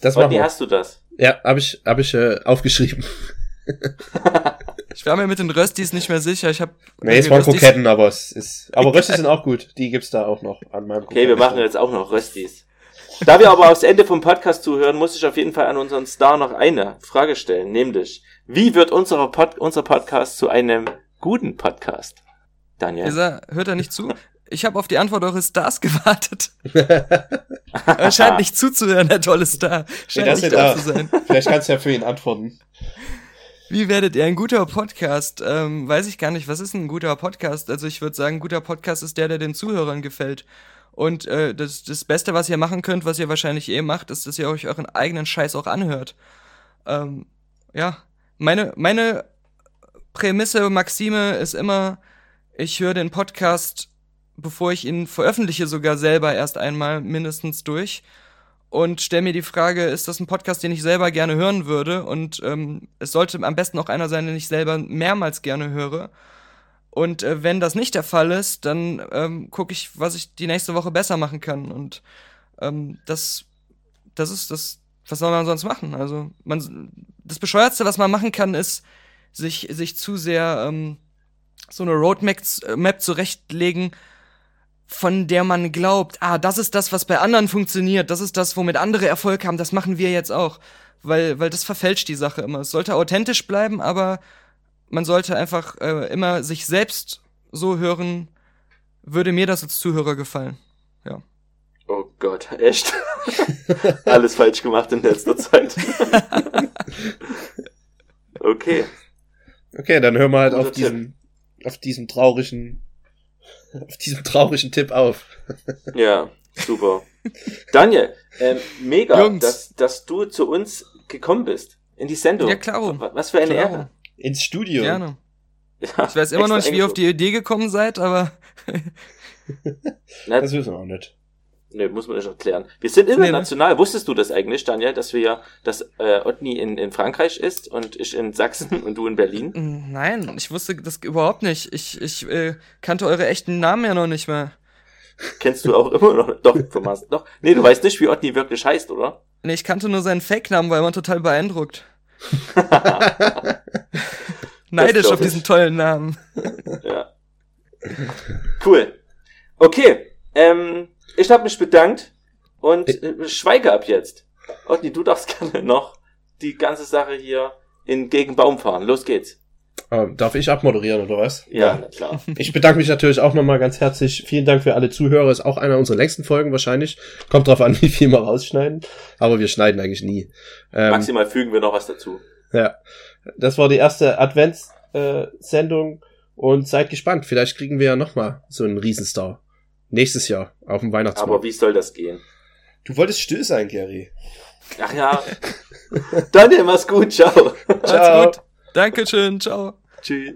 Speaker 2: Das machen
Speaker 1: Wann
Speaker 2: wir.
Speaker 1: hast du das?
Speaker 2: Ja, habe ich, hab ich äh, aufgeschrieben. [LAUGHS]
Speaker 3: Ich war mir mit den Röstis nicht mehr sicher. Ich habe
Speaker 2: Nee, es waren Kroketten, aber es ist. Aber Rösti sind auch gut. Die gibt's da auch noch an meinem
Speaker 1: Okay, wir machen jetzt auch noch Röstis. Da wir aber aufs Ende vom Podcast zuhören, muss ich auf jeden Fall an unseren Star noch eine Frage stellen, nämlich, wie wird unser, Pod unser Podcast zu einem guten Podcast? Daniel?
Speaker 3: Isa, hört er nicht zu? Ich habe auf die Antwort eures Stars gewartet. [LAUGHS] er scheint nicht zuzuhören, der tolle Star. Scheint
Speaker 2: das
Speaker 3: nicht
Speaker 2: ist
Speaker 3: da
Speaker 2: da.
Speaker 3: zu sein.
Speaker 2: Vielleicht kannst du ja für ihn antworten.
Speaker 3: Wie werdet ihr ein guter Podcast? Ähm, weiß ich gar nicht. Was ist ein guter Podcast? Also ich würde sagen, ein guter Podcast ist der, der den Zuhörern gefällt. Und äh, das, das Beste, was ihr machen könnt, was ihr wahrscheinlich eh macht, ist, dass ihr euch euren eigenen Scheiß auch anhört. Ähm, ja, meine, meine Prämisse, Maxime ist immer, ich höre den Podcast, bevor ich ihn veröffentliche, sogar selber erst einmal mindestens durch und stelle mir die Frage, ist das ein Podcast, den ich selber gerne hören würde? Und ähm, es sollte am besten auch einer sein, den ich selber mehrmals gerne höre. Und äh, wenn das nicht der Fall ist, dann ähm, gucke ich, was ich die nächste Woche besser machen kann. Und ähm, das, das ist das, was soll man sonst machen? Also man, das bescheuertste, was man machen kann, ist sich sich zu sehr ähm, so eine Roadmap äh, Map zurechtlegen, von der man glaubt, ah, das ist das, was bei anderen funktioniert, das ist das, womit andere Erfolg haben, das machen wir jetzt auch. Weil, weil das verfälscht die Sache immer. Es sollte authentisch bleiben, aber man sollte einfach äh, immer sich selbst so hören, würde mir das als Zuhörer gefallen. Ja.
Speaker 1: Oh Gott, echt? [LAUGHS] Alles falsch gemacht in letzter Zeit. [LAUGHS] okay.
Speaker 2: Okay, dann hören wir halt
Speaker 1: Guter
Speaker 2: auf diesen, auf diesem traurigen, [LAUGHS] auf diesem traurigen Tipp auf.
Speaker 1: Ja, super. Daniel, ähm, mega,
Speaker 3: Jungs.
Speaker 1: dass, dass du zu uns gekommen bist. In die Sendung.
Speaker 3: Ja, klaro.
Speaker 1: Was für eine
Speaker 3: Klaro.
Speaker 1: Ehre.
Speaker 2: Ins Studio.
Speaker 3: Gerne. [LAUGHS]
Speaker 1: Ja,
Speaker 3: Ich weiß immer noch nicht, wie ihr auf die Idee gekommen seid, aber [LAUGHS]
Speaker 2: Das wissen wir auch nicht.
Speaker 1: Nee, muss man nicht erklären. Wir sind international. Wusstest du das eigentlich, Daniel, dass wir ja, dass äh, Otni in, in Frankreich ist und ich in Sachsen [LAUGHS] und du in Berlin?
Speaker 3: Nein, ich wusste das überhaupt nicht. Ich, ich äh, kannte eure echten Namen ja noch nicht mehr.
Speaker 1: Kennst du auch immer noch? Doch, Thomas, doch. Nee, du weißt nicht, wie Otni wirklich heißt, oder?
Speaker 3: Nee, ich kannte nur seinen Fake-Namen, weil man total beeindruckt. Neidisch auf
Speaker 1: ich.
Speaker 3: diesen tollen Namen. [LAUGHS]
Speaker 1: Ja. Cool. Okay. Ähm, ich habe mich bedankt und äh, schweige ab jetzt. Otni, du darfst [LAUGHS] gerne noch die ganze Sache hier in gegen Baum fahren. Los geht's.
Speaker 2: Ähm, darf ich abmoderieren oder was?
Speaker 1: Ja, na klar.
Speaker 2: Ich bedanke mich natürlich auch nochmal ganz herzlich. Vielen Dank für alle Zuhörer. Ist auch einer unserer längsten Folgen wahrscheinlich. Kommt drauf an, [LAUGHS] wie viel wir rausschneiden. Aber wir schneiden eigentlich nie. Ähm,
Speaker 1: Maximal fügen wir noch was dazu.
Speaker 2: Ja. Das war die erste Adventssendung äh, und seid gespannt. Vielleicht kriegen wir ja nochmal so einen Riesenstar. Nächstes Jahr auf dem Weihnachtsmarkt.
Speaker 1: Aber wie soll das gehen?
Speaker 2: Du wolltest still sein, Gary.
Speaker 1: Ach ja. [LAUGHS] Daniel, mach's gut. Ciao.
Speaker 2: Ciao.
Speaker 3: Alles gut. Dankeschön. Ciao.
Speaker 1: Tschüss.